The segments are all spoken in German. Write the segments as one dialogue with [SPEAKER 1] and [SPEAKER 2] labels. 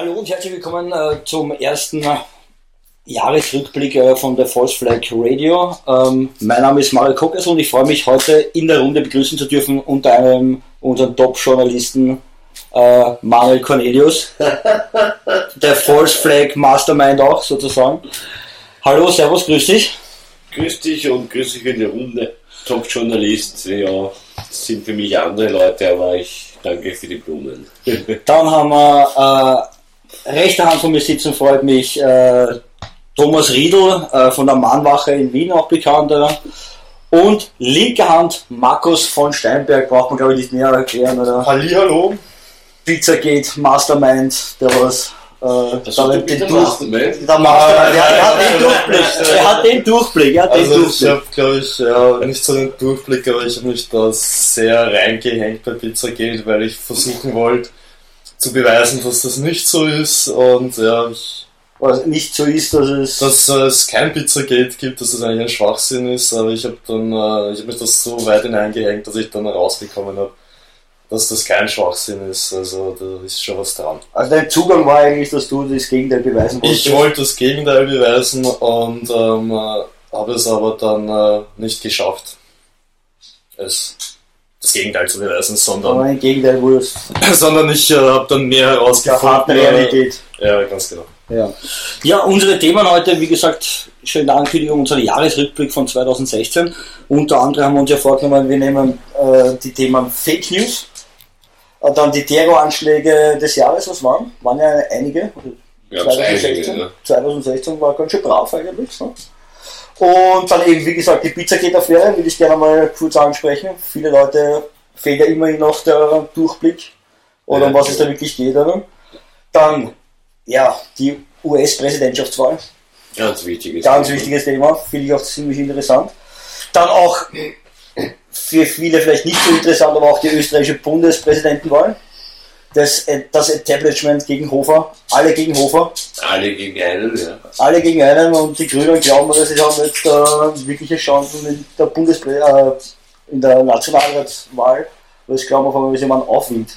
[SPEAKER 1] Hallo und herzlich willkommen äh, zum ersten Jahresrückblick äh, von der False Flag Radio. Ähm, mein Name ist Mario Kockers und ich freue mich heute in der Runde begrüßen zu dürfen unter einem unseren Top-Journalisten äh, Manuel Cornelius, der False Flag Mastermind auch sozusagen. Hallo, Servus, grüß dich.
[SPEAKER 2] Grüß dich und grüß dich in die Runde. Top-Journalist, ja, sind für mich andere Leute, aber ich danke für die Blumen.
[SPEAKER 1] Dann haben wir äh, rechte Hand von mir sitzen, freut mich äh, Thomas Riedl äh, von der Mahnwache in Wien, auch bekannter. Und linke Hand Markus von Steinberg, braucht man glaube ich nicht näher erklären, oder?
[SPEAKER 3] Hallihallo.
[SPEAKER 1] Pizzagate Mastermind, der was äh,
[SPEAKER 2] hat
[SPEAKER 1] den,
[SPEAKER 2] der
[SPEAKER 1] Durch,
[SPEAKER 2] Mastermind?
[SPEAKER 1] der, Ma- der, der hat den Durchblick, er hat den Durchblick, er hat den
[SPEAKER 3] Also ich
[SPEAKER 1] Durchblick.
[SPEAKER 3] habe, glaube ich, ja, nicht so den Durchblick, aber ich habe mich da sehr reingehängt bei Pizzagate, weil ich versuchen wollte zu beweisen, dass das nicht so ist und ja, ich,
[SPEAKER 1] Was nicht so ist, dass es...
[SPEAKER 3] dass äh, es kein Pizzagate gibt, dass das eigentlich ein Schwachsinn ist, aber ich habe dann, äh, ich habe mich das so weit hineingehängt, dass ich dann herausbekommen habe, dass das kein Schwachsinn ist. Also da ist schon was dran.
[SPEAKER 1] Also dein Zugang war eigentlich, dass du das Gegenteil beweisen wolltest.
[SPEAKER 3] Ich wollte das Gegenteil beweisen und ähm, äh, habe es aber dann äh, nicht geschafft, es das Gegenteil zu beweisen,
[SPEAKER 1] Aber
[SPEAKER 3] sondern,
[SPEAKER 1] im Gegenteil wurde es
[SPEAKER 3] sondern ich äh, habe dann mehr
[SPEAKER 1] der
[SPEAKER 3] herausgefunden.
[SPEAKER 1] harten Realität.
[SPEAKER 3] Äh, ja, ganz genau.
[SPEAKER 1] Ja. ja, unsere Themen heute, wie gesagt, schöne Ankündigung, unser Jahresrückblick von 2016. Unter anderem haben wir uns ja vorgenommen, wir nehmen äh, die Themen Fake News, äh, dann die Terroranschläge des Jahres, was waren? Waren ja einige.
[SPEAKER 2] Ja, das einige,
[SPEAKER 1] 2016,
[SPEAKER 2] ne?
[SPEAKER 1] 2016 war ganz schön brav eigentlich. Ne? Und dann eben, wie gesagt, die Pizzagate-Affäre will ich gerne mal kurz ansprechen. Viele Leute fehlt ja immerhin noch der Durchblick oder um
[SPEAKER 2] Ja.
[SPEAKER 1] was es da wirklich geht. Oder? Dann, ja, die US-Präsidentschaftswahl.
[SPEAKER 2] Ganz wichtiges
[SPEAKER 1] Ganz
[SPEAKER 2] Thema.
[SPEAKER 1] wichtiges Thema, finde ich auch ziemlich interessant. Dann auch für viele vielleicht nicht so interessant, aber auch die österreichische Bundespräsidentenwahl. Das, äh, das Establishment gegen Hofer, alle gegen Hofer,
[SPEAKER 2] Alle gegen einen, ja.
[SPEAKER 1] alle gegen einen und die Grünen glauben, dass sie haben jetzt äh, wirkliche Chancen in der Bundespre äh, in der Nationalratswahl, weil ich glaube, auf einmal ist jemand aufwind.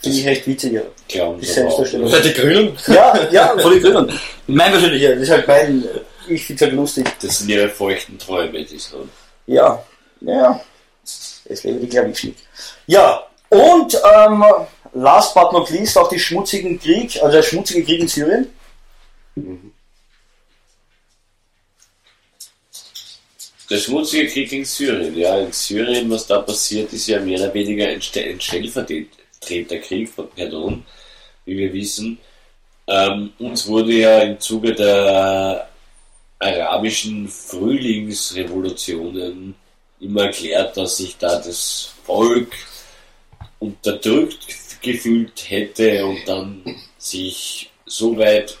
[SPEAKER 1] Finde ich recht witzig. Ja.
[SPEAKER 2] Glauben
[SPEAKER 1] Die Selbstdarstellung.
[SPEAKER 3] Die Grünen?
[SPEAKER 1] Ja, ja, von den Grünen. Mein persönlicher, das ist halt mein, ich finde es halt lustig.
[SPEAKER 2] Das sind ihre feuchten Träume, die haben.
[SPEAKER 1] Ja, ja. Jetzt lebe die Klavierschnitt. Ja, und ähm, last but not least auch die schmutzigen Krieg, also der schmutzige Krieg in Syrien.
[SPEAKER 2] Der schmutzige Krieg in Syrien, ja, in Syrien, was da passiert, ist ja mehr oder weniger ein, Ste- ein Stellvertreterkrieg, pardon, wie wir wissen. Ähm, uns wurde ja im Zuge der arabischen Frühlingsrevolutionen immer erklärt, dass sich da das Volk unterdrückt gefühlt hätte und dann sich so weit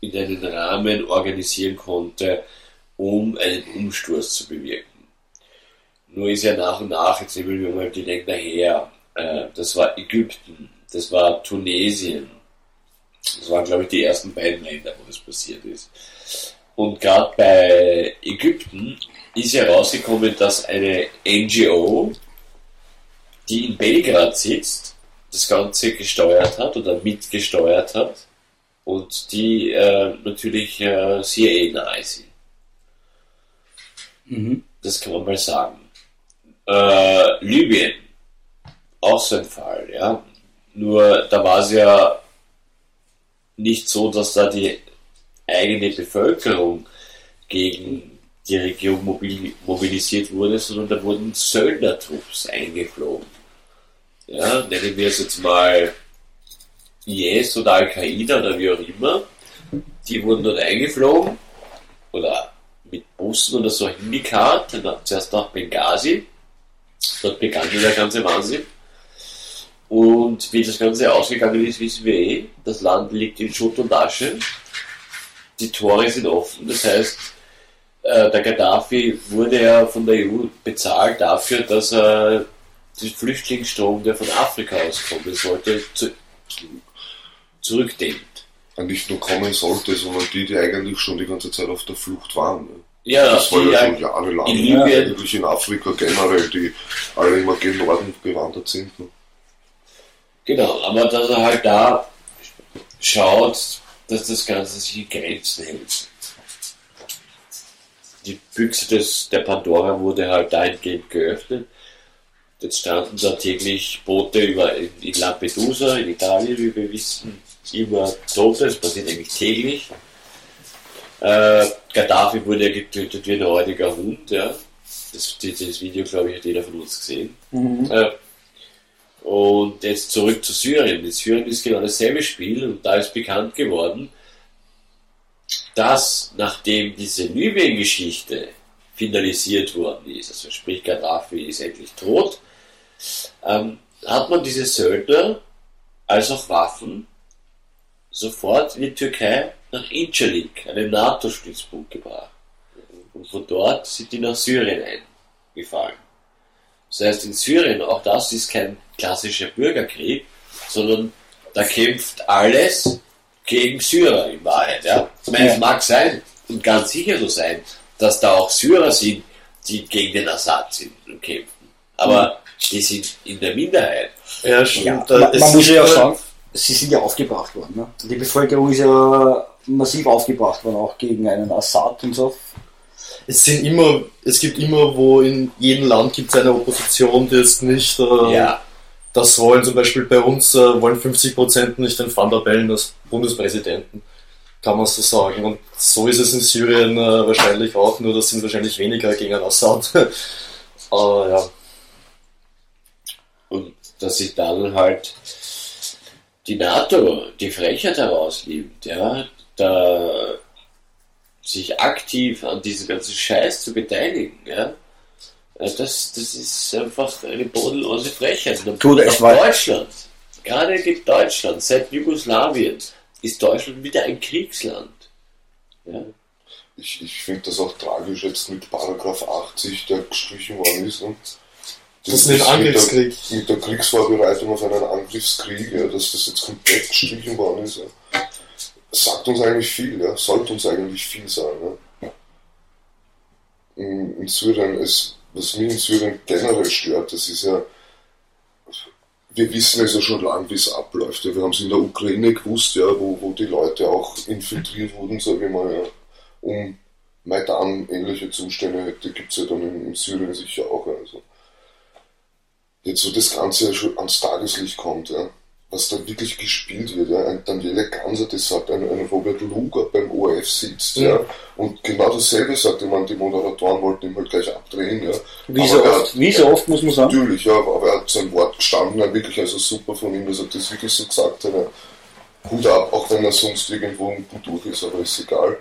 [SPEAKER 2] in einen Rahmen organisieren konnte, um einen Umsturz zu bewirken. Nur ist ja nach und nach, jetzt nehmen wir mal die Länder her, äh, das war Ägypten, das war Tunesien, das waren glaube ich die ersten beiden Länder, wo das passiert ist. Und gerade bei Ägypten ist ja rausgekommen, dass eine NGO, die in Belgrad sitzt, das Ganze gesteuert hat oder mitgesteuert hat und die äh, natürlich äh, CIA nahe sind.
[SPEAKER 1] Mhm.
[SPEAKER 2] Das kann man mal sagen. Äh, Libyen, auch so ein Fall, ja. Nur da war es ja nicht so, dass da die eigene Bevölkerung gegen die Regierung mobil mobilisiert wurde, sondern da wurden Söldnertrupps eingeflogen. Ja, nennen wir es jetzt mal IS oder Al-Qaida oder wie auch immer. Die wurden dort eingeflogen oder mit Bussen oder so hingekarrt, zuerst nach Benghazi. Dort begann der ganze Wahnsinn. Und wie das Ganze ausgegangen ist, wissen wir eh. Das Land liegt in Schutt und Asche. Die Tore sind offen. Das heißt, äh, der Gaddafi wurde ja von der EU bezahlt dafür, dass er den Flüchtlingsstrom, der von Afrika auskommen sollte, zu, zurückdehnt.
[SPEAKER 4] nicht nur kommen sollte, sondern die, die eigentlich schon die ganze Zeit auf der Flucht waren. Ne?
[SPEAKER 2] Ja,
[SPEAKER 4] Das war ja schon jahrelang.
[SPEAKER 2] in Libyen-
[SPEAKER 4] Eigentlich in Afrika generell, die alle immer gen Norden gewandert sind. Ne?
[SPEAKER 2] Genau, aber dass er halt da schaut, dass das Ganze sich in Grenzen hält. Die Büchse des, der Pandora wurde halt dahingehend geöffnet. Jetzt standen da täglich Boote über in, Lampedusa, in Italien, wie wir wissen, immer Tote, das passiert eigentlich täglich. Äh, Gaddafi wurde ja getötet wie ein heutiger Hund, ja. Das, das Video, glaube ich, hat jeder von uns gesehen.
[SPEAKER 1] Mhm.
[SPEAKER 2] Äh, und jetzt zurück zu Syrien. In Syrien ist genau dasselbe Spiel und da ist bekannt geworden, dass nachdem diese Libyen-Geschichte finalisiert worden ist, also sprich Gaddafi ist endlich tot, ähm, hat man diese Söldner als auch Waffen sofort in die Türkei nach Incirlik, einem NATO-Stützpunkt gebracht. Und von dort sind die nach Syrien eingefallen. Das heißt, in Syrien, auch das ist kein klassischer Bürgerkrieg, sondern da kämpft alles gegen Syrer in Wahrheit. Ja? Ich meine, es mag sein und ganz sicher so sein, dass da auch Syrer sind, die gegen den Assad sind und kämpfen. Aber die sind in der Minderheit.
[SPEAKER 3] Ja, stimmt.
[SPEAKER 1] Ja, man,
[SPEAKER 3] es
[SPEAKER 1] man muss ja auch sagen, sie sind ja aufgebracht worden. Ne? Die Bevölkerung ist ja massiv aufgebracht worden, auch gegen einen Assad und so.
[SPEAKER 3] Es sind immer, es gibt immer, wo in jedem Land gibt es eine Opposition, die jetzt nicht äh,
[SPEAKER 2] Ja,
[SPEAKER 3] das wollen. Zum Beispiel bei uns äh, wollen 50% nicht den Van der Bellen als Bundespräsidenten, kann man so sagen. Und so ist es in Syrien äh, wahrscheinlich auch, nur das sind wahrscheinlich weniger gegen Assad. Aber ja.
[SPEAKER 2] Und dass sich dann halt die NATO die Frechheit herausnimmt, ja, da sich aktiv an diesem ganzen Scheiß zu beteiligen, ja. Äh, Das, das ist einfach eine bodenlose Frechheit. Und
[SPEAKER 1] Tut es mal.
[SPEAKER 2] Deutschland, gerade gibt Deutschland, seit Jugoslawien, ist Deutschland wieder ein Kriegsland. Ja.
[SPEAKER 4] Ich, ich finde das auch tragisch jetzt mit Paragraph 80, der gestrichen worden ist. Ne?
[SPEAKER 3] Das ist ein Angriffskrieg.
[SPEAKER 4] Mit der, mit der Kriegsvorbereitung auf einen Angriffskrieg, ja, dass das jetzt komplett gestrichen worden ist. Ja. Sagt uns eigentlich viel, ja, sollte uns eigentlich viel sagen. Ja. In, in Syrien, es, was mich in Syrien generell stört, das ist ja, wir wissen es ja schon lange, wie es abläuft. Ja. Wir haben es in der Ukraine gewusst, ja, wo, wo die Leute auch infiltriert wurden, sage ich mal, ja, um Maidan ähnliche Zustände gibt es ja dann in, in Syrien sicher auch. Also. Jetzt wo das Ganze ja schon ans Tageslicht kommt, ja, was da wirklich gespielt wird. Ja. Ein Daniele Ganser, das sagt, ein, ein Robert Luger beim ORF sitzt. Ja. Und genau dasselbe sagt, meine, die Moderatoren wollten ihn halt gleich abdrehen. Ja.
[SPEAKER 1] Wie
[SPEAKER 4] Aber
[SPEAKER 1] so, oft, wie so oft, muss man sagen.
[SPEAKER 4] Natürlich, ja, aber aber er hat sein Wort gestanden, ja, wirklich also super von ihm, dass er das wirklich so gesagt hat. Ja. Hut ab, auch wenn er sonst irgendwo gut durch ist, aber ist egal.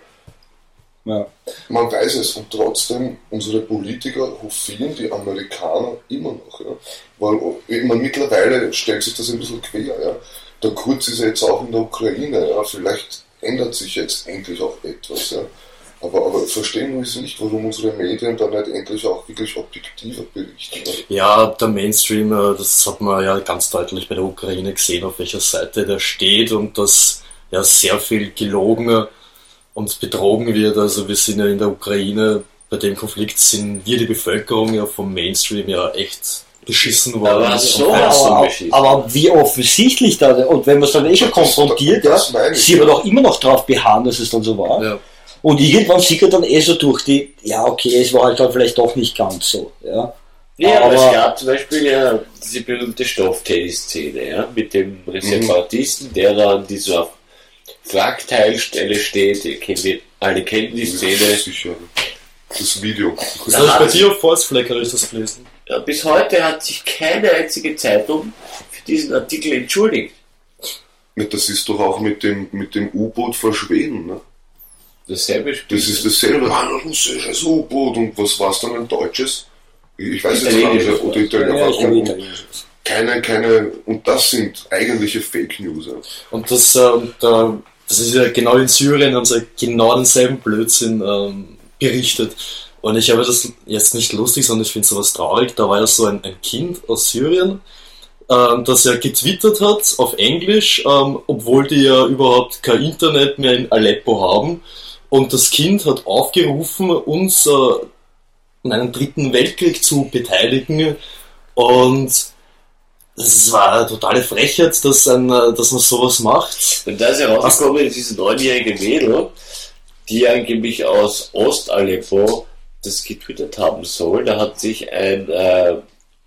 [SPEAKER 1] Ja.
[SPEAKER 4] Man weiß es und trotzdem, unsere Politiker hofieren die Amerikaner immer noch. Ja. Weil meine, mittlerweile stellt sich das ein bisschen quer. Ja. Der Kurz ist ja jetzt auch in der Ukraine. Ja. Vielleicht ändert sich jetzt endlich auch etwas. Ja. Aber, aber verstehen wir es nicht, warum unsere Medien da nicht endlich auch wirklich objektiver berichten. Ja.
[SPEAKER 3] Ja, der Mainstream, äh, das hat man ja ganz deutlich bei der Ukraine gesehen, auf welcher Seite der steht und dass ja sehr viel gelogen und betrogen wird. Also wir sind ja in der Ukraine, bei dem Konflikt sind wir die Bevölkerung ja vom Mainstream ja echt beschissen worden.
[SPEAKER 2] Aber so
[SPEAKER 1] Aber,
[SPEAKER 2] was
[SPEAKER 1] aber, wie offensichtlich da, und wenn man es dann eh schon
[SPEAKER 4] Das- das-
[SPEAKER 1] konfrontiert, ja, sie aber doch immer noch drauf beharren, dass es dann so war.
[SPEAKER 3] ja.
[SPEAKER 1] Und irgendwann sickert dann eh so durch die, ja, okay, es war halt dann vielleicht doch nicht ganz so, ja.
[SPEAKER 2] Ja, aber
[SPEAKER 1] Aber-
[SPEAKER 2] es gab zum Beispiel ja diese berühmte Stofftennis-Szene, ja, mit dem Separatisten, der da an dieser Wrackteilstelle steht. Ihr kennt die, alle kennen die Szene.
[SPEAKER 4] Sicher. Das Video.
[SPEAKER 3] Das ich bei dir auf habe ich das gelesen.
[SPEAKER 2] Ja, bis heute hat sich keine einzige Zeitung für diesen Artikel entschuldigt.
[SPEAKER 4] Ja, Das ist doch auch mit dem, mit dem U-Boot vor Schweden. Ne?
[SPEAKER 2] Dasselbe Spiel.
[SPEAKER 4] Das ist dasselbe. Ah, ein russisches U-Boot. Und was war es dann, ein deutsches? Ich weiß jetzt gar nicht. Oder. Italiener.
[SPEAKER 1] ja
[SPEAKER 4] und, keine, keine, und das sind eigentliche Fake News.
[SPEAKER 3] Und das, ähm, da, das ist ja genau in Syrien, haben sie genau denselben Blödsinn ähm, berichtet. Und ich habe das jetzt nicht lustig, sondern ich finde sowas traurig. Da war ja so ein, ein Kind aus Syrien, ähm, das ja getwittert hat auf Englisch, ähm, obwohl die ja überhaupt kein Internet mehr in Aleppo haben. Und das Kind hat aufgerufen, uns äh, an einem dritten Weltkrieg zu beteiligen. Und das war eine totale Frechheit, dass, ein, dass man sowas macht.
[SPEAKER 2] Und da ist herausgekommen, ist diese neunjährige Mädel, die angeblich aus Ost-Aleppo das getwittert haben soll. Da hat sich ein äh,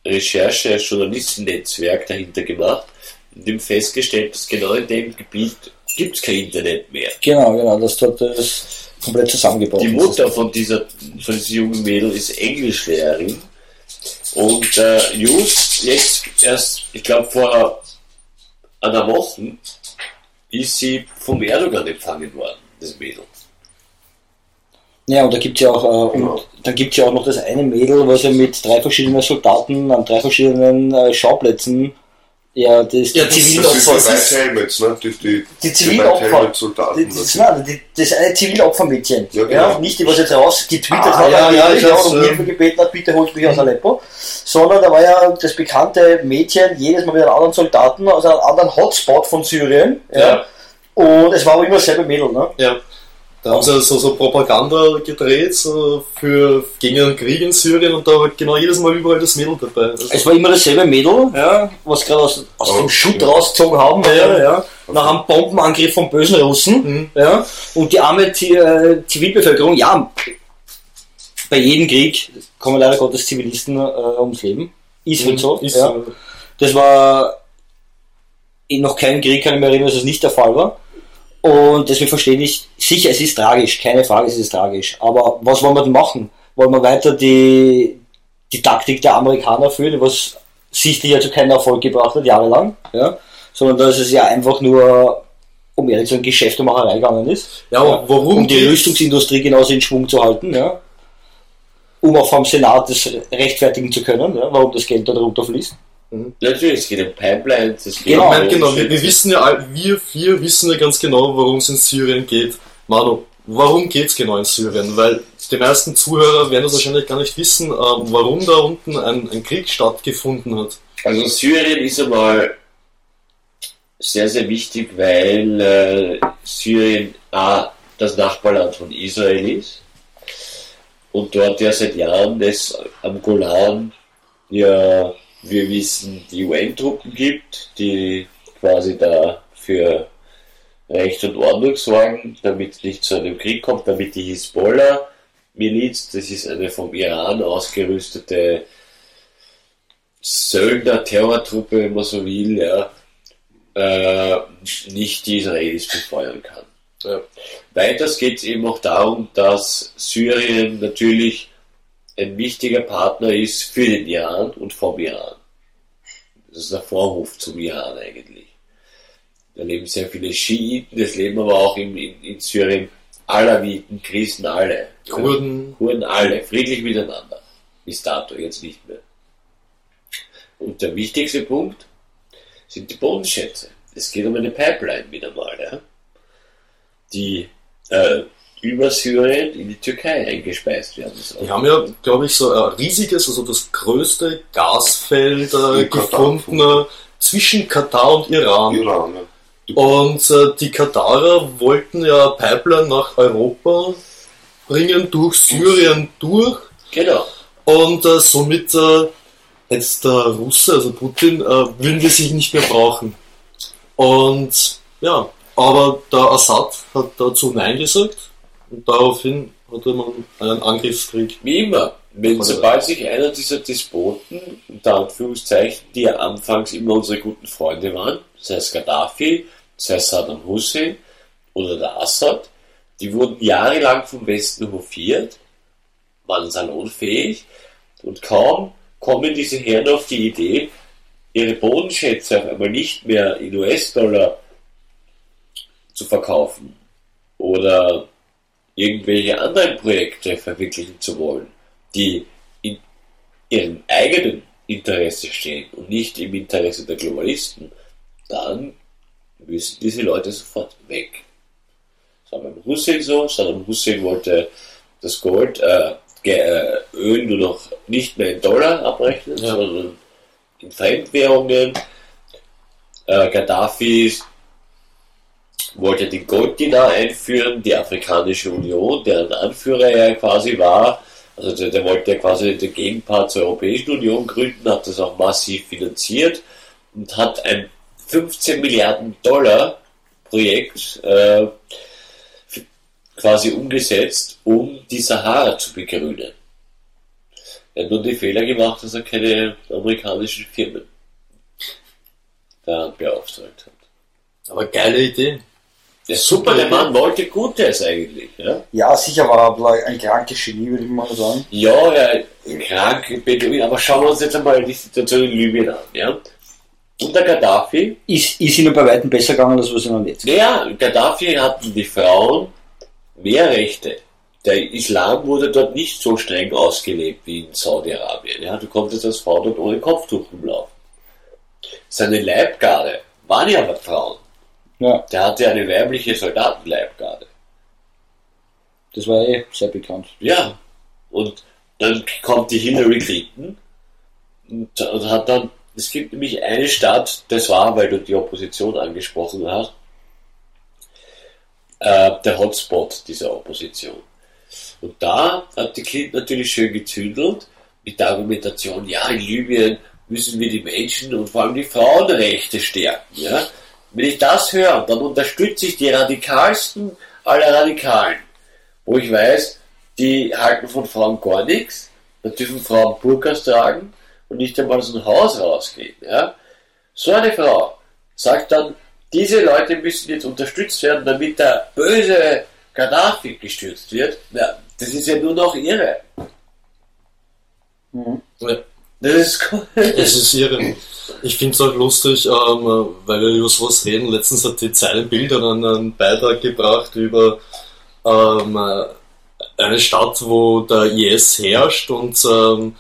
[SPEAKER 2] Recherche-Journalistennetzwerk dahinter gemacht und dem festgestellt, dass genau in dem Gebiet gibt es kein Internet mehr.
[SPEAKER 1] Genau, genau, das dort das komplett zusammengebrochen.
[SPEAKER 2] Die Mutter von dieser, von dieser jungen Mädel ist Englischlehrerin und äh, just jetzt erst, ich glaube vor einer Woche, ist sie vom Erdogan empfangen worden, das Mädel.
[SPEAKER 1] Ja, und da gibt es ja auch, äh, und dann gibt's ja auch noch das eine Mädel, was ja mit drei verschiedenen Soldaten an drei verschiedenen äh, Schauplätzen ja, das,
[SPEAKER 3] Ja,
[SPEAKER 1] die Zivilopfer.
[SPEAKER 4] Das sind die
[SPEAKER 3] ist-
[SPEAKER 4] White Helmets, ne? Die, die,
[SPEAKER 1] Die Zivilopfer.
[SPEAKER 4] White Helmet-Soldaten.
[SPEAKER 1] Das, das, nein, die- das eine Zivilopfermädchen.
[SPEAKER 4] Ja,
[SPEAKER 1] Ja,
[SPEAKER 4] genau.
[SPEAKER 1] Nicht die, was jetzt rausgetweetet
[SPEAKER 3] Ah,
[SPEAKER 1] hat,
[SPEAKER 3] ja, ja,
[SPEAKER 1] die
[SPEAKER 3] ich
[SPEAKER 1] ja, um
[SPEAKER 3] ähm,
[SPEAKER 1] Hilfe gebeten hat, bitte holt mich aus Aleppo. Sondern da war ja das bekannte Mädchen jedes Mal mit einem anderen Soldaten aus einem anderen Hotspot von Syrien. Ja.
[SPEAKER 3] Ja.
[SPEAKER 1] Und es war aber immer dasselbe Mädel. Ne?
[SPEAKER 3] Ja. Da haben sie so, so Propaganda gedreht so für, gegen den Krieg in Syrien und da war genau jedes Mal überall das Mädel dabei. Also,
[SPEAKER 1] Es war immer dasselbe Mädel, ja, was gerade aus, aus
[SPEAKER 4] Oh,
[SPEAKER 1] dem Schutt
[SPEAKER 4] ja.
[SPEAKER 1] rausgezogen haben,
[SPEAKER 3] Ja.
[SPEAKER 1] ja, ja, nach einem Bombenangriff von bösen Russen.
[SPEAKER 3] Mhm.
[SPEAKER 1] Ja, und die arme äh, Zivilbevölkerung, ja, bei jedem Krieg kommen leider Gottes Zivilisten äh, ums Leben. Ist halt so.
[SPEAKER 3] ist
[SPEAKER 1] ja.
[SPEAKER 3] so.
[SPEAKER 1] Das war in noch keinem Krieg, kann ich mich erinnern, dass es nicht der Fall war. Und deswegen verstehe ich, sicher, es ist tragisch, keine Frage, es ist tragisch. Aber was wollen wir denn machen? Wollen wir weiter die, die Taktik der Amerikaner führen, was sichtlich ja zu keinem Erfolg gebracht hat, jahrelang, ja? sondern dass es ja einfach nur, um ehrlich zu sein, Geschäftemacherei gegangen ist,
[SPEAKER 3] Ja, aber warum
[SPEAKER 1] um die Rüstungsindustrie genauso in Schwung zu halten, ja? um auch vom Senat das rechtfertigen zu können, ja? warum das Geld dort runterfließt.
[SPEAKER 2] Natürlich, es geht um Pipelines, es geht
[SPEAKER 1] Genau,
[SPEAKER 2] um
[SPEAKER 3] Nein, genau, wir, wir wissen ja, wir vier wissen ja ganz genau, worum es in Syrien geht. Manu, warum geht's genau in Syrien? Weil die meisten Zuhörer werden das wahrscheinlich gar nicht wissen, äh, warum da unten ein, ein Krieg stattgefunden hat.
[SPEAKER 2] Also Syrien ist einmal sehr, sehr wichtig, weil äh, Syrien A, das Nachbarland von Israel ist und dort ja seit Jahren es am Golan ja, wir wissen, die UN-Truppen gibt, die quasi da für Recht und Ordnung sorgen, damit es nicht zu einem Krieg kommt, damit die Hisbollah-Miliz, das ist eine vom Iran ausgerüstete Söldner, Terrortruppe, wenn man so will, ja, äh, nicht die Israelis befeuern kann.
[SPEAKER 3] Ja.
[SPEAKER 2] Weiters geht es eben auch darum, dass Syrien natürlich ein wichtiger Partner ist für den Iran und vom Iran. Das ist der Vorhof zum Iran eigentlich. Da leben sehr viele Schiiten, es leben aber auch in, in, in Syrien Alawiten, Christen, alle.
[SPEAKER 3] Kurden,
[SPEAKER 2] Kurden alle, friedlich miteinander. Bis dato, jetzt nicht mehr. Und der wichtigste Punkt sind die Bodenschätze. Es geht um eine Pipeline wieder mal, ja, die äh, über Syrien in die Türkei eingespeist werden soll.
[SPEAKER 3] die haben ja, glaube ich, so ein riesiges, also das größte Gasfeld äh,
[SPEAKER 4] In Katar.
[SPEAKER 3] gefunden äh, zwischen Katar und Iran.
[SPEAKER 4] Iran, ja.
[SPEAKER 3] Und äh, die Katarer wollten ja Pipeline nach Europa bringen, durch Syrien durch.
[SPEAKER 2] Genau.
[SPEAKER 3] Und äh, somit äh, jetzt der Russe, also Putin, äh, würden wir sich nicht mehr brauchen. Und ja, aber der Assad hat dazu Nein gesagt und daraufhin hatte man einen Angriffskrieg.
[SPEAKER 2] Wie immer, wenn sobald sich einer dieser Despoten, unter Anführungszeichen, die ja anfangs immer unsere guten Freunde waren, sei es Gaddafi, sei es Saddam Hussein oder der Assad, die wurden jahrelang vom Westen hofiert, waren salonfähig und kaum kommen diese Herren auf die Idee, ihre Bodenschätze auf einmal nicht mehr in US-Dollar zu verkaufen oder irgendwelche anderen Projekte verwirklichen zu wollen, die in ihrem eigenen Interesse stehen und nicht im Interesse der Globalisten, dann müssen diese Leute sofort weg. Beim Hussein so. Saddam Hussein wollte das Gold, äh, äh, Öl nur noch nicht mehr in Dollar abrechnen,
[SPEAKER 3] Ja.
[SPEAKER 2] sondern in Fremdwährungen. Äh, Gaddafi wollte den Golddinar einführen, die Afrikanische Union, deren Anführer er quasi war. Also der, der wollte ja quasi den Gegenpart zur Europäischen Union gründen, hat das auch massiv finanziert und hat ein 15 Milliarden Dollar Projekt äh, quasi umgesetzt, um die Sahara zu begrünen. Er hat nur den Fehler gemacht, dass er keine amerikanischen Firmen da beauftragt hat.
[SPEAKER 3] Aber geile Idee.
[SPEAKER 2] Der super, der Mann wollte Gutes eigentlich. Ja,
[SPEAKER 1] Ja, sicher war er ein krankes Genie, würde ich mal sagen.
[SPEAKER 2] ja er krank, Beduin, aber schauen wir uns jetzt einmal die Situation in Libyen an. Ja? Unter Gaddafi,
[SPEAKER 1] Ist, ist ihnen bei Weitem besser gegangen, als was ihnen jetzt
[SPEAKER 2] naja, Gaddafi hatten die Frauen mehr Rechte. Der Islam wurde dort nicht so streng ausgelebt wie in Saudi-Arabien. Ja? Du konntest als Frau dort ohne Kopftuch rumlaufen. Seine Leibgarde waren ja aber Frauen.
[SPEAKER 1] Ja,
[SPEAKER 2] Der hatte eine weibliche Soldatenleibgarde.
[SPEAKER 1] das war eh sehr bekannt.
[SPEAKER 2] Ja, und dann kommt die Hillary Clinton und, und hat dann, es gibt nämlich eine Stadt, das war, weil du die Opposition angesprochen hast, äh, der Hotspot dieser Opposition. Und da hat die Clinton natürlich schön gezündelt mit der Argumentation, ja, in Libyen müssen wir die Menschen und vor allem die Frauenrechte stärken. Ja? Wenn ich das höre, dann unterstütze ich die radikalsten aller Radikalen wo ich weiß, die halten von Frauen gar nichts, da dürfen Frauen Burkas tragen und nicht einmal aus dem Haus rausgehen. Ja? So eine Frau sagt dann, diese Leute müssen jetzt unterstützt werden, damit der böse Gaddafi gestürzt wird. Na, das ist ja nur noch irre.
[SPEAKER 3] Ja.
[SPEAKER 2] Das ist
[SPEAKER 3] Es ist irre. Ich finde es auch lustig, ähm, weil wir über sowas reden. Letztens hat die Zeilenbild einen, einen Beitrag gebracht über ähm, äh, eine Stadt, wo der IS herrscht und ähm,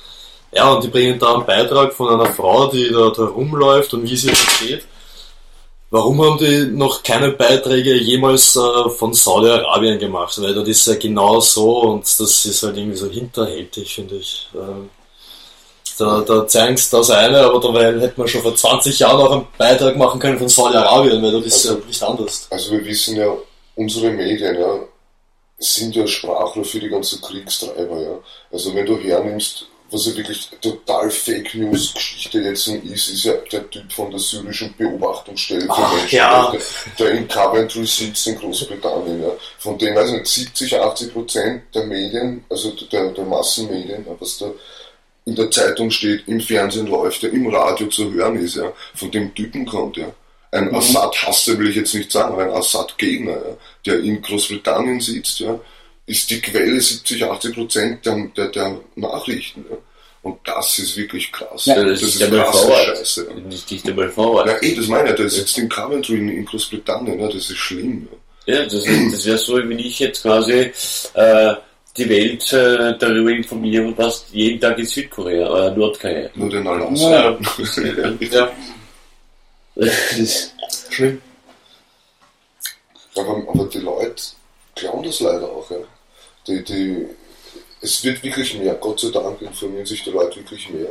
[SPEAKER 3] ja, und die bringen da einen Beitrag von einer Frau, die da, da rumläuft und wie sie da geht. Warum haben die noch keine Beiträge jemals äh, von Saudi-Arabien gemacht? Weil das ist ja genau so und das ist halt irgendwie so hinterhältig, finde ich. Ähm, da, da zeigen sie das eine, aber dabei hätte man schon vor 20 Jahren auch einen Beitrag machen können von Saudi-Arabien, weil das ist ja nicht anders.
[SPEAKER 4] Also wir wissen ja, unsere Medien ja, sind ja Sprachrohr für die ganzen Kriegstreiber. Ja. Also wenn du hernimmst, was ja wirklich total Fake News Geschichte jetzt ist, ist ja der Typ von der syrischen Beobachtungsstelle für
[SPEAKER 3] Ach,
[SPEAKER 4] Menschenrechte,
[SPEAKER 3] ja.
[SPEAKER 4] der in Coventry sitzt in Großbritannien. Ja. Von dem, weiß ich nicht, 70, 80 Prozent der Medien, also der, der Massenmedien, was da in der Zeitung steht, im Fernsehen läuft, ja, im Radio zu hören ist, ja, von dem Typen kommt, ja. Ein Assad-Hasser will ich jetzt nicht sagen, aber ein Assad-Gegner, ja, der in Großbritannien sitzt, ja, ist die Quelle 70, 80 Prozent der, der, der Nachrichten. Ja. Und das ist wirklich krass.
[SPEAKER 1] Ja,
[SPEAKER 2] das, ist ja mal
[SPEAKER 4] krasse
[SPEAKER 2] Vorwärts.
[SPEAKER 4] Scheiße. Ja.
[SPEAKER 2] Nicht, nicht einmal vorwärts.
[SPEAKER 4] Ja, eh, das meine ich, der sitzt in Coventry in, in Großbritannien, ja, das ist schlimm. Ja.
[SPEAKER 2] Ja, das, ist- das wäre so, wenn ich jetzt quasi äh, die Welt äh, darüber informiere, was jeden Tag in Südkorea oder Nordkorea.
[SPEAKER 4] Nur den Alaska.
[SPEAKER 3] Ja,
[SPEAKER 2] Das-
[SPEAKER 3] schlimm.
[SPEAKER 4] Aber, aber die Leute glauben das leider auch. Ja. Die, die, es wird wirklich mehr, Gott sei Dank informieren sich die Leute wirklich mehr.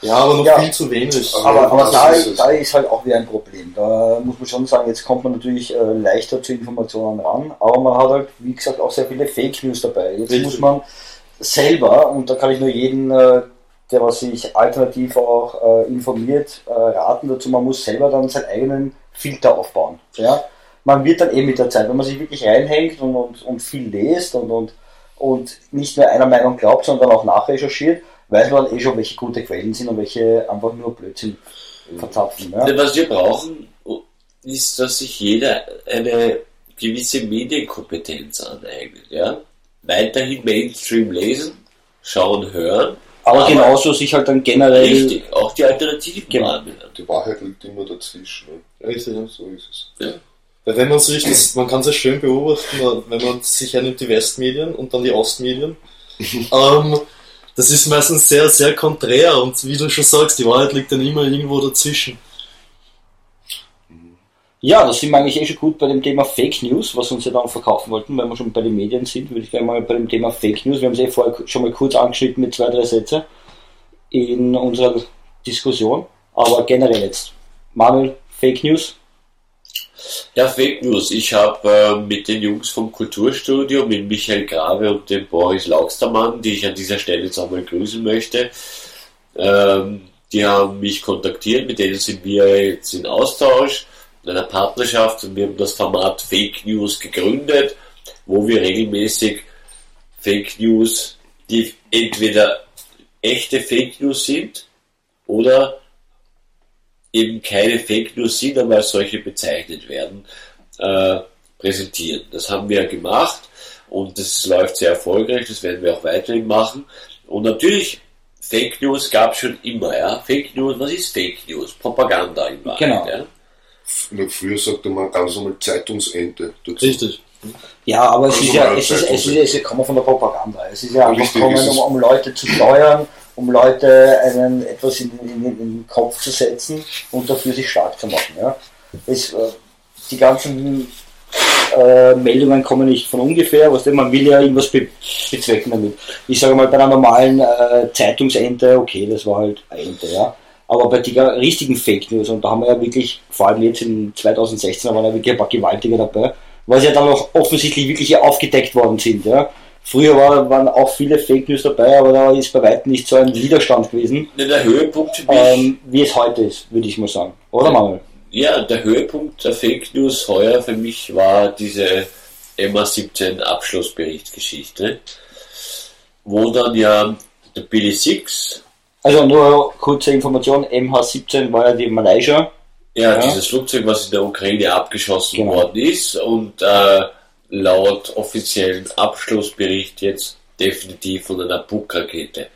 [SPEAKER 3] Ja, aber noch
[SPEAKER 1] Ja.
[SPEAKER 3] viel zu wenig.
[SPEAKER 1] Aber, aber da,
[SPEAKER 4] ist
[SPEAKER 1] da ist halt auch wieder ein Problem. Da muss man schon sagen, jetzt kommt man natürlich äh, leichter zu Informationen ran, aber man hat halt, wie gesagt, auch sehr viele Fake News dabei. Jetzt
[SPEAKER 3] Richtig.
[SPEAKER 1] muss man selber, und da kann ich nur jeden, äh, der was sich alternativ auch äh, informiert, äh, raten dazu, man muss selber dann seinen eigenen Filter aufbauen. Ja? Man wird dann eh mit der Zeit, wenn man sich wirklich reinhängt und, und, und viel liest und, und, und nicht nur einer Meinung glaubt, sondern auch nachrecherchiert, weiß man eh schon, welche gute Quellen sind und welche einfach nur Blödsinn verzapfen. Ja?
[SPEAKER 2] Denn Was wir brauchen, ist, dass sich jeder eine gewisse Medienkompetenz aneignet. Ja? Weiterhin Mainstream lesen, schauen, hören.
[SPEAKER 1] Aber genauso sich halt dann generell
[SPEAKER 2] Richtig, auch die Alternativen
[SPEAKER 1] Genau.
[SPEAKER 4] Die Wahrheit liegt immer dazwischen. Ne?
[SPEAKER 3] Richtig, ja.
[SPEAKER 4] So ist es.
[SPEAKER 2] Ja.
[SPEAKER 3] Weil wenn man sich das, man kann es ja schön beobachten, wenn man sich hernimmt die Westmedien und dann die Ostmedien. ähm, das ist meistens sehr, sehr konträr und wie du schon sagst, die Wahrheit liegt dann immer irgendwo dazwischen.
[SPEAKER 1] Ja, das sind wir eigentlich eh schon gut bei dem Thema Fake News, was wir uns ja dann verkaufen wollten, weil wir schon bei den Medien sind, würde ich gerne mal bei dem Thema Fake News, wir haben es eh vorher schon mal kurz angeschnitten mit zwei, drei Sätze in unserer Diskussion, aber generell jetzt. Manuel, Fake News?
[SPEAKER 2] Ja, Fake News. Ich habe äh, mit den Jungs vom Kulturstudio, mit Michael Grave und dem Boris Laugstermann, die ich an dieser Stelle jetzt auch mal grüßen möchte, ähm, Die haben mich kontaktiert, mit denen sind wir jetzt in Austausch, in einer Partnerschaft und wir haben das Format Fake News gegründet, wo wir regelmäßig Fake News, die entweder echte Fake News sind oder eben keine Fake News sind, aber als solche bezeichnet werden, äh, präsentieren. Das haben wir gemacht und das läuft sehr erfolgreich, das werden wir auch weiterhin machen. Und natürlich, Fake News gab es schon immer, ja. Fake News, was ist Fake News? Propaganda in Wahrheit,
[SPEAKER 1] Genau.
[SPEAKER 2] ja.
[SPEAKER 4] Früher sagte man ganz normal Zeitungsente. dazu.
[SPEAKER 3] Richtig.
[SPEAKER 1] Ja, aber es
[SPEAKER 4] Also
[SPEAKER 1] ist ja, es ist, es ist,
[SPEAKER 4] Zeitung.
[SPEAKER 1] es kommt von der Propaganda. Es ist ja einfach
[SPEAKER 4] es ist-
[SPEAKER 1] um, um Leute zu steuern, um Leute einen, etwas in, in, in den Kopf zu setzen und dafür sich stark zu machen. Ja. Es, äh, die ganzen äh, Meldungen kommen nicht von ungefähr, was denn, man will ja irgendwas be bezwecken damit. Ich sage mal, bei einer normalen äh, Zeitungsente, okay, das war halt eine Ente, ja. Aber bei den richtigen Fake News, und da haben wir ja wirklich, vor allem jetzt in 2016, da waren ja wirklich ein paar Gewaltige dabei, weil sie ja dann auch offensichtlich wirklich aufgedeckt worden sind, ja. Früher war, waren auch viele Fake News dabei, aber da ist bei weitem nicht so ein Widerstand gewesen,
[SPEAKER 2] Ne, Der Höhepunkt für mich,
[SPEAKER 1] ähm, wie es heute ist, würde ich mal sagen. Oder Manuel?
[SPEAKER 2] ja, der Höhepunkt der Fake News heuer für mich war diese MA17 Abschlussberichtsgeschichte, wo dann ja der Billy Six,
[SPEAKER 1] Also nur kurze Information, MH17 war ja die Malaysia.
[SPEAKER 2] ja,
[SPEAKER 1] Ja.
[SPEAKER 2] dieses Flugzeug, was in der Ukraine abgeschossen
[SPEAKER 1] Genau.
[SPEAKER 2] worden ist und äh, laut offiziellen Abschlussbericht jetzt definitiv von einer Buk-Rakete.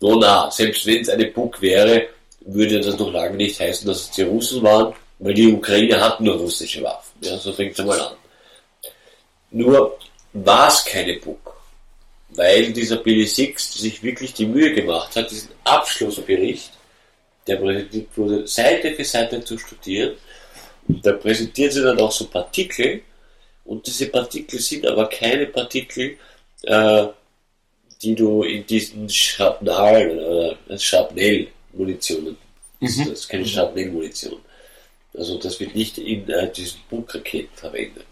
[SPEAKER 2] Nun, na, selbst wenn es eine Buk wäre, würde das noch lange nicht heißen, dass es die Russen waren, weil die Ukraine hat nur russische Waffen. Ja, so fängt es mal an. Nur war es keine Buk, weil dieser Billy Six sich wirklich die Mühe gemacht hat, diesen Abschlussbericht, der präsentiert wurde, Seite für Seite zu studieren. Und da präsentiert sie dann auch so Partikel, und diese Partikel sind aber keine Partikel, äh, die du in diesen Schrapnal oder Schrapnell-Munitionen, das das ist keine Schrapnell-Munition. Also das wird nicht in äh, diesen Bukraketen verwendet.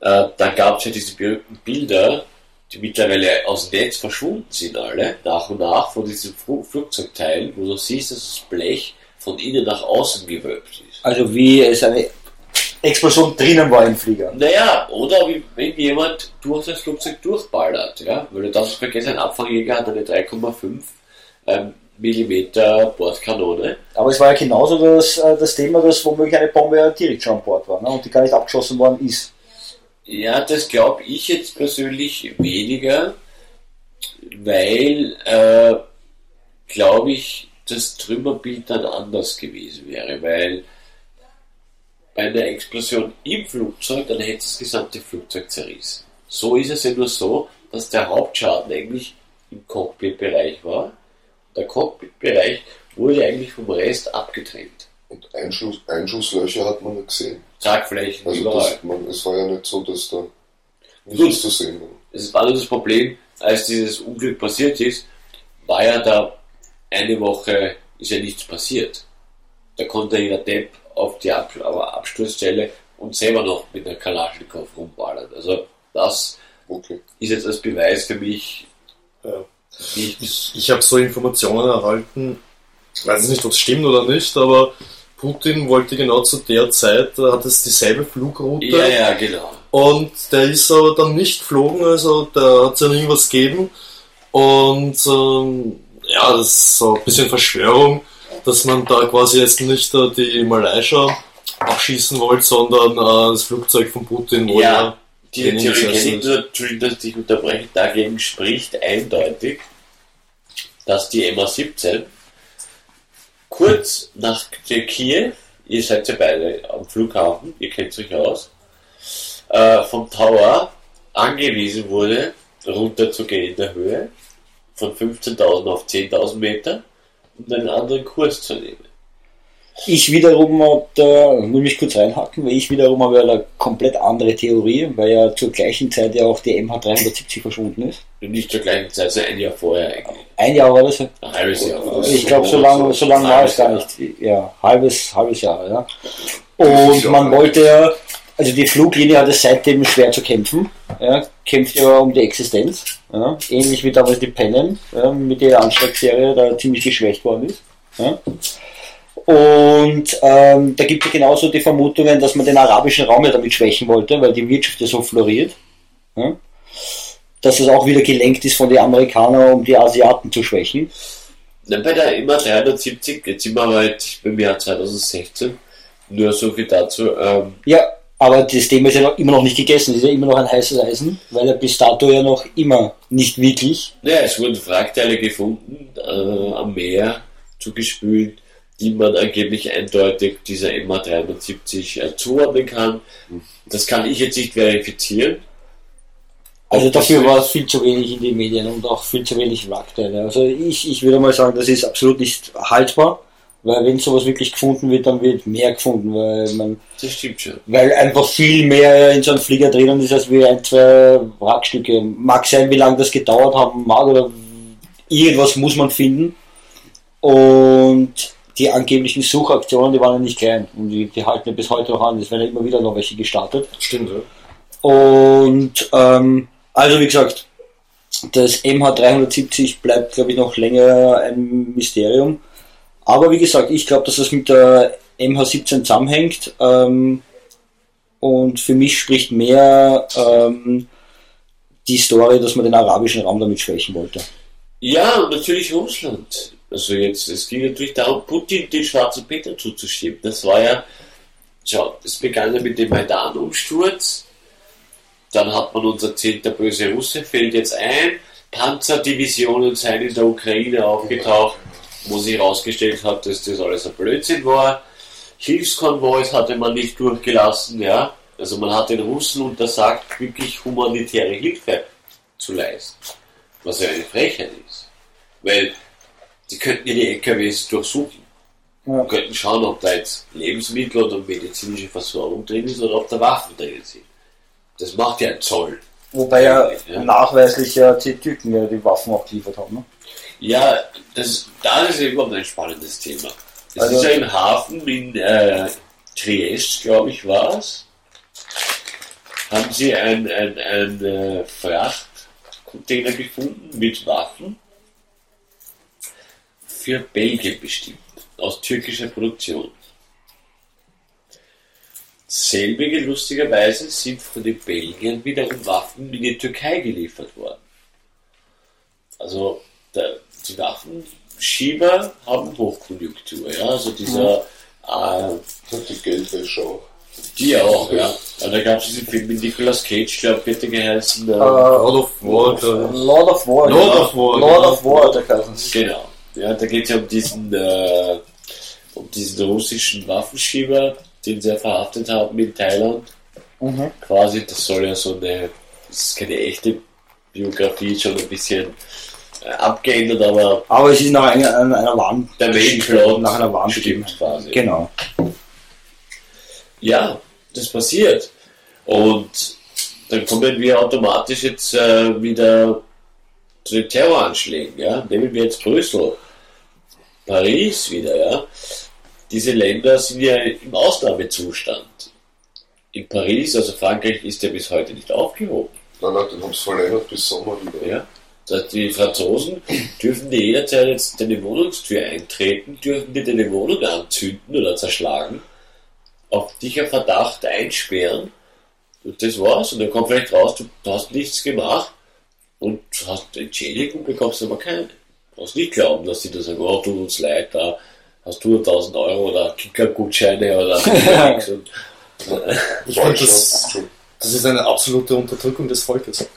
[SPEAKER 2] Äh, dann gab es ja diese berühmten Bilder, die mittlerweile aus dem Netz verschwunden sind alle, nach und nach von diesen Fl Flugzeugteilen, wo du siehst, dass das Blech von innen nach außen gewölbt ist.
[SPEAKER 1] Also wie es eine Explosion drinnen war im Flieger.
[SPEAKER 2] Naja, oder wie, wenn jemand durch das Flugzeug durchballert, ja, weil du darfst vergessen, ein Abfangjäger hat eine 3,5 ähm, Millimeter Bordkanone.
[SPEAKER 1] Aber es war ja genauso das, äh, das Thema, dass womöglich eine Bombe direkt schon an Bord war ne? und die gar nicht abgeschossen worden ist.
[SPEAKER 2] Ja, das glaube ich jetzt persönlich weniger, weil, äh, glaube ich, das Trümmerbild dann anders gewesen wäre, weil bei einer Explosion im Flugzeug, dann hätte das gesamte Flugzeug zerrissen. So ist es ja nur so, dass der Hauptschaden eigentlich im Cockpit-Bereich war. Der Cockpit-Bereich wurde eigentlich vom Rest abgetrennt.
[SPEAKER 4] Und Einschuss, Einschusslöcher hat man nicht gesehen.
[SPEAKER 2] Tragflächen
[SPEAKER 4] Also
[SPEAKER 2] überall.
[SPEAKER 4] das, man, es war ja nicht so, dass da nichts zu sehen war.
[SPEAKER 2] Es war nur das Problem, als dieses Unglück passiert ist, war ja da eine Woche, ist ja nichts passiert. Da konnte jeder Depp auf die Ab Absturzstelle und selber noch mit einer Kalaschnikow rumballern. Also das
[SPEAKER 4] Okay.
[SPEAKER 2] ist jetzt als Beweis für mich
[SPEAKER 3] Ja.
[SPEAKER 2] nicht.
[SPEAKER 3] Ich, ich habe so Informationen erhalten, weiß nicht, ob es stimmt oder nicht, aber Putin wollte genau zu der Zeit, da hat es dieselbe Flugroute
[SPEAKER 2] Ja, ja, genau.
[SPEAKER 3] und der ist aber dann nicht geflogen, also da hat es ja irgendwas gegeben und ähm, ja, das ist so ein bisschen Verschwörung, dass man da quasi jetzt nicht äh, die Malaysia abschießen wollte, sondern äh, das Flugzeug von Putin, wo
[SPEAKER 2] Ja, Die Theorie Entschuldigung, dass ich unterbreche, dagegen spricht eindeutig, dass die MA17 kurz nach Kiew, ihr seid ja beide am Flughafen, ihr kennt euch aus, äh, vom Tower angewiesen wurde, runterzugehen in der Höhe, von 15.000 auf 10.000 Meter und einen anderen Kurs zu nehmen.
[SPEAKER 1] Ich wiederum, hab da muss mich kurz reinhacken, weil ich wiederum habe eine komplett andere Theorie, weil ja zur gleichen Zeit ja auch die MH370 verschwunden ist.
[SPEAKER 2] Nicht zur gleichen Zeit, sondern ein Jahr vorher eigentlich.
[SPEAKER 1] Ein Jahr war das.
[SPEAKER 2] Ein halbes Jahr.
[SPEAKER 4] Ja,
[SPEAKER 1] Ich glaube, so lange so lang war es gar nicht. Ja, halbes, halbes Jahr, ja. Und man wollte ja also die Fluglinie hat es seitdem schwer zu kämpfen. Ja, kämpft ja um die Existenz. Ja, ähnlich wie damals die Pennen, ja, mit der Anschlagsserie da ziemlich geschwächt worden ist. Ja. Und ähm, da gibt es genauso die Vermutungen, dass man den arabischen Raum ja damit schwächen wollte, weil die Wirtschaft ja so floriert. Ja. Dass es auch wieder gelenkt ist von den Amerikanern, um die Asiaten zu schwächen.
[SPEAKER 2] Dann bei der immer 370, jetzt sind wir jetzt beim Jahr 2016, nur so viel dazu. Ähm,
[SPEAKER 1] Ja, aber das Thema ist ja noch, immer noch nicht gegessen, das ist ja immer noch ein heißes Eisen, weil er bis dato ja noch immer nicht wirklich.
[SPEAKER 2] naja, es wurden Wrackteile gefunden, äh, am Meer zugespült, die man angeblich eindeutig dieser MH370 äh, zuordnen kann. Das kann ich jetzt nicht verifizieren.
[SPEAKER 1] Also dafür war es viel zu wenig in den Medien und auch viel zu wenig Wrackteile. Also ich, ich würde mal sagen, das ist absolut nicht haltbar, weil wenn sowas wirklich gefunden wird, dann wird mehr gefunden, weil man,
[SPEAKER 2] Das stimmt schon.
[SPEAKER 1] weil einfach viel mehr in so einem Flieger drinnen ist, als wie ein, zwei Wrackstücke. Mag sein, wie lange das gedauert haben mag oder irgendwas muss man finden. Und die angeblichen Suchaktionen, die waren ja nicht klein und die, die halten ja bis heute noch an. Es werden ja immer wieder noch welche gestartet.
[SPEAKER 3] Stimmt, ja.
[SPEAKER 1] Und ähm, also wie gesagt, das MH370 bleibt, glaube ich, noch länger ein Mysterium. Aber wie gesagt, ich glaube, dass das mit der MH17 zusammenhängt. Ähm, und für mich spricht mehr ähm, die Story, dass man den arabischen Raum damit schwächen wollte.
[SPEAKER 2] Ja, natürlich Russland. Also jetzt, es ging natürlich darum, Putin den schwarzen Peter zuzuschieben. Das war ja, schau, es begann ja mit dem Maidan-Umsturz. Dann hat man uns erzählt, der böse Russe fällt jetzt ein. Panzerdivisionen seien in der Ukraine aufgetaucht, wo sich herausgestellt hat, dass das alles ein Blödsinn war. Hilfskonvois hatte man nicht durchgelassen, ja. Also man hat den Russen untersagt, wirklich humanitäre Hilfe zu leisten. Was ja eine Frechheit ist. Weil die könnten ja die LKWs durchsuchen.
[SPEAKER 1] Ja.
[SPEAKER 2] Könnten schauen, ob da jetzt Lebensmittel oder medizinische Versorgung drin ist oder ob da Waffen drin sind. Das macht ja ein Zoll.
[SPEAKER 1] Wobei ja,
[SPEAKER 2] Ja.
[SPEAKER 1] nachweislich ja die Türken ja die Waffen auch geliefert haben. Ne?
[SPEAKER 2] Ja, das, das ist überhaupt ein spannendes Thema. Es
[SPEAKER 1] Also-
[SPEAKER 2] ist ja im Hafen in äh, Triest, glaube ich, war es. Haben sie ein, ein, ein äh, Frachtcontainer gefunden mit Waffen für Belgien bestimmt, aus türkischer Produktion. Selbige, lustigerweise, sind von den Belgiern wiederum Waffen in die Türkei geliefert worden. Also der, die Waffenschieber haben Hochkonjunktur, ja. Also dieser äh,
[SPEAKER 4] Die Geldwäsche auch.
[SPEAKER 2] die auch, ja. ja da gab es diesen Film mit Nicolas Cage, glaube ich, hätte geheißen. Äh,
[SPEAKER 3] of War, glaub ich.
[SPEAKER 1] Lord of War.
[SPEAKER 3] Lord
[SPEAKER 1] ja.
[SPEAKER 3] of War,
[SPEAKER 1] Lord
[SPEAKER 3] ja.
[SPEAKER 1] of War, der.
[SPEAKER 2] Genau. Ja, da geht es ja um diesen, äh, um diesen russischen Waffenschieber, den sie ja verhaftet haben in Thailand.
[SPEAKER 1] Mhm.
[SPEAKER 2] Quasi, das soll ja so eine, das ist keine echte Biografie, schon ein bisschen äh, abgeändert, aber
[SPEAKER 1] Aber es ist nach einer, einer, einer wahren
[SPEAKER 2] der Main-Plot
[SPEAKER 1] nach einer wahren
[SPEAKER 2] stimmt quasi.
[SPEAKER 1] Genau.
[SPEAKER 2] Ja, das passiert. Und dann kommen wir automatisch jetzt äh, wieder zu den Terroranschlägen. Ja? Nehmen wir jetzt Brüssel, Paris wieder. Ja? Diese Länder sind ja im Ausnahmezustand. In Paris, also Frankreich, ist ja bis heute nicht aufgehoben.
[SPEAKER 4] Nein, nein, den haben sie verlängert bis Sommer wieder.
[SPEAKER 2] Ja? Das heißt, die Franzosen dürfen die jederzeit jetzt deine Wohnungstür eintreten, dürfen die deine Wohnung anzünden oder zerschlagen, auf dich auf Verdacht einsperren und das war's. Und dann kommt vielleicht raus, du, hast nichts gemacht und hast Entschädigung, bekommst aber keine. Du brauchst nicht glauben, dass die da sagen, oh, tut uns leid, da hast du 1000 Euro oder Kickergutscheine oder und,
[SPEAKER 3] Ich finde, das, das ist eine absolute Unterdrückung des Volkes.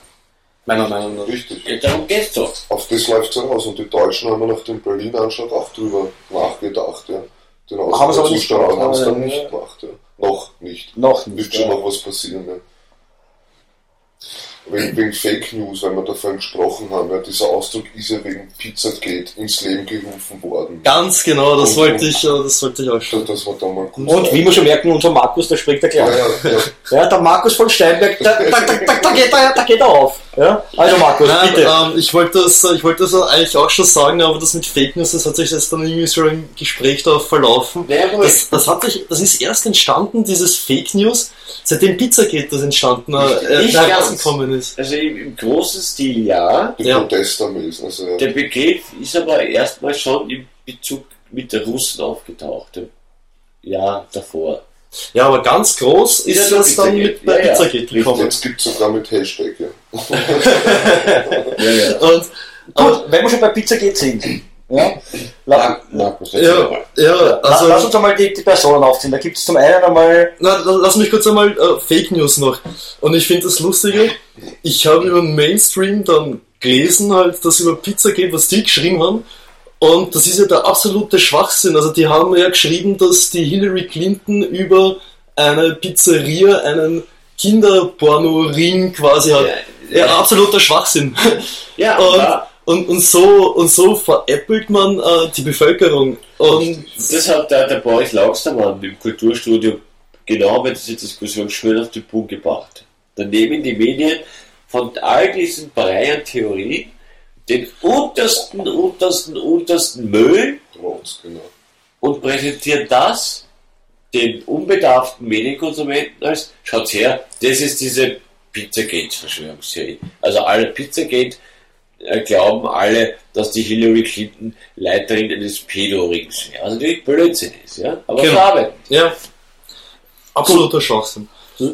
[SPEAKER 3] Meiner Meinung nach.
[SPEAKER 4] richtig.
[SPEAKER 2] ja, darum geht's doch.
[SPEAKER 4] Auf das läuft es aus. Und die Deutschen haben nach dem Berlin-Anschlag auch drüber nachgedacht. Ja. Den Ausnahmezustand haben sie dann nicht
[SPEAKER 1] ja.
[SPEAKER 4] gemacht. Ja. Noch nicht.
[SPEAKER 1] Noch
[SPEAKER 4] Wird
[SPEAKER 1] nicht.
[SPEAKER 4] schon
[SPEAKER 1] Ja.
[SPEAKER 4] noch was passieren. Ja. Wegen, wegen Fake News, weil wir davon gesprochen haben. Ja. Dieser Ausdruck ist ja wegen Pizzagate ins Leben gerufen worden.
[SPEAKER 3] Ganz genau, das wollte ich, das wollte ich auch schon.
[SPEAKER 4] das war dann mal gut.
[SPEAKER 1] Und wie wir schon merken, unser Markus, der spricht der
[SPEAKER 4] ja,
[SPEAKER 1] klar.
[SPEAKER 4] ja, ja.
[SPEAKER 1] Ja, der Markus von Steinberg, da, da, da, da, da, geht, er, da geht er auf. Ja? Also Markus,
[SPEAKER 3] Nein,
[SPEAKER 1] bitte.
[SPEAKER 3] ähm, ich wollte das, ich wollte das eigentlich auch schon sagen, aber das mit Fake News, das hat sich jetzt dann irgendwie so im Gespräch da verlaufen.
[SPEAKER 2] Aber
[SPEAKER 3] Das, das hat sich, das ist erst entstanden, dieses Fake News, seitdem Pizzagate das entstanden, äh,
[SPEAKER 2] nicht
[SPEAKER 3] herausgekommen ist.
[SPEAKER 2] Also im, im großen Stil ja.
[SPEAKER 4] Die
[SPEAKER 3] Ja.
[SPEAKER 4] Protestermäß. Also, ja.
[SPEAKER 2] Der Begriff ist aber erstmal schon im Bezug mit der Russen aufgetaucht. Im Jahr davor.
[SPEAKER 3] Ja, aber ganz groß ist
[SPEAKER 2] Ja,
[SPEAKER 3] das dann mit bei
[SPEAKER 2] Ja, ja.
[SPEAKER 3] Pizzagate gekommen.
[SPEAKER 4] Jetzt gibt es sogar mit Hashtag, ja.
[SPEAKER 2] Ja, ja.
[SPEAKER 3] Und,
[SPEAKER 1] Gut, wenn wir schon bei Pizzagate sind. Ja? La
[SPEAKER 3] ja, ja,
[SPEAKER 1] also, lass uns einmal die, die Personen aufziehen. Da gibt es zum einen einmal
[SPEAKER 3] na, lass mich kurz einmal äh, Fake News noch. Und ich finde das Lustige, ich habe über den Mainstream dann gelesen, halt, dass über Pizzagate, was die geschrieben haben, und das ist ja der absolute Schwachsinn. Also die haben ja geschrieben, dass die Hillary Clinton über eine Pizzeria einen Kinderporno-Ring quasi hat.
[SPEAKER 2] Ja,
[SPEAKER 3] Ja, absoluter Schwachsinn.
[SPEAKER 2] Ja,
[SPEAKER 3] Und,
[SPEAKER 2] ja.
[SPEAKER 3] und, und, so, und so veräppelt man äh, die Bevölkerung. Und
[SPEAKER 2] Das hat der, der Boris Laugstermann im Kulturstudio genau bei dieser Diskussion schön auf den Punkt gebracht. Da nehmen die Medien von all diesen Brei an Theorien den untersten, untersten, untersten Müll
[SPEAKER 4] Rotz, genau.
[SPEAKER 2] und präsentieren das den unbedarften Medienkonsumenten als, schaut her, das ist diese Pizzagate-Verschwörungstheorie. Also alle Pizzagate äh, glauben alle, dass die Hillary Clinton Leiterin eines Pedo-Rings wäre. Also natürlich Blödsinn ist, ja. Aber
[SPEAKER 3] Genau.
[SPEAKER 2] verarbeiten.
[SPEAKER 3] ja, absoluter Schwachsinn.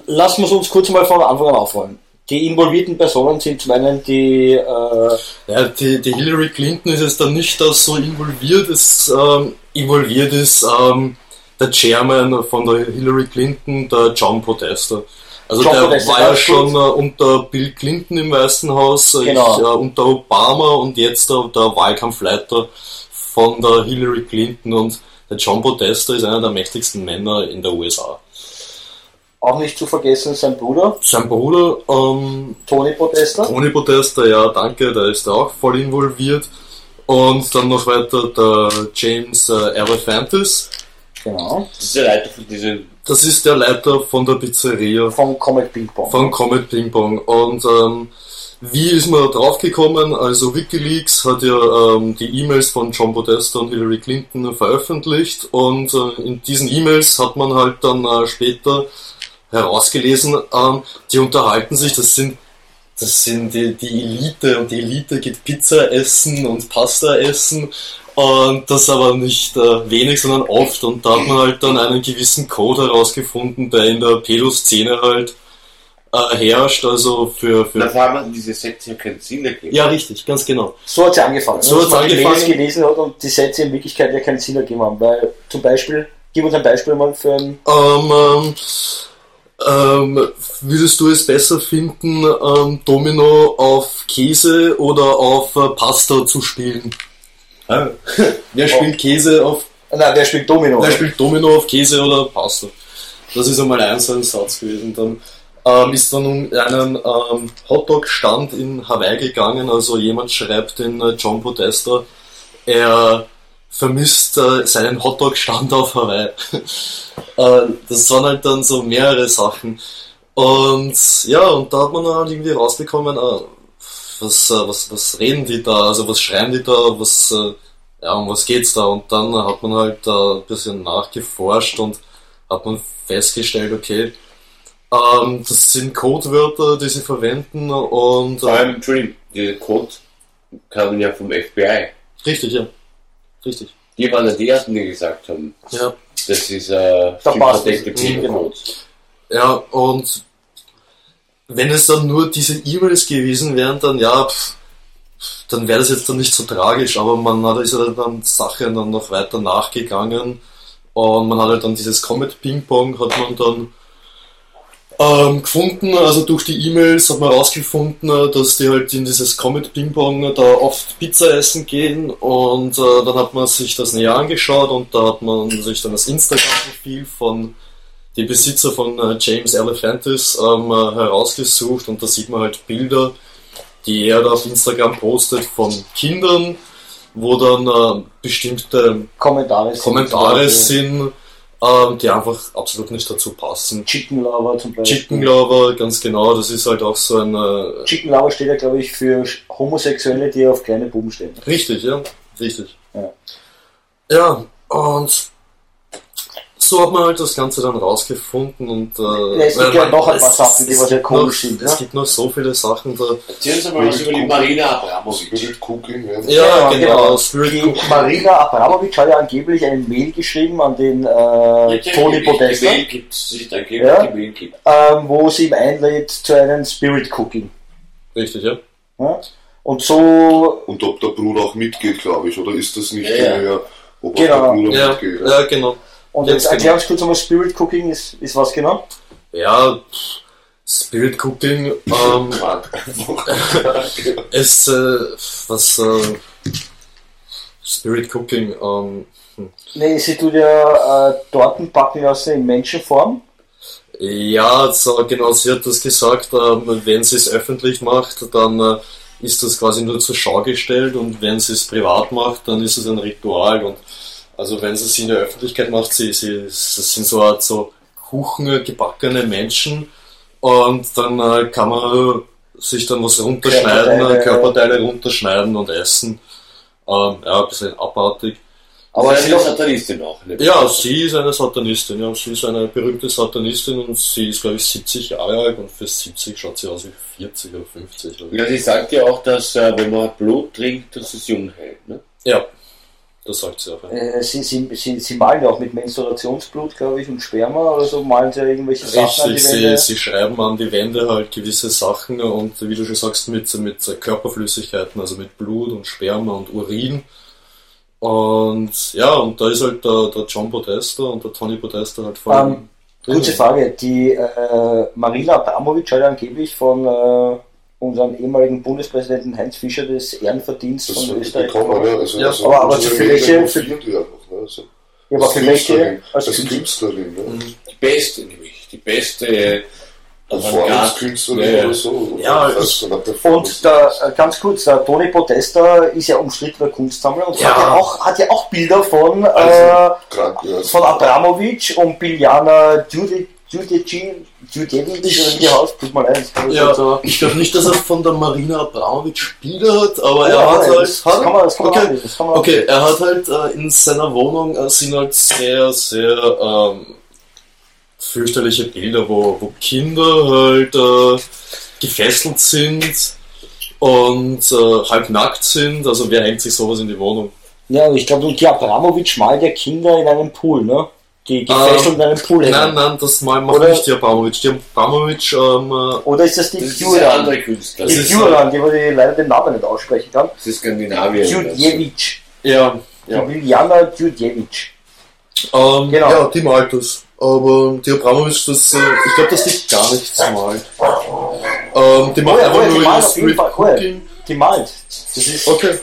[SPEAKER 1] Lassen wir es uns kurz mal von Anfang an aufrollen. Die involvierten Personen sind zum einen die, äh,
[SPEAKER 3] Ja, die, die Hillary Clinton ist jetzt dann nicht da so involviert, ist, ähm, involviert ist ähm, der Chairman von der Hillary Clinton, der John Podesta. Also
[SPEAKER 1] John
[SPEAKER 3] der
[SPEAKER 1] Podesta,
[SPEAKER 3] war ja schon äh, unter Bill Clinton im Weißen Haus, äh,
[SPEAKER 1] Genau.
[SPEAKER 3] ich, äh, unter Obama und jetzt der, der Wahlkampfleiter von der Hillary Clinton und der John Podesta ist einer der mächtigsten Männer in der USA.
[SPEAKER 1] Auch nicht zu vergessen, sein Bruder,
[SPEAKER 3] Sein Bruder, ähm,
[SPEAKER 1] Tony Podesta.
[SPEAKER 3] Tony Podesta, ja, danke, der ist da auch voll involviert. Und dann noch weiter der James äh, Elephantis.
[SPEAKER 1] Genau.
[SPEAKER 2] Das ist der Leiter von diesem
[SPEAKER 3] Das ist der Leiter von der Pizzeria
[SPEAKER 1] Von Comet Ping Pong.
[SPEAKER 3] von Comet Ping Pong. Und ähm, wie ist man da drauf gekommen? Also Wikileaks hat ja ähm, die E-Mails von John Podesta und Hillary Clinton veröffentlicht. Und äh, in diesen E-Mails hat man halt dann äh, später herausgelesen, ähm, die unterhalten sich, das sind das sind die, die Elite und die Elite geht Pizza essen und Pasta essen und das aber nicht äh, wenig, sondern oft und da hat man halt dann einen gewissen Code herausgefunden, der in der Pedo-Szene halt äh, herrscht, also für, für
[SPEAKER 2] allem hatten diese Sätze ja keinen Sinn ergeben.
[SPEAKER 3] ja richtig, ganz genau.
[SPEAKER 1] So hat es angefangen.
[SPEAKER 3] So
[SPEAKER 1] man die
[SPEAKER 3] angefangen.
[SPEAKER 1] Mails gelesen hat und die Sätze in Wirklichkeit ja keinen Sinn ergeben haben. Weil zum Beispiel, gib uns ein Beispiel mal für ein
[SPEAKER 3] Ähm, ähm, ähm, würdest du es besser finden, ähm, Domino auf Käse oder auf äh, Pasta zu spielen? Wer spielt Käse auf
[SPEAKER 1] Nein, wer spielt Domino?
[SPEAKER 3] Wer spielt Domino auf Käse oder Pasta? Das ist einmal ein so ein Satz gewesen. Dann ähm, ist dann um einen ähm, Hotdog-Stand in Hawaii gegangen. Also jemand schreibt den äh, John Podesta, er vermisst äh, seinen Hotdog-Stand auf Hawaii. äh, das waren halt dann so mehrere Sachen. Und ja, und da hat man dann halt irgendwie rausbekommen, äh, was, äh, was, was reden die da, also was schreiben die da, was, äh, ja, um was geht's da? Und dann hat man halt äh, ein bisschen nachgeforscht und hat man festgestellt, okay, ähm, das sind Codewörter, die sie verwenden und
[SPEAKER 2] Vor
[SPEAKER 3] äh,
[SPEAKER 2] allem, Entschuldigung, der Code kam ja vom FBI.
[SPEAKER 3] richtig, ja. Richtig.
[SPEAKER 2] Die waren ja die ersten, die gesagt haben,
[SPEAKER 3] Ja.
[SPEAKER 2] das ist äh,
[SPEAKER 1] Da passt Mhm, genau.
[SPEAKER 3] Ja, und wenn es dann nur diese E-Mails gewesen wären, dann ja, pff, dann wäre das jetzt dann nicht so tragisch, aber man hat ist ja dann Sache dann noch weiter nachgegangen und man hat halt dann dieses Comet Ping Pong hat man dann ähm, gefunden, also durch die E-Mails hat man herausgefunden, äh, dass die halt in dieses Comet Ping Pong da oft Pizza essen gehen und äh, dann hat man sich das näher angeschaut und da hat man sich dann das Instagram-Profil von die Besitzer von äh, James Elephantis ähm, äh, herausgesucht und da sieht man halt Bilder, die er da auf Instagram postet von Kindern, wo dann äh, bestimmte
[SPEAKER 1] Kommentare.
[SPEAKER 3] Kommentare sind, ähm, die einfach absolut nicht dazu passen.
[SPEAKER 1] Chicken Lover zum Beispiel.
[SPEAKER 3] Chicken Lover, ganz genau, das ist halt auch so ein. Äh,
[SPEAKER 1] Chicken Lover steht ja, glaube ich, für Homosexuelle, die auf kleine Buben stehen.
[SPEAKER 3] richtig, ja, richtig.
[SPEAKER 1] Ja.
[SPEAKER 3] Ja, und so hat man halt das Ganze dann rausgefunden und äh,
[SPEAKER 1] Ja, es gibt ja noch ein paar Sachen, die was ja komisch sind,
[SPEAKER 3] Es gibt noch so viele Sachen da.
[SPEAKER 2] Erzählen Sie mal was über die Marina Abramovic.
[SPEAKER 4] Spirit Cooking, ja.
[SPEAKER 3] Ja, genau,
[SPEAKER 1] genau.
[SPEAKER 3] Spirit
[SPEAKER 1] Die
[SPEAKER 3] Cooking.
[SPEAKER 1] Marina Abramovic hat ja angeblich eine Mail geschrieben an den äh, Tony Podesta,
[SPEAKER 2] Die Mail gibt es nicht angeblich,
[SPEAKER 1] Ja.
[SPEAKER 2] die Mail gibt
[SPEAKER 1] ähm, wo sie ihm einlädt zu einem Spirit Cooking.
[SPEAKER 3] Richtig, ja.
[SPEAKER 1] Ja? Und so,
[SPEAKER 4] Und ob der Bruder auch mitgeht, glaube ich, oder ist das nicht
[SPEAKER 2] Ja, ja.
[SPEAKER 4] mehr, ob
[SPEAKER 1] Genau.
[SPEAKER 4] auch der Bruder
[SPEAKER 3] Ja,
[SPEAKER 4] mitgeht?
[SPEAKER 3] ja, genau.
[SPEAKER 1] Und
[SPEAKER 3] Ganz
[SPEAKER 1] jetzt erklär uns kurz einmal, Spirit Cooking ist, ist was genau?
[SPEAKER 3] Ja, Spirit Cooking ähm, ist äh, was äh, Spirit Cooking ähm, hm.
[SPEAKER 1] Nee, sie tut ja äh, Torten backen lassen in Menschenform.
[SPEAKER 3] Ja, so, genau, sie hat das gesagt, ähm, wenn sie es öffentlich macht, dann äh, ist das quasi nur zur Schau gestellt und wenn sie es privat macht, dann ist es ein Ritual und also wenn sie es in der Öffentlichkeit macht, sie, sie, das sind so Art so Kuchen gebackene Menschen und dann äh, kann man sich dann was runterschneiden,
[SPEAKER 1] Körperteile,
[SPEAKER 3] Körperteile runterschneiden und essen. Ähm, ja, ein bisschen abartig.
[SPEAKER 1] Aber sie
[SPEAKER 2] sie ist
[SPEAKER 1] doch,
[SPEAKER 2] Satanistin auch. ne?
[SPEAKER 3] Ja, sie ist eine Satanistin, ja. Sie ist eine berühmte Satanistin und sie ist, glaube ich, 70 Jahre alt und für 70 schaut sie aus wie 40 oder 50. Oder?
[SPEAKER 2] Ja, sie sagt ja auch, dass äh, wenn man Blut trinkt, dass es jung hält. Ne?
[SPEAKER 3] Ja, das sagt sie auch. Ja.
[SPEAKER 1] äh, sie, sie, sie, sie malen ja auch mit Menstruationsblut, glaube ich, und Sperma oder so, malen sie ja irgendwelche Sachen an die
[SPEAKER 3] Richtig, sie, sie schreiben an die Wände halt gewisse Sachen und wie du schon sagst, mit, mit Körperflüssigkeiten, also mit Blut und Sperma und Urin. Und ja, und da ist halt der, der John Podesta und der Tony Podesta halt vor allem.
[SPEAKER 1] Ähm, Kurze Frage, die äh, Marina Abramovic hat angeblich von äh, unserem ehemaligen Bundespräsidenten Heinz Fischer das Ehrenverdienst
[SPEAKER 4] Das
[SPEAKER 1] von Österreich
[SPEAKER 4] bekommen, ja. Also,
[SPEAKER 3] Ja,
[SPEAKER 4] also
[SPEAKER 1] aber- aber für welche- für-?
[SPEAKER 4] Also,
[SPEAKER 1] Ja, aber für welche?
[SPEAKER 4] Künstlerin,
[SPEAKER 1] Als
[SPEAKER 4] als
[SPEAKER 1] Künstlerin.
[SPEAKER 4] Ne?
[SPEAKER 2] Die beste nämlich. Die beste
[SPEAKER 4] Performance-Künstlerin
[SPEAKER 2] Ja,
[SPEAKER 4] oder so.
[SPEAKER 3] Ja, ich-.
[SPEAKER 1] Und da, äh, ganz kurz, der Tony Podesta ist ja umstrittener Kunstsammler und
[SPEAKER 3] Ja.
[SPEAKER 1] hat, ja auch, hat ja auch Bilder von,
[SPEAKER 4] Also,
[SPEAKER 1] äh,
[SPEAKER 4] krank, ja.
[SPEAKER 1] von Abramovic und Biljana Djudjevic,
[SPEAKER 3] Ich-
[SPEAKER 1] oder wie die heißt, tut mir leid,
[SPEAKER 3] Ja,
[SPEAKER 1] so.
[SPEAKER 3] ich glaube nicht, dass er von der Marina Abramovic Spiele hat, aber er hat halt.
[SPEAKER 1] das, das kann man, das kann man
[SPEAKER 3] okay.
[SPEAKER 1] anlesen, das kann man
[SPEAKER 3] Okay, er hat halt äh, in seiner Wohnung äh, sind halt sehr, sehr ähm, fürchterliche Bilder, wo, wo Kinder halt äh, gefesselt sind und äh, halb nackt sind. Also wer hängt sich sowas in die Wohnung?
[SPEAKER 1] Ja, ich glaube, die Abramovic malt ja Kinder in einem Pool, ne? Die gefesselt in einem Pool
[SPEAKER 3] Nein,
[SPEAKER 1] hängen.
[SPEAKER 3] nein, das mal macht
[SPEAKER 1] Oder-
[SPEAKER 3] nicht die Abramovic. Die Abramovic, ähm, äh,
[SPEAKER 1] Oder ist das die
[SPEAKER 2] Das? Künstler.
[SPEAKER 1] Die
[SPEAKER 2] Das
[SPEAKER 1] Djuran, die wo ich leider den Namen nicht aussprechen kann.
[SPEAKER 2] das ist Skandinavien.
[SPEAKER 1] Djudjevic.
[SPEAKER 3] ja,
[SPEAKER 1] Die Biljana Djudjevic.
[SPEAKER 3] Ähm,
[SPEAKER 1] Genau.
[SPEAKER 3] Ja, die malt das. Aber die Abramovic, das, äh, ich glaube, dass die gar nichts malt. Ähm, die macht
[SPEAKER 1] Oh ja,
[SPEAKER 3] einfach
[SPEAKER 1] ja, die
[SPEAKER 3] nur
[SPEAKER 1] malt
[SPEAKER 3] Street
[SPEAKER 1] ja,
[SPEAKER 3] Cooking.
[SPEAKER 1] die malt. Das ist,
[SPEAKER 3] Okay.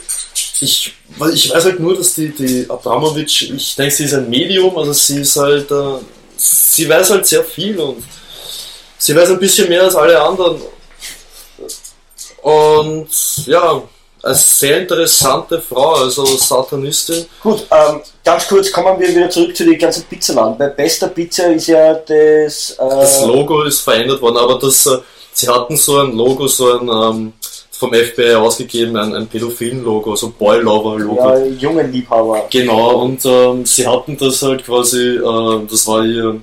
[SPEAKER 3] Ich, ich weiß halt nur, dass die, die Abramovic, ich denke, sie ist ein Medium, also sie ist halt, äh, sie weiß halt sehr viel und sie weiß ein bisschen mehr als alle anderen. Und ja, eine sehr interessante Frau, also Satanistin.
[SPEAKER 1] Gut, ähm, ganz kurz kommen wir wieder zurück zu den ganzen Pizzaladen. Bei Bester Pizza ist ja das. Äh,
[SPEAKER 3] Das Logo ist verändert worden, aber das, äh, sie hatten so ein Logo, so ein ähm, vom FBI ausgegeben, ein, ein pädophilen Logo, so Boy Lover Logo.
[SPEAKER 1] ja, jungen Liebhaber.
[SPEAKER 3] Genau, und ähm, sie hatten das halt quasi, äh, das war ihr,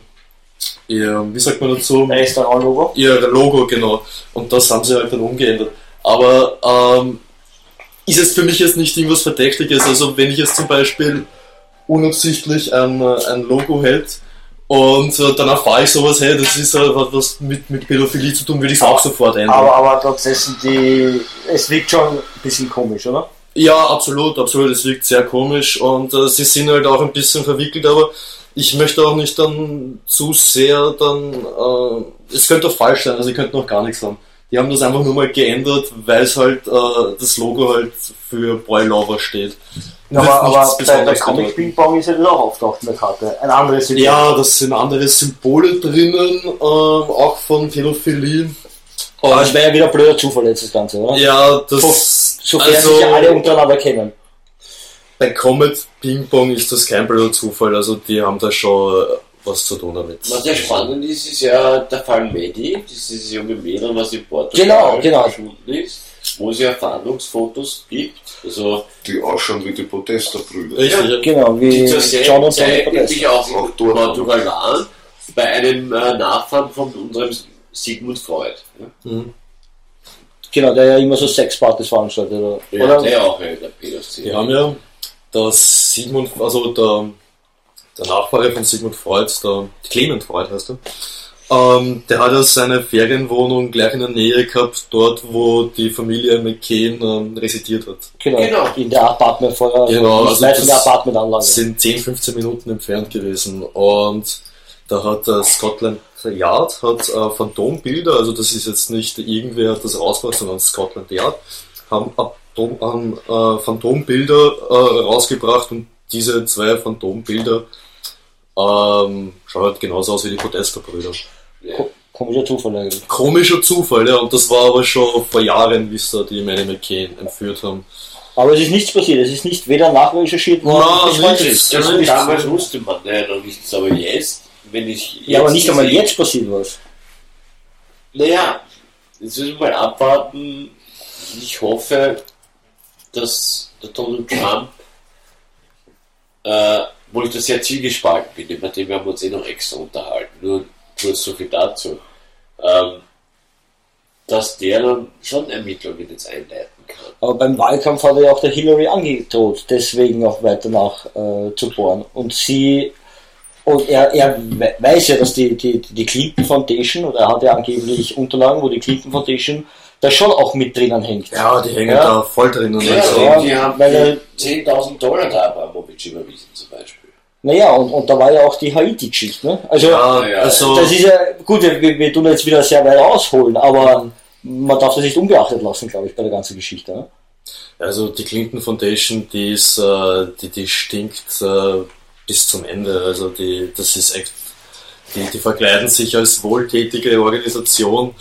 [SPEAKER 3] ihr, wie sagt man dazu?
[SPEAKER 1] Restaurant-Logo.
[SPEAKER 3] Ihr Logo, genau. Und das haben sie halt dann umgeändert. Aber ähm, ist jetzt für mich jetzt nicht irgendwas Verdächtiges. Also wenn ich jetzt zum Beispiel unabsichtlich ein, ein Logo hätte und äh, dann erfahre ich sowas, hey, das ist äh, was mit, mit Pädophilie zu tun, würde ich es auch sofort ändern.
[SPEAKER 1] Aber, aber trotzdem, die, es wirkt schon ein bisschen komisch, oder?
[SPEAKER 3] Ja, absolut, absolut. Es wirkt sehr komisch und äh, sie sind halt auch ein bisschen verwickelt, aber ich möchte auch nicht dann zu sehr dann. Äh, es könnte auch falsch sein, also sie könnten auch gar nichts haben. Die haben das einfach nur mal geändert, weil es halt äh, das Logo halt für Boy Lover steht.
[SPEAKER 1] Ja, aber, aber bei der
[SPEAKER 3] Besonderes
[SPEAKER 1] Comic. Ping Pong ist ja das auch auftaucht in der Karte. Ein anderes Symbol.
[SPEAKER 3] Ja, das sind andere Symbole drinnen, ähm, auch von Pädophilie.
[SPEAKER 1] Aber es wäre ja wieder blöder Zufall jetzt das Ganze, oder?
[SPEAKER 3] ja, das.
[SPEAKER 1] Sofern
[SPEAKER 3] also-
[SPEAKER 1] sich ja alle untereinander kennen.
[SPEAKER 3] bei Comet Ping Pong ist das kein blöder Zufall, also die haben da schon äh, was zu tun damit.
[SPEAKER 2] Was sehr spannend ist, ist ja der Fall Medi, dieses junge Mädel, was in Portugal
[SPEAKER 1] Genau, genau.
[SPEAKER 2] verschwunden ist, wo es ja Fahndungsfotos gibt. Also,
[SPEAKER 4] Die ausschauen wie die Protestlerbrüder.
[SPEAKER 3] Richtig, ja.
[SPEAKER 1] Genau,
[SPEAKER 2] die
[SPEAKER 1] wie
[SPEAKER 2] zur
[SPEAKER 1] John
[SPEAKER 2] selben Zeit nämlich auch
[SPEAKER 4] Auch dort.
[SPEAKER 2] Portugal waren, bei einem äh, Nachfahren von unserem Sigmund Freud. Ja?
[SPEAKER 3] Mhm.
[SPEAKER 1] Genau, der ja immer so Sexpartys veranstaltet. Oder?
[SPEAKER 2] Ja,
[SPEAKER 1] oder?
[SPEAKER 2] der auch in der Pädoszene.
[SPEAKER 3] Die haben ja das Sigmund, also der, der Nachfahre von Sigmund Freud, der Clement Freud heißt er, ähm, der hat ja seine Ferienwohnung gleich in der Nähe gehabt, dort wo die Familie McCain ähm, residiert hat.
[SPEAKER 1] Genau,
[SPEAKER 2] Genau.
[SPEAKER 1] in der Apartment vor der,
[SPEAKER 3] Genau, also
[SPEAKER 1] weit von der
[SPEAKER 3] das
[SPEAKER 1] Apartmentanlage.
[SPEAKER 3] sind 10, 15 Minuten entfernt gewesen und da hat äh, Scotland Yard hat äh, Phantombilder, also das ist jetzt nicht irgendwer hat das rausgebracht, sondern Scotland Yard haben Atom, haben, äh, Phantombilder äh, rausgebracht und diese zwei Phantombilder ähm, schauen halt genauso aus wie die Podesta-Brüder.
[SPEAKER 1] Ko- Komischer Zufall eigentlich.
[SPEAKER 3] Komischer Zufall, ja, und das war aber schon vor Jahren, wie sie da die Manny McCain entführt haben.
[SPEAKER 1] Aber es ist nichts passiert, es ist nicht weder nachrecherchiert worden,
[SPEAKER 3] Na,
[SPEAKER 1] bis heute
[SPEAKER 3] nichts.
[SPEAKER 1] nicht.
[SPEAKER 2] Also
[SPEAKER 3] nichts.
[SPEAKER 2] damals wusste man ja noch nichts, aber jetzt, wenn ich
[SPEAKER 1] Ja, aber
[SPEAKER 2] jetzt
[SPEAKER 1] nicht einmal jetzt passiert was.
[SPEAKER 2] Naja, jetzt müssen wir mal abwarten. Ich hoffe, dass der Donald Trump, äh, wo ich da sehr zielgespalten bin, über den wir haben uns eh noch extra unterhalten, nur kurz so viel dazu, ähm, dass der dann schon Ermittlungen jetzt einleiten kann.
[SPEAKER 1] Aber beim Wahlkampf hat er ja auch der Hillary angedroht, deswegen auch weiter nach äh, zu bohren. Und sie, und er, er we- weiß ja, dass die, die, die Clinton Foundation, oder er hat ja angeblich Unterlagen, wo die Clinton Foundation da schon auch mit drinnen hängt.
[SPEAKER 3] Ja, die hängen
[SPEAKER 1] Ja.
[SPEAKER 3] da voll drinnen.
[SPEAKER 2] Ja,
[SPEAKER 1] ja.
[SPEAKER 2] die haben
[SPEAKER 1] weil er-
[SPEAKER 2] 10.000 Dollar der Abramovic überwiesen zum Beispiel.
[SPEAKER 1] Naja, und, und da war ja auch die Haiti-Geschichte. Ne? Also,
[SPEAKER 3] Ja,
[SPEAKER 2] Ja,
[SPEAKER 3] also
[SPEAKER 1] das ist ja, gut, wir, wir tun jetzt wieder sehr weit ausholen, aber man darf das nicht unbeachtet lassen, glaube ich, bei der ganzen Geschichte. Ne?
[SPEAKER 3] Also die Clinton Foundation, die ist, äh, die, die stinkt äh, bis zum Ende. Also die, das ist echt, die, die verkleiden sich als wohltätige Organisation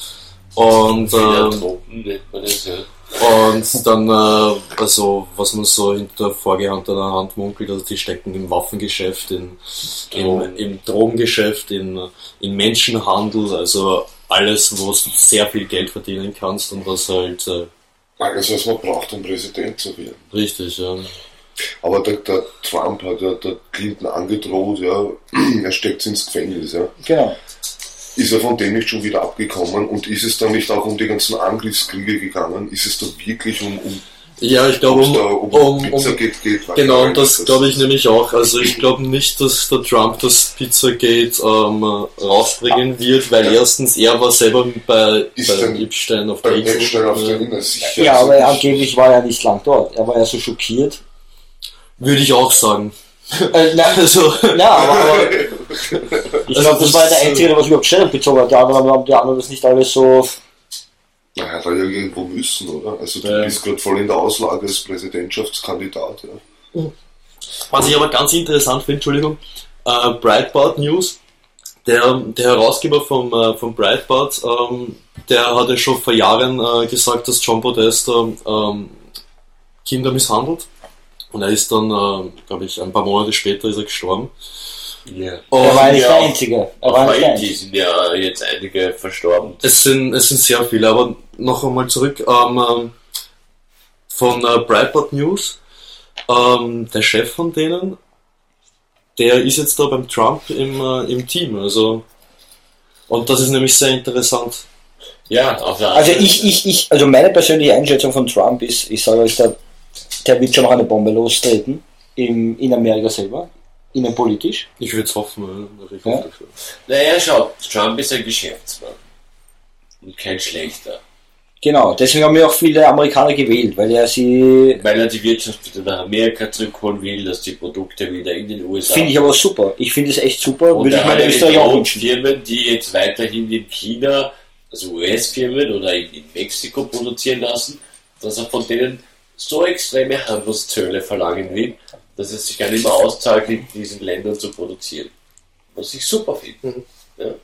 [SPEAKER 3] und,
[SPEAKER 2] Philanthropen nennt man das, ja.
[SPEAKER 3] Und dann, äh, also was man so hinter vorgehandener Hand munkelt, also die stecken im Waffengeschäft, in, im, im Drogengeschäft, in, in Menschenhandel, also alles, wo du sehr viel Geld verdienen kannst und was halt äh,
[SPEAKER 4] Alles, was man braucht, um Präsident zu werden.
[SPEAKER 3] richtig, ja.
[SPEAKER 4] Aber der, der Trump hat ja der Clinton angedroht, ja, er steckt ins Gefängnis, ja.
[SPEAKER 1] Genau.
[SPEAKER 4] Ist er von dem nicht schon wieder abgekommen und ist es da nicht auch um die ganzen Angriffskriege gegangen? Ist es da wirklich um, um,
[SPEAKER 3] Ja, ich glaube, um,
[SPEAKER 4] um,
[SPEAKER 3] um,
[SPEAKER 4] Pizza
[SPEAKER 3] um,
[SPEAKER 4] geht, geht
[SPEAKER 3] Genau, und das glaube ich nämlich auch. Also ich glaube nicht, dass der Trump das Pizzagate ähm, rausbringen wird, weil erstens er war selber bei,
[SPEAKER 4] Ist
[SPEAKER 3] bei Epstein auf der
[SPEAKER 4] Eckstein auf der
[SPEAKER 3] Insel.
[SPEAKER 4] Sicher.
[SPEAKER 1] Ja, aber
[SPEAKER 4] ich-
[SPEAKER 1] angeblich war er nicht lang dort. Er war ja so schockiert.
[SPEAKER 3] Würde ich auch sagen.
[SPEAKER 1] Äh, nein,
[SPEAKER 3] Also,
[SPEAKER 1] ja, aber, aber ich glaube, das war ja der Einzige, der was überhaupt Stellung bezogen hat. Die anderen haben die anderen das nicht alles so.
[SPEAKER 4] Na, hat er ja irgendwo müssen, oder? Also du
[SPEAKER 3] Ja.
[SPEAKER 4] bist gerade voll in der Auslage als Präsidentschaftskandidat, ja.
[SPEAKER 3] was ich aber ganz interessant finde, Entschuldigung, äh, Breitbart News, der, der Herausgeber vom, äh, vom Breitbart, ähm, der hatte schon vor Jahren äh, gesagt, dass John Podesta ähm, Kinder misshandelt. Und er ist dann, äh, glaube ich, ein paar Monate später ist er gestorben.
[SPEAKER 2] Ja.
[SPEAKER 1] Er war nicht
[SPEAKER 2] ja,
[SPEAKER 1] der Einzige. Er
[SPEAKER 2] Auf
[SPEAKER 1] war nicht der Einzige.
[SPEAKER 2] sind ja jetzt einige verstorben.
[SPEAKER 3] es sind, es sind sehr viele, aber noch einmal zurück ähm, ähm, von äh, Breitbart News. Ähm, der Chef von denen, der ist jetzt da beim Trump im, äh, im Team. Also, und das ist nämlich sehr interessant.
[SPEAKER 2] Ja, auf der
[SPEAKER 1] Also ich, ich, ich, also meine persönliche Einschätzung von Trump ist, ich sage euch, der, der wird schon noch eine Bombe lostreten im, in Amerika selber, innenpolitisch.
[SPEAKER 3] Ich würde es hoffen. Also ich
[SPEAKER 1] Ja.
[SPEAKER 3] hoffe dafür.
[SPEAKER 2] Naja, schaut, Trump ist ein Geschäftsmann. Und kein schlechter.
[SPEAKER 1] Genau, deswegen haben wir auch viele Amerikaner gewählt, weil er sie,
[SPEAKER 2] Weil er die Wirtschaft wieder nach Amerika zurückholen will, dass die Produkte wieder in den USA.
[SPEAKER 1] finde ich aber super. Ich finde es echt super,
[SPEAKER 2] Und
[SPEAKER 1] würde ich
[SPEAKER 2] ja
[SPEAKER 1] Österreich auch
[SPEAKER 2] auch
[SPEAKER 1] wünschen.
[SPEAKER 2] Firmen, die jetzt weiterhin in China, also US-Firmen oder in, in Mexiko produzieren lassen, dass er von denen so extreme Handelszölle verlangen will, dass es sich gar nicht mehr auszahlt, in diesen Ländern zu produzieren. Was ich super finde. Ja.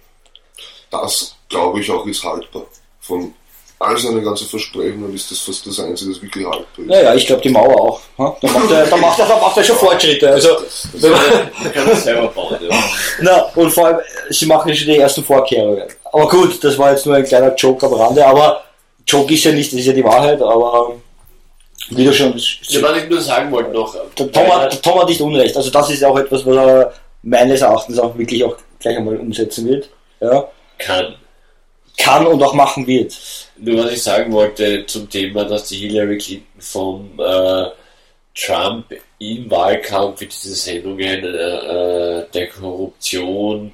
[SPEAKER 4] Das, glaube ich, auch ist haltbar. Von all seine ganzen Versprechungen ist das fast das Einzige, das wirklich haltbar ist.
[SPEAKER 1] Naja, ich glaube die Mauer auch. Ja? Da, macht er, da, macht er, da macht er schon Fortschritte. Also, wenn man,
[SPEAKER 2] Man kann das selber bauen, ja.
[SPEAKER 1] na, und vor allem, sie machen schon die ersten Vorkehrungen. Aber gut, das war jetzt nur ein kleiner Joke am Rande, aber Joke ist ja nicht, das ist ja die Wahrheit, aber wie du schon,
[SPEAKER 2] Ja, was ich nur sagen wollte noch.
[SPEAKER 1] der Tom, hat, der Tom hat nicht unrecht. Also das ist auch etwas, was er meines Erachtens auch wirklich auch gleich einmal umsetzen wird. Ja.
[SPEAKER 2] kann.
[SPEAKER 1] Kann und auch machen wird.
[SPEAKER 2] Nur was ich sagen wollte zum Thema, dass die Hillary Clinton vom äh, Trump im Wahlkampf für diese Sendungen äh, äh, der Korruption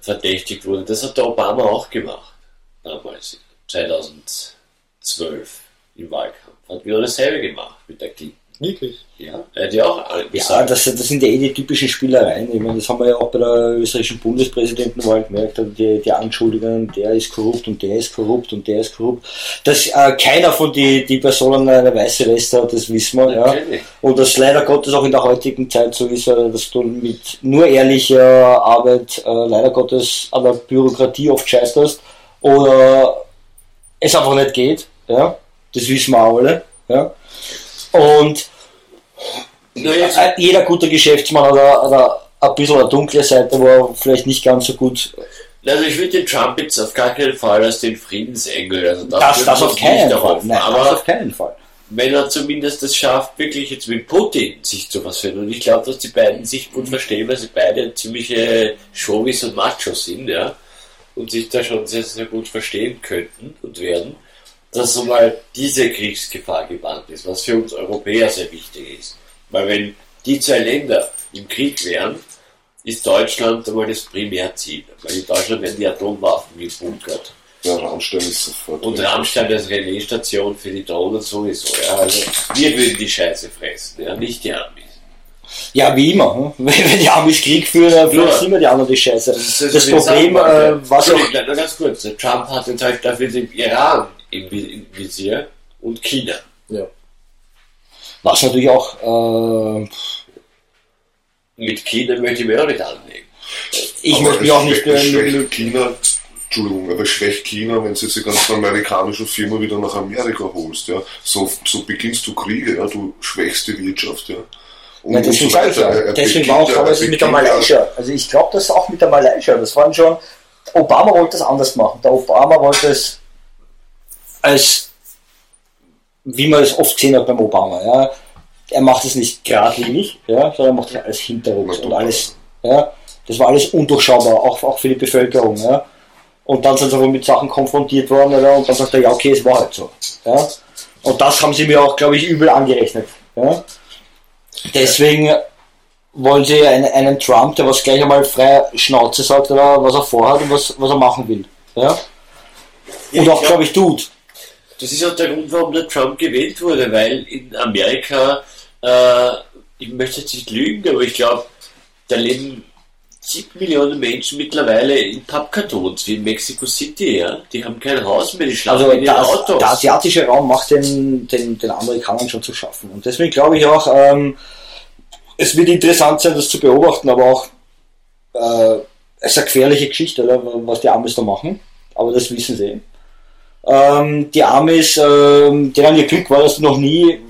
[SPEAKER 2] verdächtigt wurde. Das hat der Obama auch gemacht. Damals, 2012 im Wahlkampf. Hat wieder dasselbe gemacht mit der Clinton.
[SPEAKER 3] Wirklich?
[SPEAKER 2] Ja, er hat ja auch
[SPEAKER 1] Ja, das, das sind ja eh die typischen Spielereien. Ich meine, das haben wir ja auch bei der österreichischen Bundespräsidentenwahl gemerkt. Also die, die Anschuldigungen, der ist korrupt und der ist korrupt und der ist korrupt. Dass äh, keiner von die, die Personen eine weiße Weste hat, das wissen wir. Ja.
[SPEAKER 2] Natürlich.
[SPEAKER 1] Und das leider Gottes auch in der heutigen Zeit so ist, äh, dass du mit nur ehrlicher Arbeit äh, leider Gottes an der Bürokratie oft scheiterst oder es einfach nicht geht. Ja. Das wissen wir auch alle. Ja. Und äh, jeder gute Geschäftsmann hat, eine- ein bisschen eine dunkle Seite, wo er vielleicht nicht ganz so gut.
[SPEAKER 2] also ich würde den Trump jetzt auf gar keinen Fall als den Friedensengel, also
[SPEAKER 1] Das, das
[SPEAKER 2] wir
[SPEAKER 1] auf keinen Fall. Nein, das
[SPEAKER 2] aber
[SPEAKER 1] auf keinen Fall.
[SPEAKER 2] wenn er zumindest es schafft, wirklich jetzt mit Putin sich zu versöhnen. Und ich glaube, dass die beiden sich gut verstehen, weil sie beide ziemliche Chauvis und Machos sind, ja. Und sich da schon sehr, sehr gut verstehen könnten und werden. Dass so mal diese Kriegsgefahr gebannt ist, was für uns Europäer sehr wichtig ist. Weil wenn die zwei Länder im Krieg wären, ist Deutschland einmal das Primärziel. Weil in Deutschland werden die Atomwaffen gebunkert.
[SPEAKER 4] Ja, Rammstein ist sofort.
[SPEAKER 2] Und Rammstein als Relaisstation für die Drohnen sowieso. Ja. Also wir würden die Scheiße fressen, ja, nicht die Amis.
[SPEAKER 1] Ja, wie immer. hm? Wenn die Amis Krieg führen, fressen immer die anderen die Scheiße. Das,
[SPEAKER 2] ist
[SPEAKER 1] Problem, äh, was auch,
[SPEAKER 2] ganz kurz. Trump hat jetzt halt dafür den Iran im, Vi- im Visier und China.
[SPEAKER 3] Ja.
[SPEAKER 1] was natürlich auch, äh,
[SPEAKER 2] Mit China möchte ich mir auch nicht anlegen.
[SPEAKER 1] ich
[SPEAKER 4] Aber
[SPEAKER 1] möchte mich auch nicht äh,
[SPEAKER 4] schwächt
[SPEAKER 1] mit,
[SPEAKER 4] China, Entschuldigung, aber schwächt China, wenn du jetzt die ganzen amerikanischen Firmen wieder nach Amerika holst. Ja. So, so beginnst du Kriege, ja. du schwächst die Wirtschaft. Ja. Und,
[SPEAKER 1] Ja, deswegen
[SPEAKER 4] und so weiter.
[SPEAKER 1] ja. Deswegen war auch damals mit der Malaysia. Also ich glaube, das auch mit der Malaysia. Das waren schon. Obama wollte das anders machen. Der Obama wollte es als, wie man es oft gesehen hat beim Obama, ja. Er macht es nicht geradlinig, ja, sondern er macht es alles hinterrücks und alles, ja. Das war alles undurchschaubar, auch, auch für die Bevölkerung, ja. Und dann sind sie aber mit Sachen konfrontiert worden, ja, und dann sagt er, ja, okay, es war halt so, ja. Und das haben sie mir auch, glaube ich, übel angerechnet, ja. Deswegen wollen sie einen, einen Trump, der was gleich einmal frei Schnauze sagt, oder was er vorhat und was, was er machen will. Ja? Und auch, glaube ich, tut.
[SPEAKER 2] Das ist auch der Grund, warum der Trump gewählt wurde, weil in Amerika, äh, ich möchte jetzt nicht lügen, aber ich glaube, da leben 7 Millionen Menschen mittlerweile in Pappkartons, wie in Mexico City, ja. Die haben kein Haus mehr, die schlafen
[SPEAKER 1] Also
[SPEAKER 2] in
[SPEAKER 1] das,
[SPEAKER 2] Autos.
[SPEAKER 1] der asiatische Raum macht den, den, den Amerikanern schon zu schaffen. Und deswegen glaube ich auch, ähm, es wird interessant sein, das zu beobachten, aber auch äh, es ist eine gefährliche Geschichte, oder, was die Amis da machen. Aber das wissen sie. Ähm, die Amis, ähm, deren ihr Glück war, sie noch nie,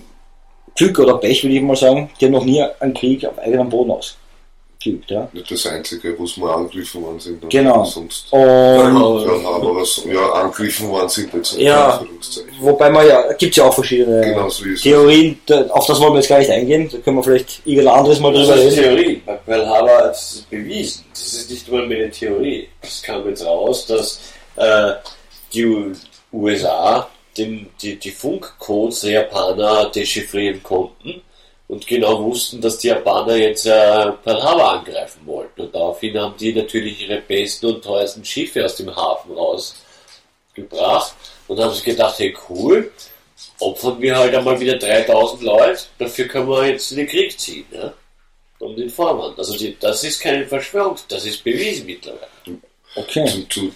[SPEAKER 1] Glück oder Pech würde ich mal sagen, die haben noch nie einen Krieg auf eigenem Boden ausgeübt. Ja.
[SPEAKER 4] Nicht das Einzige, wo es mal angegriffen worden sind.
[SPEAKER 1] Genau.
[SPEAKER 4] Sonst,
[SPEAKER 1] Und
[SPEAKER 4] ja, aber was, ja, angegriffen worden sind jetzt
[SPEAKER 1] Ja. Wobei man ja, gibt es ja auch verschiedene
[SPEAKER 4] Genau so ist.
[SPEAKER 1] Theorien, da- auf das wollen wir jetzt gar nicht eingehen, da können wir vielleicht irgendein anderes Mal
[SPEAKER 2] Das
[SPEAKER 1] drüber
[SPEAKER 2] ist
[SPEAKER 1] reden.
[SPEAKER 2] Theorie. Bei Pearl Harbor hat es bewiesen. Das ist nicht nur eine Theorie. Es kam jetzt raus, dass äh, die USA den, die, die Funkcodes der Japaner dechiffrieren konnten und genau wussten, dass die Japaner jetzt äh, Pearl Harbor angreifen wollten. Und daraufhin haben die natürlich ihre besten und teuersten Schiffe aus dem Hafen rausgebracht und haben sich gedacht, hey cool, opfern wir halt einmal wieder 3000 Leute, dafür können wir jetzt in den Krieg ziehen. Ja? um den Vorwand. Also die, das ist keine Verschwörung, das ist bewiesen mittlerweile.
[SPEAKER 1] Okay.
[SPEAKER 4] Zu, zu,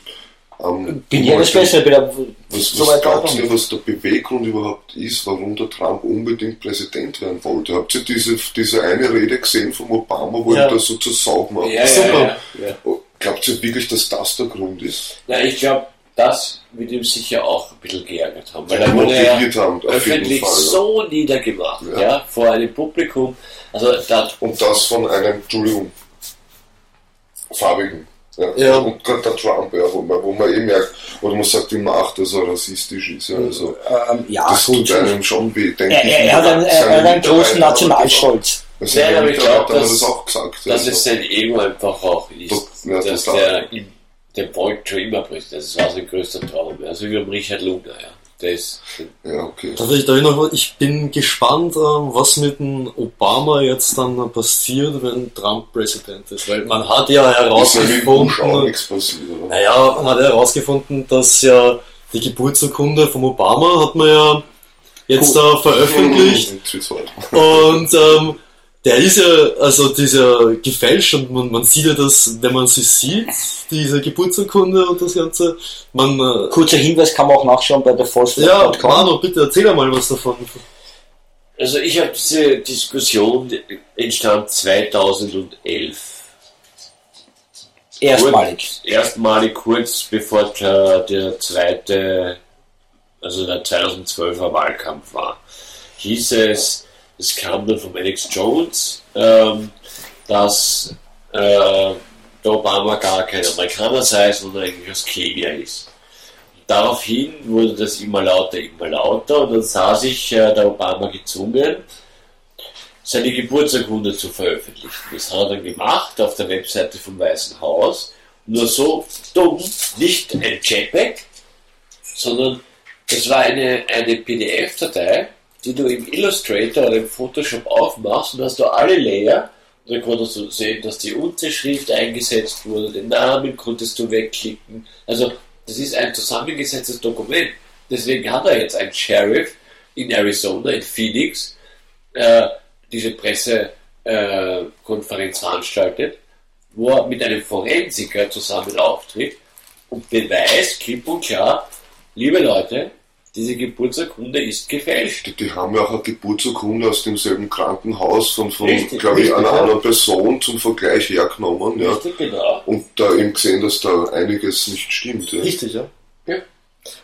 [SPEAKER 4] ähm,
[SPEAKER 1] Bin ja das Bessere, bin ja
[SPEAKER 4] Was, was ihr,
[SPEAKER 1] nicht.
[SPEAKER 4] was der Beweggrund überhaupt ist, warum der Trump unbedingt Präsident werden wollte? Habt ihr diese, diese eine Rede gesehen vom Obama, wo
[SPEAKER 1] Ja.
[SPEAKER 4] er das so zur Sau gemacht hat?
[SPEAKER 1] Super.
[SPEAKER 2] Ja, ja.
[SPEAKER 4] Glaubt ihr wirklich, dass das der Grund ist?
[SPEAKER 2] Na, ich glaube, das wird ihm sicher auch ein bisschen geärgert haben, weil
[SPEAKER 4] Ja,
[SPEAKER 2] er wurde ja
[SPEAKER 4] haben,
[SPEAKER 2] öffentlich
[SPEAKER 4] Fall, ja.
[SPEAKER 2] so niedergemacht, ja.
[SPEAKER 4] Ja.
[SPEAKER 2] vor einem Publikum. Also da,
[SPEAKER 4] Und das von einem, Entschuldigung, farbigen. Ja.
[SPEAKER 3] Ja.
[SPEAKER 4] Und gerade der Trump, ja, wo, man, wo man eh merkt, oder man sagt immer, ach, dass er rassistisch ist. Ja, also,
[SPEAKER 1] Ähm, ja,
[SPEAKER 4] das tut einem schon weh, denke
[SPEAKER 1] Er,
[SPEAKER 4] ich.
[SPEAKER 1] er, er hat einen, er hat einen großen Nationalstolz.
[SPEAKER 4] Also
[SPEAKER 2] Nein, aber ich glaub,
[SPEAKER 4] hat
[SPEAKER 2] dass-
[SPEAKER 4] das auch gesagt.
[SPEAKER 2] dass
[SPEAKER 4] also.
[SPEAKER 2] es sein Ego einfach auch ist,
[SPEAKER 4] Doch, ja,
[SPEAKER 2] dass
[SPEAKER 4] total.
[SPEAKER 2] der, der wollte schon immer Präsident, das war sein größter Traum, also wie beim Richard Lugner, ja. Ist,
[SPEAKER 4] Ja, okay.
[SPEAKER 3] Darf ich, noch, ich bin gespannt, äh, was mit dem Obama jetzt dann passiert, wenn Trump Präsident ist. Weil man hat ja herausgefunden,
[SPEAKER 4] passiert,
[SPEAKER 3] naja, man hat ja herausgefunden, dass ja die Geburtsurkunde vom Obama hat man ja jetzt da veröffentlicht. Und ähm, der ist ja, also dieser gefälscht und man, man sieht ja das, wenn man sie sieht, diese Geburtsurkunde und das Ganze. Man, äh,
[SPEAKER 1] Kurzer Hinweis kann man auch nachschauen bei der
[SPEAKER 3] ja,
[SPEAKER 1] Volkswagen.com.
[SPEAKER 3] Manu, bitte erzähl mal was davon.
[SPEAKER 2] also ich habe diese Diskussion die entstand 2011.
[SPEAKER 1] Erstmalig.
[SPEAKER 2] Kurz, erstmalig kurz bevor der, der zweite, also der 2012er Wahlkampf war, hieß es, es kam dann von Alex Jones, ähm, dass äh, der Obama gar kein Amerikaner sei, sondern eigentlich aus Kenia ist. Daraufhin wurde das immer lauter, immer lauter und dann sah sich äh, der Obama gezwungen, seine Geburtsurkunde zu veröffentlichen. Das hat er dann gemacht auf der Webseite vom Weißen Haus. Nur so dumm, nicht ein JPEG, sondern es war eine, eine PDF-Datei, die du im Illustrator oder im Photoshop aufmachst und hast du alle Layer und dann konntest du sehen, dass die Unterschrift eingesetzt wurde, den Namen konntest du wegklicken. Also das ist ein zusammengesetztes Dokument. Deswegen hat er jetzt einen Sheriff in Arizona, in Phoenix, äh, diese Pressekonferenz äh, veranstaltet, wo er mit einem Forensiker zusammen auftritt und beweist klipp und klar, liebe Leute, diese Geburtsurkunde ist gefälscht.
[SPEAKER 4] Die, die haben ja auch eine Geburtsurkunde aus demselben Krankenhaus von, von glaube ich, einer anderen Person zum Vergleich hergenommen. Ja.
[SPEAKER 2] Richtig, genau.
[SPEAKER 4] Und da eben gesehen, dass da einiges nicht stimmt. Ja.
[SPEAKER 3] Richtig, ja.
[SPEAKER 2] Ja.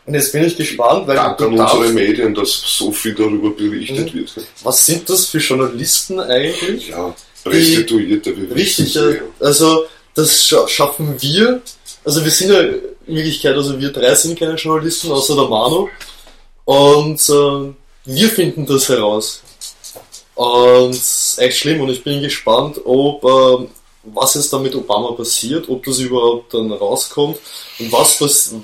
[SPEAKER 3] Und jetzt bin ich gespannt, weil
[SPEAKER 4] Dank an unsere Medien, dass so viel darüber berichtet
[SPEAKER 3] Mhm.
[SPEAKER 4] wird.
[SPEAKER 3] was sind das für Journalisten eigentlich?
[SPEAKER 4] Ja, Prostituierte, wir
[SPEAKER 3] Richtig, ja. Also das scha schaffen wir. Also wir sind ja in Wirklichkeit, also wir drei sind keine Journalisten, außer der Manu. Und äh, wir finden das heraus. Und es ist echt schlimm und ich bin gespannt, ob äh, was jetzt da mit Obama passiert, ob das überhaupt dann rauskommt und was pass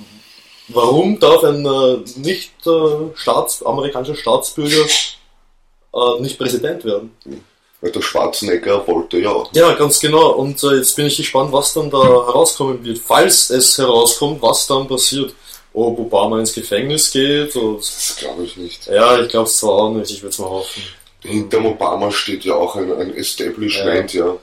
[SPEAKER 3] warum darf ein äh, nicht äh, Staats amerikanischer Staatsbürger äh, nicht Präsident werden.
[SPEAKER 4] Weil der Schwarzenegger wollte ja.
[SPEAKER 3] Ja, ganz genau. Und äh, jetzt bin ich gespannt, was dann da herauskommen wird. Falls es herauskommt, was dann passiert. Ob Obama ins Gefängnis geht. Und,
[SPEAKER 4] Das glaube ich nicht.
[SPEAKER 3] ja, ich glaube es zwar auch nicht. Ich würde es mal hoffen.
[SPEAKER 4] Hinterm Obama steht ja auch ein, ein Establishment, ja.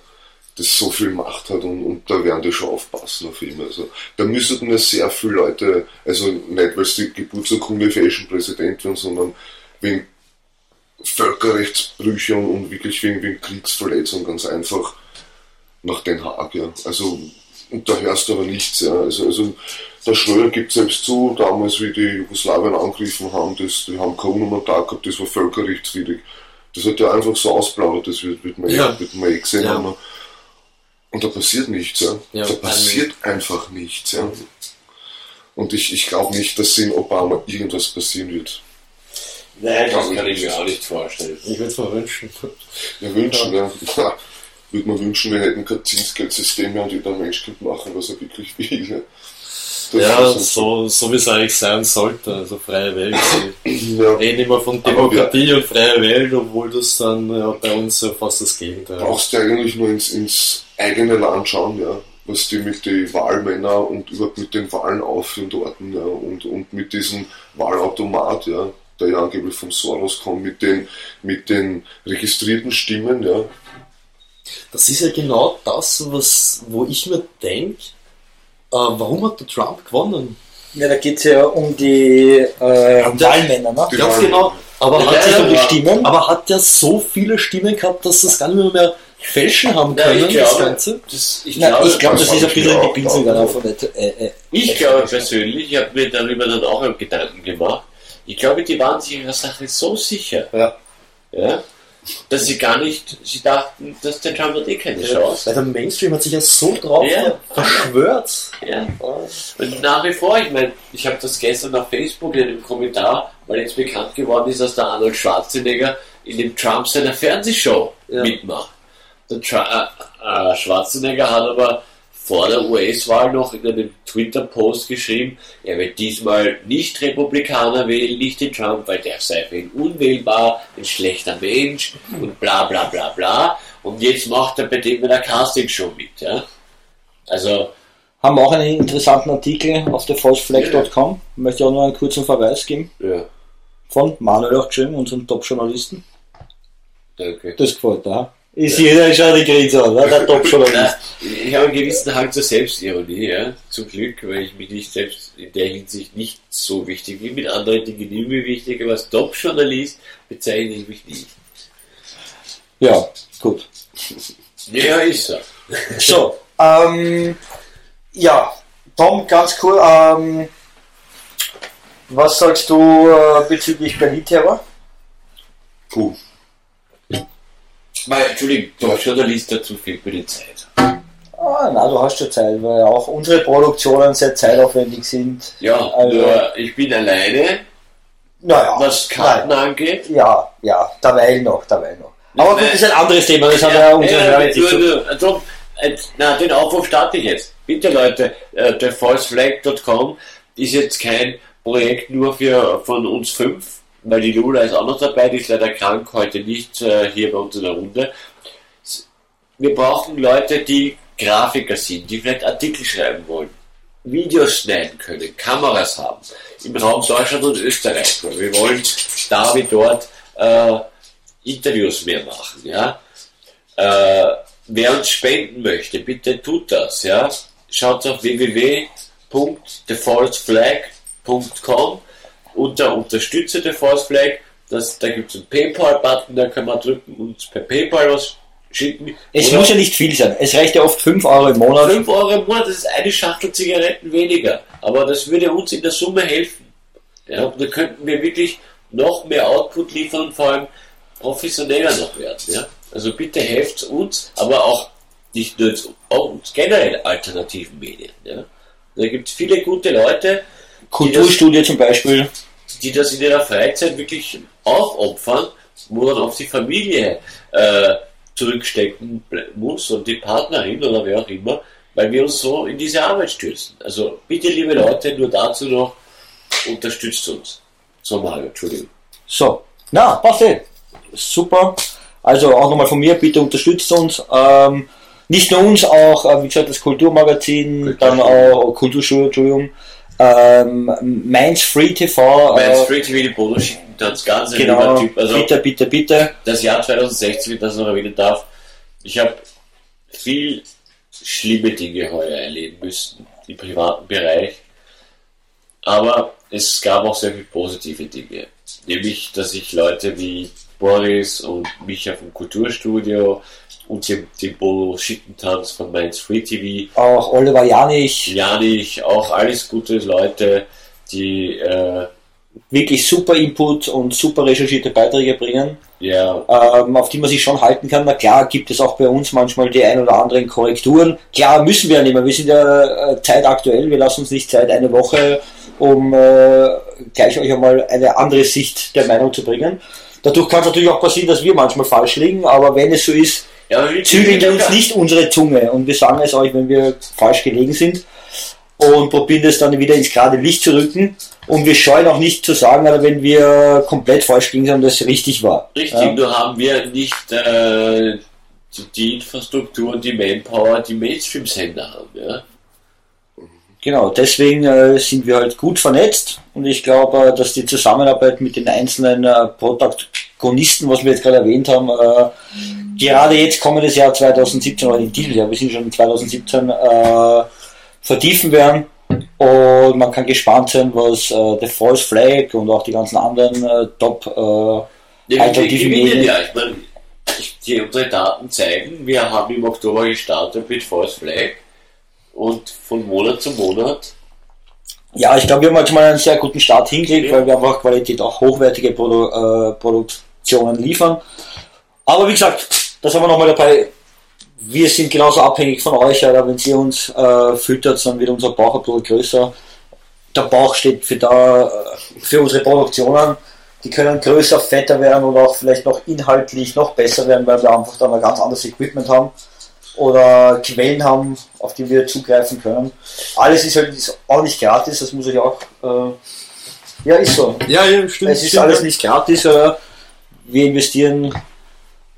[SPEAKER 4] das so viel Macht hat und, und da werden die schon aufpassen auf ihn. Also da müssten ja sehr viele Leute, also nicht weil sie die Geburtsurkunde fälschen Präsident werden, sondern wegen Völkerrechtsbrüche und, und wirklich wegen, wegen Kriegsverletzungen ganz einfach nach Den Haag, ja. Also und da hörst du aber nichts, ja. Also, also der Schröder gibt selbst zu, damals wie die Jugoslawien angegriffen haben, das, die haben keinen Unumtag gehabt, das war völkerrechtswidrig. Das hat er einfach so ausplaudert, das wird, wird man,
[SPEAKER 3] Ja.
[SPEAKER 4] eh, wird man eh gesehen
[SPEAKER 3] Ja.
[SPEAKER 4] haben. Und da passiert nichts, ja.
[SPEAKER 3] Ja,
[SPEAKER 4] da passiert einfach nichts, ja. Und ich, ich glaube nicht, dass in Obama irgendwas passieren wird.
[SPEAKER 2] Nein, das kann
[SPEAKER 4] ich
[SPEAKER 2] mir auch nicht vorstellen.
[SPEAKER 3] Ich würde es mir wünschen.
[SPEAKER 4] Wir wünschen, ja. Würde man wünschen, wir hätten kein Zinsgeldsystem mehr und jeder Mensch könnte machen, was er wirklich will. Ja, Das
[SPEAKER 3] Ja, so, so wie es eigentlich sein sollte. Also freie Welt.
[SPEAKER 4] Ja.
[SPEAKER 3] reden immer von Demokratie und freie Welt, obwohl das dann ja, bei uns ja fast das Gegenteil ist.
[SPEAKER 4] brauchst du eigentlich nur ins, ins eigene Land schauen, ja, was die mit den Wahlmännern und überhaupt mit den Wahlen aufführen dort, ja, und, und mit diesem Wahlautomat, ja, der ja angeblich vom Soros kommt, mit den, mit den registrierten Stimmen, ja.
[SPEAKER 3] Das ist ja genau das, was, wo ich mir denke, äh, warum hat der Trump gewonnen?
[SPEAKER 1] Ja, da geht es ja um die äh, Wahlmänner, ne?
[SPEAKER 3] Ganz
[SPEAKER 4] Wahl-
[SPEAKER 3] genau. Aber
[SPEAKER 2] Ja,
[SPEAKER 3] hat, er,
[SPEAKER 1] um die Stimmen.
[SPEAKER 3] aber hat der so viele Stimmen gehabt, dass das gar nicht mehr, mehr fälschen haben können,
[SPEAKER 2] ich
[SPEAKER 3] das
[SPEAKER 2] glaube,
[SPEAKER 3] Ganze.
[SPEAKER 2] das, ich
[SPEAKER 1] Na,
[SPEAKER 2] glaube,
[SPEAKER 1] ich glaube, das
[SPEAKER 4] das
[SPEAKER 1] ist ein bisschen die Pinsel dann von der, äh, äh,
[SPEAKER 2] Ich
[SPEAKER 1] äh,
[SPEAKER 2] glaube persönlich, ich habe mir darüber dann auch Gedanken gemacht, ich glaube, die waren sich ihrer Sache so sicher,
[SPEAKER 3] Ja.
[SPEAKER 2] ja, dass sie gar nicht, sie dachten, dass der Trump hat eh keine Chance.
[SPEAKER 3] Weil der Mainstream hat sich ja so drauf
[SPEAKER 2] Ja.
[SPEAKER 3] verschwört.
[SPEAKER 2] Ja. Und nach wie vor, ich meine, ich habe das gestern auf Facebook in einem Kommentar, weil jetzt bekannt geworden ist, dass der Arnold Schwarzenegger in dem Trump seiner Fernsehshow
[SPEAKER 3] Ja.
[SPEAKER 2] mitmacht. Der Tra äh, äh, Schwarzenegger hat aber vor der US-Wahl noch in einem Twitter-Post geschrieben, er wird diesmal nicht Republikaner wählen, nicht den Trump, weil der sei für ihn unwählbar, ein schlechter Mensch und bla bla bla bla. Und jetzt macht er bei dem in der Castingshow mit. Ja? Also,
[SPEAKER 1] haben auch einen interessanten Artikel auf der falseflag.com. Möchte auch nur einen kurzen Verweis geben.
[SPEAKER 2] ja,
[SPEAKER 1] Von Manuel auch geschrieben, unserem Top-Journalisten.
[SPEAKER 2] danke.
[SPEAKER 1] Das gefällt dir. Ist jeder schon die Grenze an, ne? der Top-Journalist.
[SPEAKER 2] Na, ich habe einen gewissen Hang zur Selbstironie, ja, zum Glück, weil ich mich nicht selbst in der Hinsicht nicht so wichtig wie mit anderen Dingen die mir wichtig, aber als Top-Journalist bezeichne ich mich nicht.
[SPEAKER 1] Ja, gut.
[SPEAKER 2] Ja, ist so.
[SPEAKER 1] So, ähm, ja, Tom, ganz cool. Ähm, was sagst du äh, bezüglich Berlin-Terror?
[SPEAKER 2] Puh. Mal, Entschuldigung, Top-Journalist dazu fehlt mir die Zeit.
[SPEAKER 1] Ah, na, du hast schon Zeit, weil auch unsere Produktionen sehr zeitaufwendig sind.
[SPEAKER 2] Ja,
[SPEAKER 1] Also-
[SPEAKER 2] nur ich bin alleine,
[SPEAKER 1] Naja,
[SPEAKER 2] was Karten angeht.
[SPEAKER 1] ja, ja, dabei noch, dabei noch. Aber gut, das ist ein anderes Thema, das haben ja,
[SPEAKER 2] Ja,
[SPEAKER 1] unsere
[SPEAKER 2] ja,
[SPEAKER 1] Hörer
[SPEAKER 2] nur, nur, also, na, den Aufruf starte ich jetzt. Bitte Leute, äh, der falseflag.com ist jetzt kein Projekt nur für von uns fünf, weil die Lula ist auch noch dabei, die ist leider krank, heute nicht äh, hier bei uns in der Runde. Wir brauchen Leute, die Grafiker sind, die vielleicht Artikel schreiben wollen, Videos schneiden können, Kameras haben, im Raum Deutschland und Österreich. Wir wollen da wie dort äh, Interviews mehr machen, ja. Äh, wer uns spenden möchte, bitte tut das, ja. Schaut auf www.thefalseflag.com unter Unterstütze der False Flag. Das, da gibt es einen PayPal-Button, da kann man drücken und per PayPal was schicken.
[SPEAKER 1] Es muss ja nicht viel sein. Es reicht ja oft 5 Euro im Monat.
[SPEAKER 2] 5 Euro im Monat, das ist eine Schachtel Zigaretten weniger. Aber das würde uns in der Summe helfen. Ja, und da könnten wir wirklich noch mehr Output liefern und vor allem professioneller noch werden. Ja? Also bitte helft uns, aber auch nicht nur uns, auch uns generell alternativen Medien. Ja? Da gibt es viele gute Leute,
[SPEAKER 1] Kulturstudie zum Beispiel.
[SPEAKER 2] Die das in ihrer Freizeit wirklich aufopfern, wo dann auch die Familie äh, zurückstecken muss und die Partnerin oder wer auch immer, weil wir uns so in diese Arbeit stürzen. Also bitte, liebe Leute, nur dazu noch, unterstützt uns. So, Mario, Entschuldigung.
[SPEAKER 1] So, na, passt eh. Super. Also auch nochmal von mir, bitte unterstützt uns. Ähm, nicht nur uns, auch, äh, wie gesagt, das Kulturmagazin, dann auch Kulturschule, Entschuldigung. Ähm, Mainz Free TV.
[SPEAKER 2] Mein
[SPEAKER 1] Äh,
[SPEAKER 2] Free TV, die Bodo schickt ganz, ganz ein
[SPEAKER 1] genau,
[SPEAKER 2] Typ. Also,
[SPEAKER 1] bitte, bitte, bitte.
[SPEAKER 2] das Jahr 2016, wenn ich das noch erwähnen darf, ich habe viel schlimme Dinge heuer erleben müssen im privaten Bereich, aber es gab auch sehr viele positive Dinge. Nämlich, dass ich Leute wie Boris und Micha vom Kulturstudio und den Bodo Schittentanz von Mainz Free TV,
[SPEAKER 1] Auch Oliver Janich,
[SPEAKER 2] Janich, auch alles gute Leute, die äh,
[SPEAKER 1] wirklich super Input und super recherchierte Beiträge bringen.
[SPEAKER 2] ja
[SPEAKER 1] ähm, auf die man sich schon halten kann. Na klar, gibt es auch bei uns manchmal die ein oder anderen Korrekturen. Klar, müssen wir ja nicht mehr. Wir sind ja äh, zeitaktuell. Wir lassen uns nicht Zeit eine Woche, um äh, gleich euch einmal eine andere Sicht der Meinung zu bringen. Dadurch kann es natürlich auch passieren, dass wir manchmal falsch liegen, aber wenn es so ist,
[SPEAKER 2] ja,
[SPEAKER 1] zügeln uns nicht unsere Zunge und wir sagen es euch, wenn wir falsch gelegen sind und probieren das dann wieder ins gerade Licht zu rücken und wir scheuen auch nicht zu sagen, oder wenn wir komplett falsch gelegen sind und das richtig war.
[SPEAKER 2] Richtig,
[SPEAKER 1] Ja.
[SPEAKER 2] nur haben wir nicht äh, die, Infrastruktur und die Manpower, die Mainstream-Sender haben. Ja?
[SPEAKER 1] Genau, deswegen äh, sind wir halt gut vernetzt und ich glaube, äh, dass die Zusammenarbeit mit den einzelnen äh, Protagonisten, was wir jetzt gerade erwähnt haben, äh, gerade jetzt kommendes Jahr 2017 oder in diesem Jahr, wir sind schon in 2017, äh, vertiefen werden. Und man kann gespannt sein, was äh, The False Flag und auch die ganzen anderen äh, Top äh,
[SPEAKER 2] Ja, wir
[SPEAKER 1] Alternative
[SPEAKER 2] gewinnen
[SPEAKER 1] Medien.
[SPEAKER 2] ja. Ich meine, ich, die unsere Daten zeigen, wir haben im Oktober gestartet mit False Flag und von Monat zu Monat.
[SPEAKER 1] Ja, ich glaube, wir haben schon mal einen sehr guten Start hingelegt, weil wir einfach Qualität auch hochwertige Produ äh, Produktionen liefern. Aber wie gesagt, da sind wir nochmal dabei. Wir sind genauso abhängig von euch, oder wenn ihr uns äh, füttert, dann wird unser Bauch ein bisschen größer. Der Bauch steht für, da, äh, für unsere Produktionen. Die können größer, fetter werden und auch vielleicht noch inhaltlich noch besser werden, weil wir einfach dann ein ganz anderes Equipment haben oder Quellen haben, auf die wir zugreifen können. Alles ist halt ist auch nicht gratis, das muss ich auch. Äh, ja, ist so.
[SPEAKER 3] Ja, ja, stimmt.
[SPEAKER 1] Es ist
[SPEAKER 3] stimmt.
[SPEAKER 1] alles nicht gratis, aber wir investieren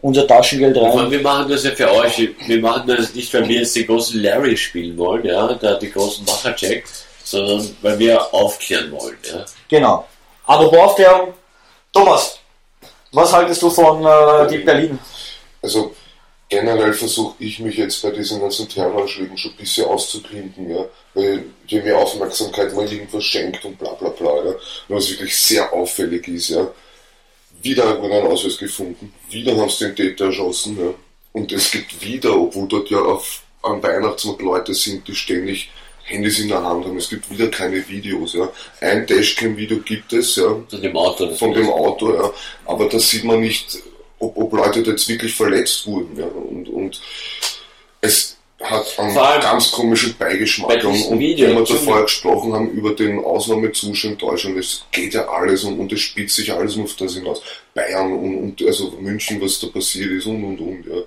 [SPEAKER 1] unser Taschengeld
[SPEAKER 2] Ich meine,
[SPEAKER 1] rein.
[SPEAKER 2] wir machen das ja für euch. Wir machen das nicht, weil wir jetzt den großen Larry spielen wollen, ja, da die großen Machercheck, sondern weil wir aufklären wollen, ja.
[SPEAKER 1] Genau. Aber wo Aufklärung, Thomas, was haltest du von äh, die Berlin?
[SPEAKER 4] Also generell versuche ich mich jetzt bei diesen ganzen Terroranschlägen schon ein bisschen auszuklinken, ja. Weil je mehr Aufmerksamkeit man irgendwas schenkt und bla bla bla, ja. Und was wirklich sehr auffällig ist, ja. Wieder hat man einen Ausweis gefunden, wieder haben sie den Täter erschossen, ja. Und es gibt wieder, obwohl dort ja auf, am Weihnachtsmarkt Leute sind, die ständig Handys in der Hand haben. Es gibt wieder keine Videos, ja. Ein Dashcam-Video gibt es, ja
[SPEAKER 2] Von dem Auto.
[SPEAKER 4] von dem Auto, ja. Aber da sieht man nicht, ob, ob Leute jetzt wirklich verletzt wurden, ja. Und, und es hat einen ganz komischen
[SPEAKER 2] bei
[SPEAKER 4] Beigeschmack. Und, und
[SPEAKER 2] Video,
[SPEAKER 4] wenn wir vorher gesprochen haben über den Ausnahmezustand in Deutschland, es geht ja alles und, und es spitzt sich alles nur auf das hinaus. Bayern und, und also München, was da passiert ist und und und, ja.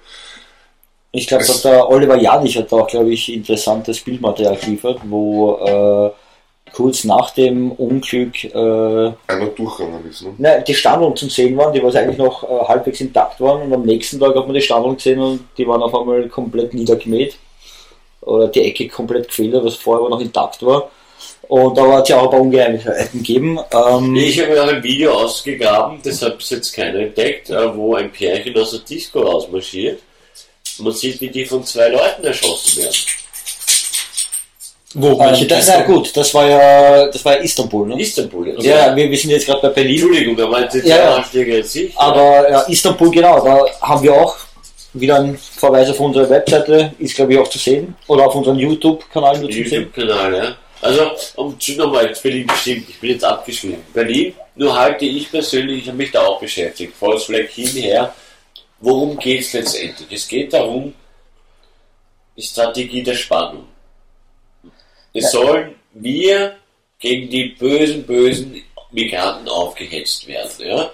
[SPEAKER 1] Ich glaube, der Oliver Janich hat auch, glaube ich, interessantes Bildmaterial geliefert, wo äh, kurz nach dem Unglück äh,
[SPEAKER 4] Einer durchgegangen ist, ne?
[SPEAKER 1] ne, die Standeln zu sehen waren, die was eigentlich noch äh, halbwegs intakt waren und am nächsten Tag hat man die Standeln gesehen und die waren auf einmal komplett niedergemäht oder die Ecke komplett gefehlt, was vorher aber noch intakt war. Und da hat es ja auch ein paar Ungereimtheiten gegeben. Ähm,
[SPEAKER 2] Ich habe mir auch ein Video ausgegraben, das hat bis jetzt keiner entdeckt, äh, wo ein Pärchen aus der Disco rausmarschiert. Man sieht, wie die von zwei Leuten erschossen werden.
[SPEAKER 3] Wo,
[SPEAKER 1] ähm, das,
[SPEAKER 3] Disco?
[SPEAKER 1] na gut, das war ja, das war ja Istanbul, ne?
[SPEAKER 2] Istanbul. jetzt.
[SPEAKER 1] Ja, wir, wir sind jetzt gerade bei Berlin.
[SPEAKER 2] Entschuldigung, er meinte die
[SPEAKER 1] Ja, ja.
[SPEAKER 2] An sich.
[SPEAKER 1] Aber ja, Istanbul, genau, da haben wir auch wieder einen Verweis auf unsere Webseite, ist glaube ich auch zu sehen. Oder auf unseren YouTube-Kanal nur zu sehen.
[SPEAKER 2] YouTube-Kanal, ja. Also, um zu nochmal, jetzt Berlin bestimmt, ich bin jetzt abgeschrieben. Berlin, nur halte ich persönlich, ich habe mich da auch beschäftigt. Falls vielleicht hinher, worum geht es letztendlich? Es geht darum, die Strategie der Spannung. Es sollen wir gegen die bösen, bösen Migranten aufgehetzt werden, ja.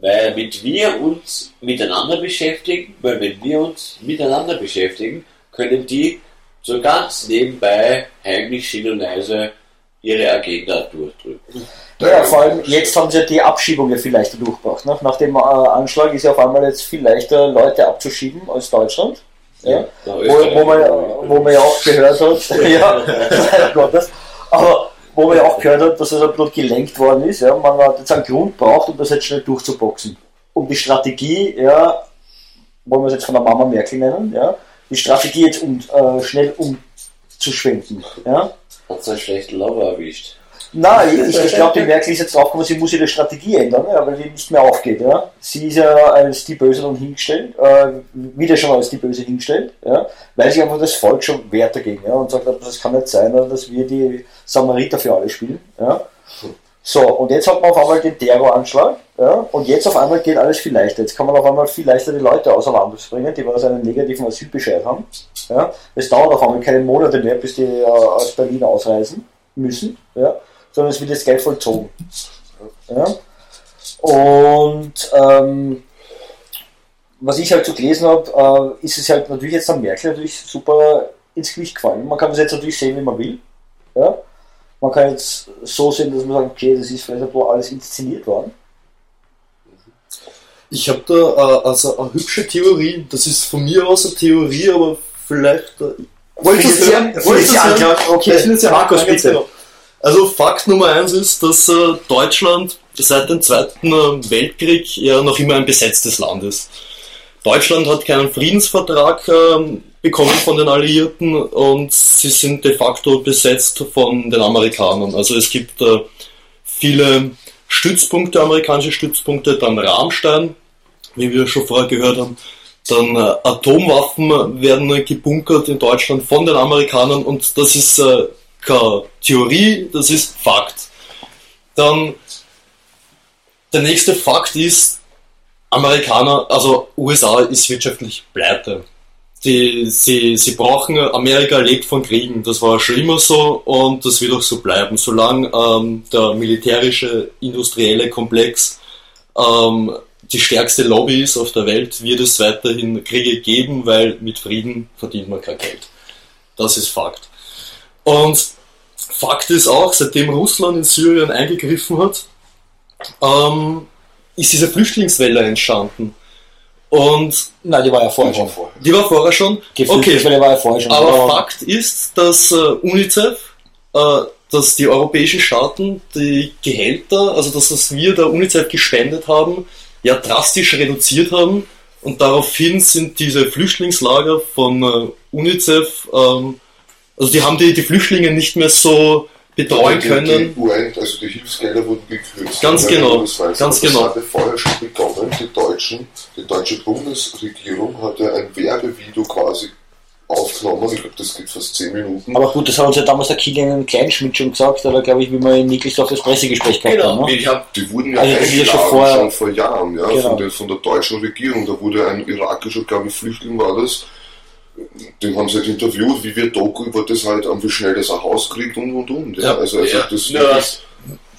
[SPEAKER 2] Weil mit wir uns miteinander beschäftigen, weil wenn wir uns miteinander beschäftigen, können die so ganz nebenbei heimlich still und leise ihre Agenda durchdrücken.
[SPEAKER 1] Ja, vor allem jetzt haben sie ja die Abschiebung ja viel leichter durchgebracht. Ne? Nach dem äh, Anschlag ist ja auf einmal jetzt viel leichter, Leute abzuschieben als Deutschland. Ja?
[SPEAKER 2] Nach
[SPEAKER 1] Wo, wo, man, wo man ja auch gehört hat, ja, leider Gottes, aber wo man ja auch gehört hat, dass es ein bisschen gelenkt worden ist. Ja? Man hat jetzt einen Grund braucht, um das jetzt schnell durchzuboxen. Um die Strategie, ja, wollen wir es jetzt von der Mama Merkel nennen, ja, die Strategie jetzt um, äh, schnell umzuschwenken. Ja?
[SPEAKER 2] Hat seinen schlechten Lover erwischt.
[SPEAKER 1] Nein, ich, ich glaube, die Merkel ist jetzt draufgekommen, sie muss ihre Strategie ändern, ja, weil die nicht mehr aufgeht. Ja. Sie ist ja als die Böse dann hingestellt, äh, wieder schon als die Böse hingestellt, ja, weil sich einfach das Volk schon wehrt dagegen ja, und sagt, das kann nicht sein, dass wir die Samariter für alle spielen. Ja. So, und jetzt hat man auf einmal den Terroranschlag ja, und jetzt auf einmal geht alles viel leichter. Jetzt kann man auf einmal viel leichter die Leute außer Landes bringen, die was einen negativen Asylbescheid haben. Ja. Es dauert auf einmal keine Monate mehr, bis die äh, aus Berlin ausreisen müssen. Ja sondern es wird jetzt gleich vollzogen. Ja? Und ähm, was ich halt so gelesen habe, äh, ist es halt natürlich jetzt an Merkel natürlich super ins Gewicht gefallen. Man kann das jetzt natürlich sehen, wie man will. Ja? Man kann jetzt so sehen, dass man sagt, okay, das ist vielleicht ein paar alles inszeniert worden.
[SPEAKER 3] Ich habe da äh, also eine hübsche Theorie. Das ist von mir aus eine Theorie, aber vielleicht. Äh,
[SPEAKER 1] Wolltest du sie-
[SPEAKER 3] Wolltest
[SPEAKER 1] anklagen?
[SPEAKER 3] hören?
[SPEAKER 1] Okay.
[SPEAKER 3] Ja
[SPEAKER 1] Markus, bitte.
[SPEAKER 3] Also Fakt Nummer eins ist, dass äh, Deutschland seit dem Zweiten äh, Weltkrieg ja noch immer ein besetztes Land ist. Deutschland hat keinen Friedensvertrag ähm, bekommen von den Alliierten und sie sind de facto besetzt von den Amerikanern. Also es gibt äh, viele Stützpunkte, amerikanische Stützpunkte, dann Rammstein, wie wir schon vorher gehört haben. Dann äh, Atomwaffen werden gebunkert in Deutschland von den Amerikanern und das ist äh, keine Theorie, das ist Fakt. Dann der nächste Fakt ist, Amerikaner, also USA ist wirtschaftlich pleite. Die, sie, sie brauchen, Amerika lebt von Kriegen, das war schon immer so und das wird auch so bleiben, solange ähm, der militärische, industrielle Komplex ähm, die stärkste Lobby ist auf der Welt, wird es weiterhin Kriege geben, weil mit Frieden verdient man kein Geld. Das ist Fakt. Und Fakt ist auch, seitdem Russland in Syrien eingegriffen hat, ähm, ist diese Flüchtlingswelle entstanden. Und
[SPEAKER 1] Nein, die war ja vorher schon.
[SPEAKER 4] vorher.
[SPEAKER 3] die war vorher schon.
[SPEAKER 1] Die
[SPEAKER 3] Okay,
[SPEAKER 1] war ja vorher schon.
[SPEAKER 3] aber Fakt ist, dass äh, UNICEF, äh, dass die europäischen Staaten die Gehälter, also dass das wir der UNICEF gespendet haben, ja drastisch reduziert haben. Und daraufhin sind diese Flüchtlingslager von äh, UNICEF, ähm, also die haben die, die Flüchtlinge nicht mehr so betreuen
[SPEAKER 4] die,
[SPEAKER 3] können.
[SPEAKER 4] Die UN, also die Hilfsgelder wurden gekürzt.
[SPEAKER 3] Ganz
[SPEAKER 4] Ja,
[SPEAKER 3] genau,
[SPEAKER 4] das
[SPEAKER 3] ganz
[SPEAKER 4] Aber
[SPEAKER 3] genau.
[SPEAKER 4] Das hatte vorher schon begonnen. Die, Deutschen, die deutsche Bundesregierung hatte ein Werbevideo quasi aufgenommen. Ich glaube, das geht fast 10 Minuten.
[SPEAKER 1] aber gut, das hat uns ja damals der Kilian Kleinschmidt schon gesagt, oder glaube ich, wie wir in Niklasdorf das Pressegespräch gehabt
[SPEAKER 2] Genau,
[SPEAKER 1] haben. Ne?
[SPEAKER 2] ich habe
[SPEAKER 4] Die wurden ja
[SPEAKER 1] Also das ist ja
[SPEAKER 4] eingeschlagen,
[SPEAKER 1] schon
[SPEAKER 4] schon,
[SPEAKER 1] vor-
[SPEAKER 4] vor Jahren, ja,
[SPEAKER 1] Genau.
[SPEAKER 4] von, der, von der deutschen Regierung. Da wurde ein irakischer, glaube ich, Flüchtling war das. Den haben sie halt interviewt, wie wir Doku über das halt, ähm, wie schnell das ein Haus kriegt und und und. Ja,
[SPEAKER 3] Ja.
[SPEAKER 4] also, also
[SPEAKER 2] ja,
[SPEAKER 4] das
[SPEAKER 2] was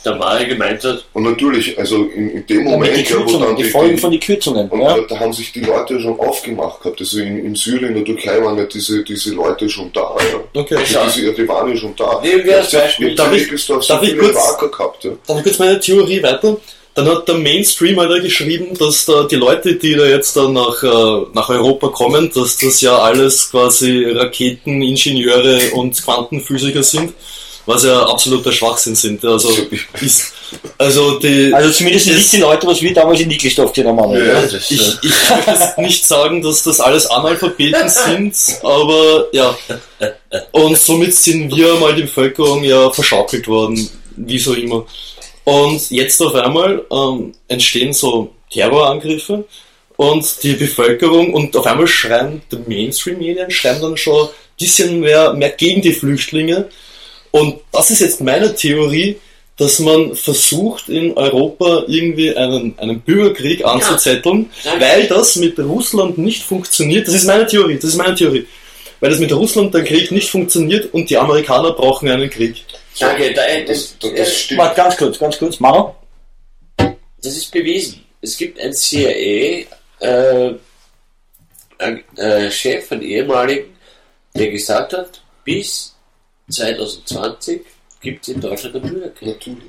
[SPEAKER 2] der Mari gemeint hat,
[SPEAKER 4] und natürlich, also in, in dem
[SPEAKER 1] Ja,
[SPEAKER 4] Moment,
[SPEAKER 1] die
[SPEAKER 4] ja, wo dann
[SPEAKER 1] die Folgen von den Kürzungen.
[SPEAKER 4] Und
[SPEAKER 1] Ja?
[SPEAKER 4] da, haben sich die Leute schon aufgemacht gehabt. Also in, in Syrien, in der Türkei waren ja diese, diese Leute schon da. Ja.
[SPEAKER 3] Okay.
[SPEAKER 2] Schau.
[SPEAKER 4] Diese, ja, die waren ja schon da.
[SPEAKER 2] Nehmen wir
[SPEAKER 4] Ja,
[SPEAKER 2] Beispiel.
[SPEAKER 4] Darf
[SPEAKER 3] Darf
[SPEAKER 4] ich,
[SPEAKER 3] ich-
[SPEAKER 4] so
[SPEAKER 3] darf ich kurz-
[SPEAKER 4] gehabt. Ja.
[SPEAKER 3] Dann kurz meine Theorie weiter. Dann hat der Mainstream halt geschrieben, dass da die Leute, die da jetzt dann nach, äh, nach Europa kommen, dass das ja alles quasi Raketeningenieure und Quantenphysiker sind, was ja absoluter Schwachsinn sind. Also, ist, also die,
[SPEAKER 1] Also zumindest nicht die Leute, was wir damals in Niklasdorf genommen haben.
[SPEAKER 2] Ja,
[SPEAKER 1] Ja.
[SPEAKER 2] das,
[SPEAKER 3] ich, ich möchte jetzt nicht sagen, dass das alles Analphabeten sind, aber ja. Und somit sind wir mal die Bevölkerung ja verschaukelt worden, wie so immer. Und jetzt auf einmal ähm, entstehen so Terrorangriffe und die Bevölkerung und auf einmal schreien die Mainstream-Medien schreien dann schon ein bisschen mehr, mehr gegen die Flüchtlinge. Und das ist jetzt meine Theorie, dass man versucht in Europa irgendwie einen, einen Bürgerkrieg anzuzetteln,
[SPEAKER 2] Ja.
[SPEAKER 3] weil das mit Russland nicht funktioniert. Das ist meine Theorie, das ist meine Theorie. Weil das mit Russland der Krieg nicht funktioniert und die Amerikaner brauchen einen Krieg.
[SPEAKER 2] danke, da,
[SPEAKER 4] Das,
[SPEAKER 2] das,
[SPEAKER 4] das, das stimmt.
[SPEAKER 1] Warte, ganz kurz, ganz kurz. Mano?
[SPEAKER 2] das ist bewiesen. Es gibt ein CIA, äh, ein, äh, Chef, einen ehemaligen, der gesagt hat, bis 2020 gibt es in Deutschland einen Bürgerkrieg.
[SPEAKER 4] Natürlich.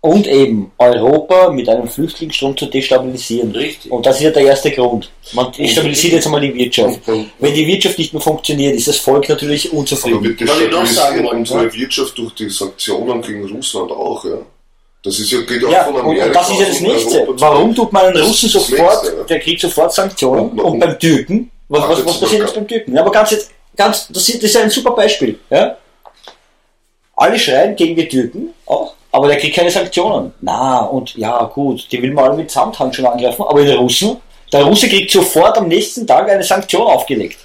[SPEAKER 1] Und eben Europa mit einem Flüchtlingsstrom zu destabilisieren.
[SPEAKER 2] Richtig.
[SPEAKER 1] Und das ist ja der erste Grund. Man destabilisiert jetzt einmal die Wirtschaft. Wenn die Wirtschaft nicht mehr funktioniert, ist das Volk natürlich
[SPEAKER 4] aber
[SPEAKER 1] unzufrieden.
[SPEAKER 4] wir
[SPEAKER 2] noch sagen
[SPEAKER 4] destabilisieren unsere Wirtschaft durch die Sanktionen gegen Russland auch. Ja. Das ist ja, geht auch
[SPEAKER 1] Ja,
[SPEAKER 4] von Amerika
[SPEAKER 1] und das ist ja das Nächste. Warum tut man
[SPEAKER 4] Das
[SPEAKER 1] Russen sofort,
[SPEAKER 4] Nächste, ja.
[SPEAKER 1] der kriegt sofort Sanktionen
[SPEAKER 4] Und-
[SPEAKER 1] und,
[SPEAKER 4] und-
[SPEAKER 1] beim Türken, was, was, was passiert jetzt beim Türken? Ja, aber ganz jetzt, ganz, das ist, das ist ein super Beispiel. Ja? Alle schreien gegen die Türken auch, aber der kriegt keine Sanktionen. Na, und ja, gut, die will man alle mit Samthandschuhen angreifen, aber die Russen, der Russe kriegt sofort am nächsten Tag eine Sanktion aufgelegt.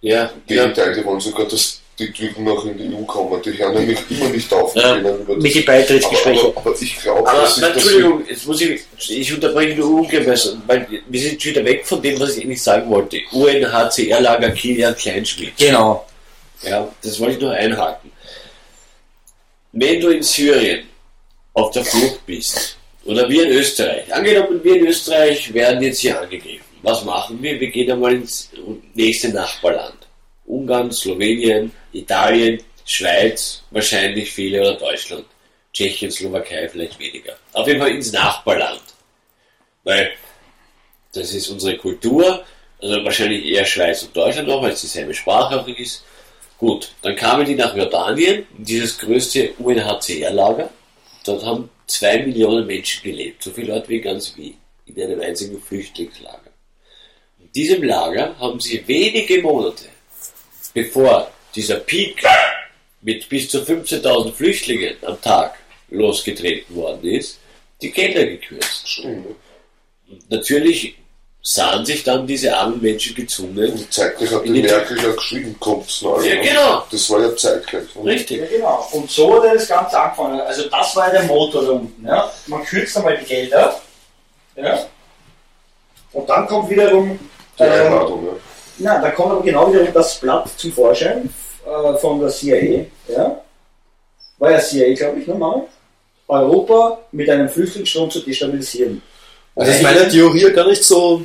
[SPEAKER 2] Ja,
[SPEAKER 4] Im
[SPEAKER 2] ja.
[SPEAKER 4] Gegenteil, die wollen sogar, dass die Türken noch in die EU kommen. Die hören nämlich immer nicht auf mit
[SPEAKER 3] Ja,
[SPEAKER 4] das-
[SPEAKER 1] mit den Beitrittsgesprächen.
[SPEAKER 4] Aber, aber, aber ich glaube,
[SPEAKER 2] Aber
[SPEAKER 4] dass ich,
[SPEAKER 2] Entschuldigung, jetzt muss ich, ich unterbreche nur ungemessen, weil wir sind schon wieder weg von dem, was ich eigentlich sagen wollte. UNHCR-Lager Kilian Kleinschmidt.
[SPEAKER 1] Genau.
[SPEAKER 2] Ja, das wollte ich noch einhaken. Wenn du in Syrien auf der Flucht bist, oder wir in Österreich, angenommen wir in Österreich werden jetzt hier angegriffen, was machen wir? Wir gehen einmal ins nächste Nachbarland. Ungarn, Slowenien, Italien, Schweiz, wahrscheinlich viele oder Deutschland. Tschechien, Slowakei vielleicht weniger. Auf jeden Fall ins Nachbarland. Weil das ist unsere Kultur, also wahrscheinlich eher Schweiz und Deutschland auch, weil es dieselbe Sprache auch ist. Gut, dann kamen die nach Jordanien, in dieses größte UNHCR-Lager. Dort haben zwei Millionen Menschen gelebt, so viele Leute wie ganz Wien, in einem einzigen Flüchtlingslager. In diesem Lager haben sie wenige Monate, bevor dieser Peak mit bis zu 15.000 Flüchtlingen am Tag losgetreten worden ist, die Gelder gekürzt. Natürlich sahen sich dann diese armen Menschen gezwungen.
[SPEAKER 4] Und zeitgleich hat die Merkel ja geschrieben, kommt's neu.
[SPEAKER 2] Ja, genau.
[SPEAKER 4] Das war ja zeitgleich.
[SPEAKER 2] Richtig.
[SPEAKER 1] Ja, genau. Und so hat das Ganze angefangen. Also das war der Motor da unten. Ja. Man kürzt einmal die Gelder. Ja. Und dann kommt wiederum
[SPEAKER 4] Die
[SPEAKER 1] ähm,
[SPEAKER 4] Einladung, ja.
[SPEAKER 1] Na, da kommt aber genau wiederum das Blatt zum Vorschein äh, von der CIA. Ja? War ja CIA, glaube ich, nochmal. Europa mit einem Flüchtlingsstrom zu destabilisieren.
[SPEAKER 3] Also ist meine Theorie gar nicht so,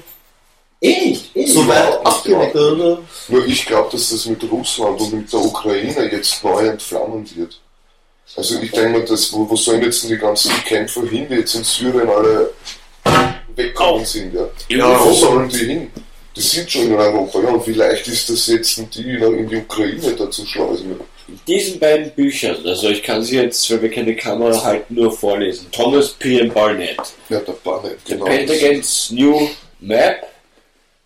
[SPEAKER 1] Eh nicht, eh nicht.
[SPEAKER 3] so weit abgeweckt?
[SPEAKER 4] Nur ich glaube, dass das mit Russland und mit der Ukraine jetzt neu entflammen wird. Also ich denke mir, dass, wo, wo sollen jetzt denn die ganzen Kämpfer hin, die jetzt in Syrien alle weggekommen sind? Ja.
[SPEAKER 2] Ja,
[SPEAKER 4] wo sollen die hin? Die sind schon in Europa, ja. Und wie leicht ist das jetzt, die noch in die Ukraine da zu schleusen?
[SPEAKER 2] In diesen beiden Büchern, also ich kann sie jetzt, weil wir keine Kamera halten, nur vorlesen. Thomas P. Barnett.
[SPEAKER 4] Ja, der Barnett,
[SPEAKER 2] The
[SPEAKER 4] genau.
[SPEAKER 2] Pentagon's New Map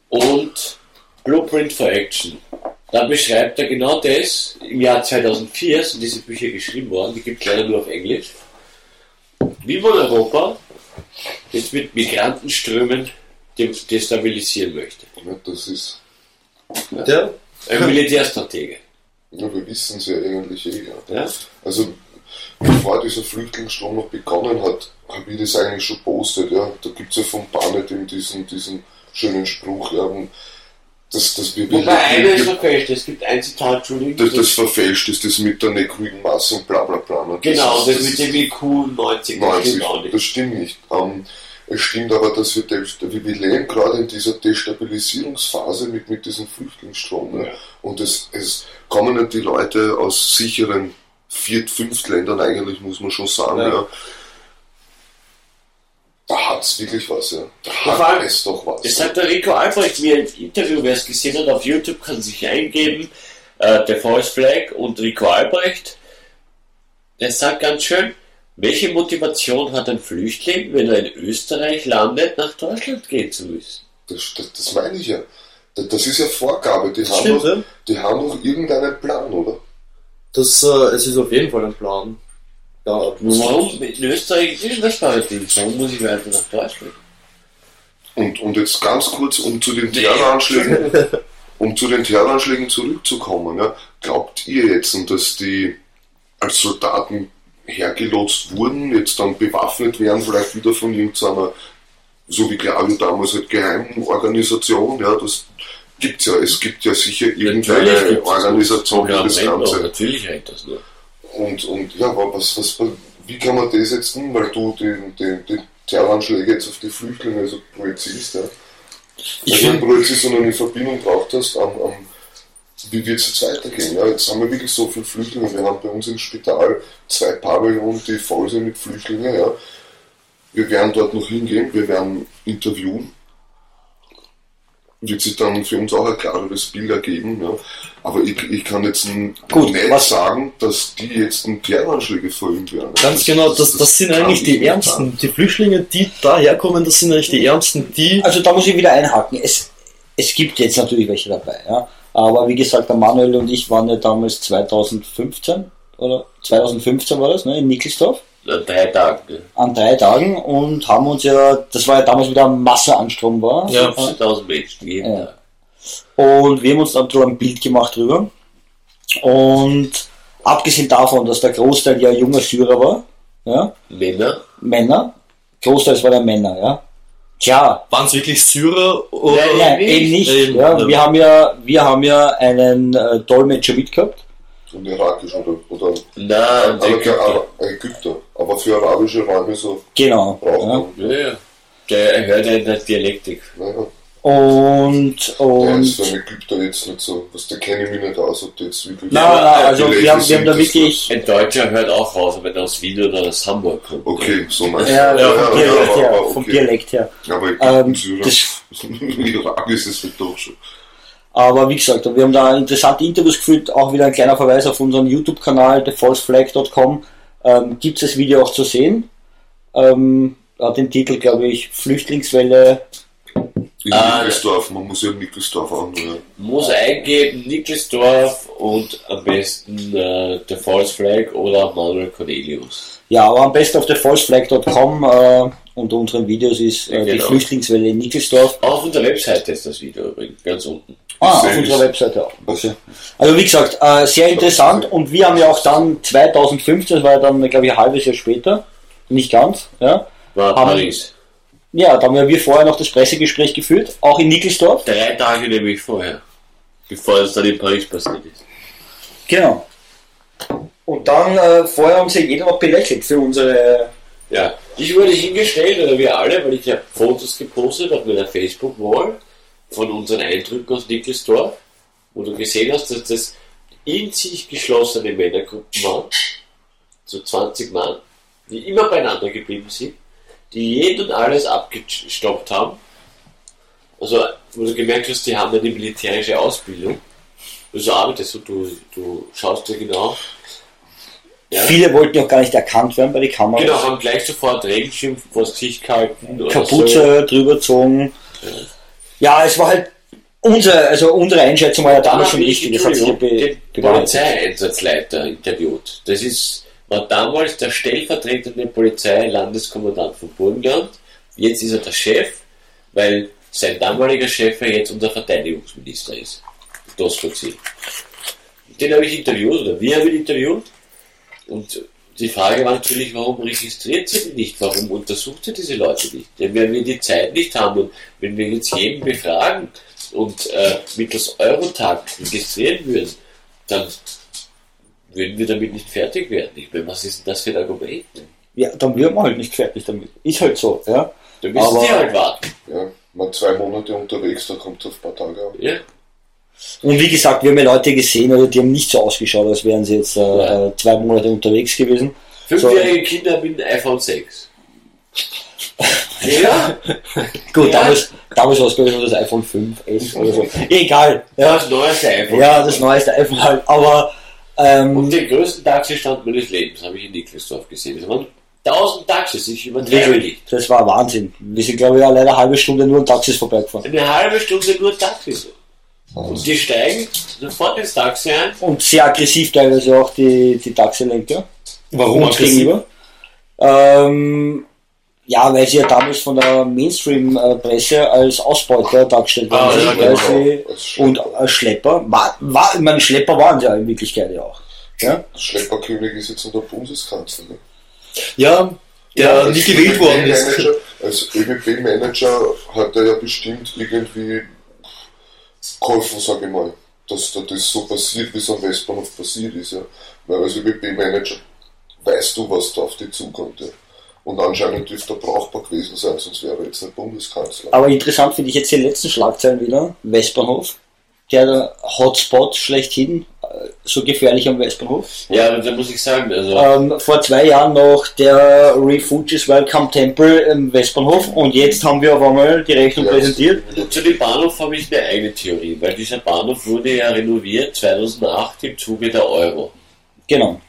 [SPEAKER 2] und Blueprint for Action. Da beschreibt er genau das. Im Jahr 2004 sind diese Bücher geschrieben worden, die gibt es leider nur auf Englisch. Wie man Europa jetzt mit Migrantenströmen de- destabilisieren möchte.
[SPEAKER 4] Ja, das ist,
[SPEAKER 3] Der?
[SPEAKER 2] Ein Militärstratege.
[SPEAKER 4] Ja, wir wissen es ja eigentlich eh. Ja. Also, bevor dieser Flüchtlingsstrom noch begonnen hat, habe ich das eigentlich schon postet. Ja. Da gibt es ja von Barnett eben diesen, diesen schönen Spruch, ja, dass, dass wir,
[SPEAKER 2] Wobei einer ist verfälscht. Es gibt ein Zitat, Entschuldigung.
[SPEAKER 4] das, das verfälscht ist, das mit der negrünen Masse und bla bla bla. ne.
[SPEAKER 2] genau, das,
[SPEAKER 4] ist-
[SPEAKER 2] mit dem IQ 90. das
[SPEAKER 4] 90,
[SPEAKER 2] stimmt auch nicht.
[SPEAKER 4] das stimmt nicht. Ähm, es stimmt aber, dass wir, wir leben gerade in dieser Destabilisierungsphase mit, mit diesem Flüchtlingsstrom. Ne?
[SPEAKER 2] Ja.
[SPEAKER 4] Und es, es kommen nicht die Leute aus sicheren Viert-, Fünftländern eigentlich, muss man schon sagen.
[SPEAKER 3] Ja.
[SPEAKER 4] Ja. Da hat es wirklich was, ja. Da
[SPEAKER 2] Ja,
[SPEAKER 4] hat es doch was.
[SPEAKER 2] Das sagt der Rico Albrecht mir im Interview, wer es gesehen hat, auf YouTube kann sich eingeben, äh, der False Flag und Rico Albrecht. Der sagt ganz schön, welche Motivation hat ein Flüchtling, wenn er in Österreich landet, nach Deutschland gehen zu müssen?
[SPEAKER 4] Das, das, das meine ich ja. Das, das ist ja Vorgabe. Die haben,
[SPEAKER 3] Stimmt,
[SPEAKER 4] doch,
[SPEAKER 3] ja.
[SPEAKER 4] die haben doch irgendeinen Plan, oder?
[SPEAKER 3] Das, äh, es ist auf jeden Fall ein Plan. Ja,
[SPEAKER 2] Warum? In Österreich ist das Paradies. Warum muss ich weiter nach Deutschland?
[SPEAKER 4] Und, und jetzt ganz kurz, um zu den Terroranschlägen, um zu den Terroranschlägen zurückzukommen, ja, glaubt ihr jetzt, dass die als Soldaten hergelotst wurden, jetzt dann bewaffnet werden, vielleicht wieder von irgendeiner, so wie Claudio damals halt geheimen Organisation, ja, das gibt's ja, es gibt ja sicher irgendeine. Organisation, die
[SPEAKER 2] Ja,
[SPEAKER 4] das. Ganze
[SPEAKER 2] Natürlich rennt das nur.
[SPEAKER 4] und, und ja, aber was, was, wie kann man das jetzt tun, weil du die, die, die Terroranschläge jetzt auf die Flüchtlinge so projizierst, ja?
[SPEAKER 3] Ich
[SPEAKER 4] Ich
[SPEAKER 3] find-
[SPEAKER 4] wenn du jetzt so eine Verbindung braucht hast, am, am, wie wird es jetzt weitergehen? Ja, jetzt haben wir wirklich so viele Flüchtlinge. Wir haben bei uns im Spital zwei Pavillon, die voll sind mit Flüchtlingen. Ja. Wir werden dort noch hingehen, wir werden interviewen. Wird sich dann für uns auch ein klareres Bild ergeben. Ja. Aber ich, ich kann jetzt
[SPEAKER 1] Gut,
[SPEAKER 4] nicht
[SPEAKER 1] was-
[SPEAKER 4] sagen, dass die jetzt ein Terroranschläge verübt werden.
[SPEAKER 3] Ganz genau, das, das sind
[SPEAKER 4] kann
[SPEAKER 3] eigentlich
[SPEAKER 4] ich
[SPEAKER 3] die Ärmsten. Die Flüchtlinge, die daherkommen, das sind eigentlich die Ärmsten, die.
[SPEAKER 1] Also da muss ich wieder einhaken. Es, es gibt jetzt natürlich welche dabei, ja. Aber wie gesagt, der Manuel und ich waren ja damals 2015 oder 2015 war das, ne, in Nickelsdorf
[SPEAKER 2] Nach drei Tagen.
[SPEAKER 1] An drei Tagen und haben uns ja, das war ja damals wieder ein Masseanstrom war.
[SPEAKER 3] Ja.
[SPEAKER 2] 15.000 Menschen jeden
[SPEAKER 1] Ja.
[SPEAKER 2] Tag.
[SPEAKER 1] Und wir haben uns dann so ein Bild gemacht drüber. Und abgesehen davon, dass der Großteil ja junger Syrer war, ja,
[SPEAKER 2] Männer.
[SPEAKER 1] Männer, Großteils war der Männer, ja. Tja,
[SPEAKER 3] Waren es wirklich Syrer? Oder?
[SPEAKER 2] Nein,
[SPEAKER 1] nein, eben nicht.
[SPEAKER 3] Eben,
[SPEAKER 1] ja.
[SPEAKER 3] ja.
[SPEAKER 1] Wir haben ja, wir haben ja einen äh, Dolmetscher mitgehabt.
[SPEAKER 4] Und irakisch oder, oder
[SPEAKER 2] der
[SPEAKER 4] der,
[SPEAKER 2] Ägypter.
[SPEAKER 4] Ägypter. Aber für arabische Räume so
[SPEAKER 1] Genau.
[SPEAKER 4] braucht
[SPEAKER 1] Ja.
[SPEAKER 4] man.
[SPEAKER 2] Ja, ja. Der hört ja in der Dialektik.
[SPEAKER 4] Naja,
[SPEAKER 1] Und,
[SPEAKER 4] der
[SPEAKER 1] und
[SPEAKER 4] ist für einen Ägypter jetzt nicht so, was der kenne ich mich nicht aus, ob der jetzt wirklich.
[SPEAKER 1] Nein, nein, also wir haben, wir haben da wirklich,
[SPEAKER 2] Ein Deutscher hört auch raus, wenn er aus Wien oder aus Hamburg kommt.
[SPEAKER 4] Okay, so meinst
[SPEAKER 1] ja,
[SPEAKER 4] du.
[SPEAKER 1] vom Dialekt her,
[SPEAKER 4] aber
[SPEAKER 1] vom
[SPEAKER 4] okay.
[SPEAKER 1] Dialekt her.
[SPEAKER 4] Aber
[SPEAKER 1] Ähm,
[SPEAKER 4] Syrien,
[SPEAKER 1] das-
[SPEAKER 4] Irak ist es doch schon.
[SPEAKER 1] Aber wie gesagt, wir haben da interessante Interviews geführt, auch wieder ein kleiner Verweis auf unseren YouTube-Kanal, thefalseflag.com, ähm, gibt es das Video auch zu sehen. Ähm, hat den Titel, glaube ich, Flüchtlingswelle.
[SPEAKER 4] In
[SPEAKER 2] Ah,
[SPEAKER 4] Nickelsdorf, man muss ja Nickelsdorf nur.
[SPEAKER 2] Muss eingeben, Nickelsdorf und am besten äh, der False Flag oder Manuel Cornelius.
[SPEAKER 1] Ja, aber am besten auf thefalseflag.com äh, unter unseren Videos ist äh,
[SPEAKER 2] Ja,
[SPEAKER 1] die
[SPEAKER 2] genau.
[SPEAKER 1] Flüchtlingswelle in Nickelsdorf.
[SPEAKER 2] Auf unserer Webseite ist das Video übrigens, ganz unten.
[SPEAKER 1] Ah, auf unserer. Webseite auch. Okay. Also wie gesagt, äh, sehr interessant und wir haben ja auch dann 2015, das war ja dann glaube ich ein halbes Jahr später, nicht ganz, ja.
[SPEAKER 2] War
[SPEAKER 1] Haben-
[SPEAKER 2] Paris.
[SPEAKER 1] Ja, da haben wir vorher noch das Pressegespräch geführt, auch in Nickelsdorf.
[SPEAKER 2] Drei Tage nämlich vorher. Bevor es dann in Paris passiert ist.
[SPEAKER 1] Genau. Und dann äh, vorher haben sie jeder noch belächelt für unsere.
[SPEAKER 2] Ja, ich wurde hingestellt, oder wir alle, weil ich habe Fotos gepostet auf meiner Facebook-Wall von unseren Eindrücken aus Nickelsdorf, wo du gesehen hast, dass das in sich geschlossene Männergruppen waren, so 20 Mann, die immer beieinander geblieben sind, die jeden und alles abgestoppt haben. Also, wo du gemerkt hast, die haben eine militärische Ausbildung. Also arbeitest du, du, du schaust dir genau. Ja.
[SPEAKER 1] Viele wollten ja auch gar nicht erkannt werden bei den Kameras.
[SPEAKER 2] Genau, haben gleich sofort Regenschirm vors Gesicht gehalten.
[SPEAKER 1] Kapuze drüber gezogen. Ja, es war halt unser, also unsere Einschätzung war ja
[SPEAKER 2] So.
[SPEAKER 1] damals schon richtig. Das hat sich ja.
[SPEAKER 2] Polizeieinsatzleiter interviewt. Das ist, war damals der stellvertretende Polizeilandeskommandant von Burgenland. Jetzt ist er der Chef, weil sein damaliger Chef ja jetzt unser Verteidigungsminister ist. Das Ziel. Den habe ich interviewt, oder wir haben ihn interviewt. Und die Frage war natürlich, warum registriert sie ihn nicht? Warum untersucht sie diese Leute nicht? Denn wenn wir die Zeit nicht haben und wenn wir jetzt jeden befragen und äh, mittels Eurotag registrieren würden, dann würden wir damit nicht fertig werden. Ich meine, was ist denn das für ein Argument?
[SPEAKER 1] Ja, dann wird man halt nicht fertig damit. Ist halt so, ja.
[SPEAKER 2] Da müssen
[SPEAKER 1] Aber-
[SPEAKER 2] die halt warten.
[SPEAKER 4] Ja, mal zwei Monate unterwegs, da kommt es auf ein paar Tage an.
[SPEAKER 2] Ja?
[SPEAKER 1] Und wie gesagt, wir haben ja Leute gesehen, also die haben nicht so ausgeschaut, als wären sie jetzt äh,
[SPEAKER 2] Ja.
[SPEAKER 1] zwei Monate unterwegs gewesen.
[SPEAKER 2] Fünfjährige Kinder mit einem iPhone 6. ja?
[SPEAKER 1] Gut,
[SPEAKER 2] Ja.
[SPEAKER 1] damals, damals war es glaube ich das iPhone 5, 11 oder so. Egal. Ja,
[SPEAKER 2] Das neueste iPhone.
[SPEAKER 1] ja das neueste iPhone halt. Aber ähm,
[SPEAKER 2] Und den größten Taxistand meines Lebens habe ich in Nickelsdorf gesehen. Es waren 1000 Taxis, ich übertreibe nicht.
[SPEAKER 1] das war Wahnsinn. Wir sind glaube ich ja leider eine halbe Stunde nur an Taxis vorbeigefahren.
[SPEAKER 2] Eine halbe Stunde nur Taxis. Und die steigen sofort ins Taxi ein.
[SPEAKER 1] Und sehr aggressiv teilweise auch die, die Taxilenker.
[SPEAKER 3] Warum aggressiv?
[SPEAKER 1] gegenüber. Ähm, ja, weil sie ja damals von der Mainstream-Presse als Ausbeuter dargestellt worden
[SPEAKER 3] Ah,
[SPEAKER 1] sind,
[SPEAKER 3] ja,
[SPEAKER 1] weil
[SPEAKER 3] genau.
[SPEAKER 1] und als Schlepper, war, war, ich meine, Schlepper waren sie ja in Wirklichkeit ja auch. Ja?
[SPEAKER 4] Schlepperkönig ist jetzt unter Bundeskanzler. Ne?
[SPEAKER 3] Ja, der
[SPEAKER 4] Als
[SPEAKER 3] nie gewählt worden ist.
[SPEAKER 4] Als ÖBB-Manager hat er ja bestimmt irgendwie geholfen, sage ich mal, dass da das so passiert, wie es am Westbahnhof passiert ist. Ja. Weil als ÖBB-Manager weißt du, was da auf dich zukommt. Ja. Und anscheinend dürfte er brauchbar gewesen sein, sonst wäre er jetzt nicht Bundeskanzler.
[SPEAKER 1] Aber interessant finde ich jetzt die letzten Schlagzeilen wieder. Westbahnhof, der Hotspot schlechthin, äh, so gefährlich am Westbahnhof.
[SPEAKER 2] Ja, da muss ich sagen, also
[SPEAKER 1] Ähm, vor zwei Jahren noch der Refugees Welcome Temple im Westbahnhof und jetzt haben wir auf einmal die Rechnung
[SPEAKER 4] Ja,
[SPEAKER 1] präsentiert.
[SPEAKER 2] zu dem Bahnhof habe ich eine eigene Theorie, weil dieser Bahnhof wurde ja renoviert 2008 im Zuge der Euro.
[SPEAKER 1] Genau.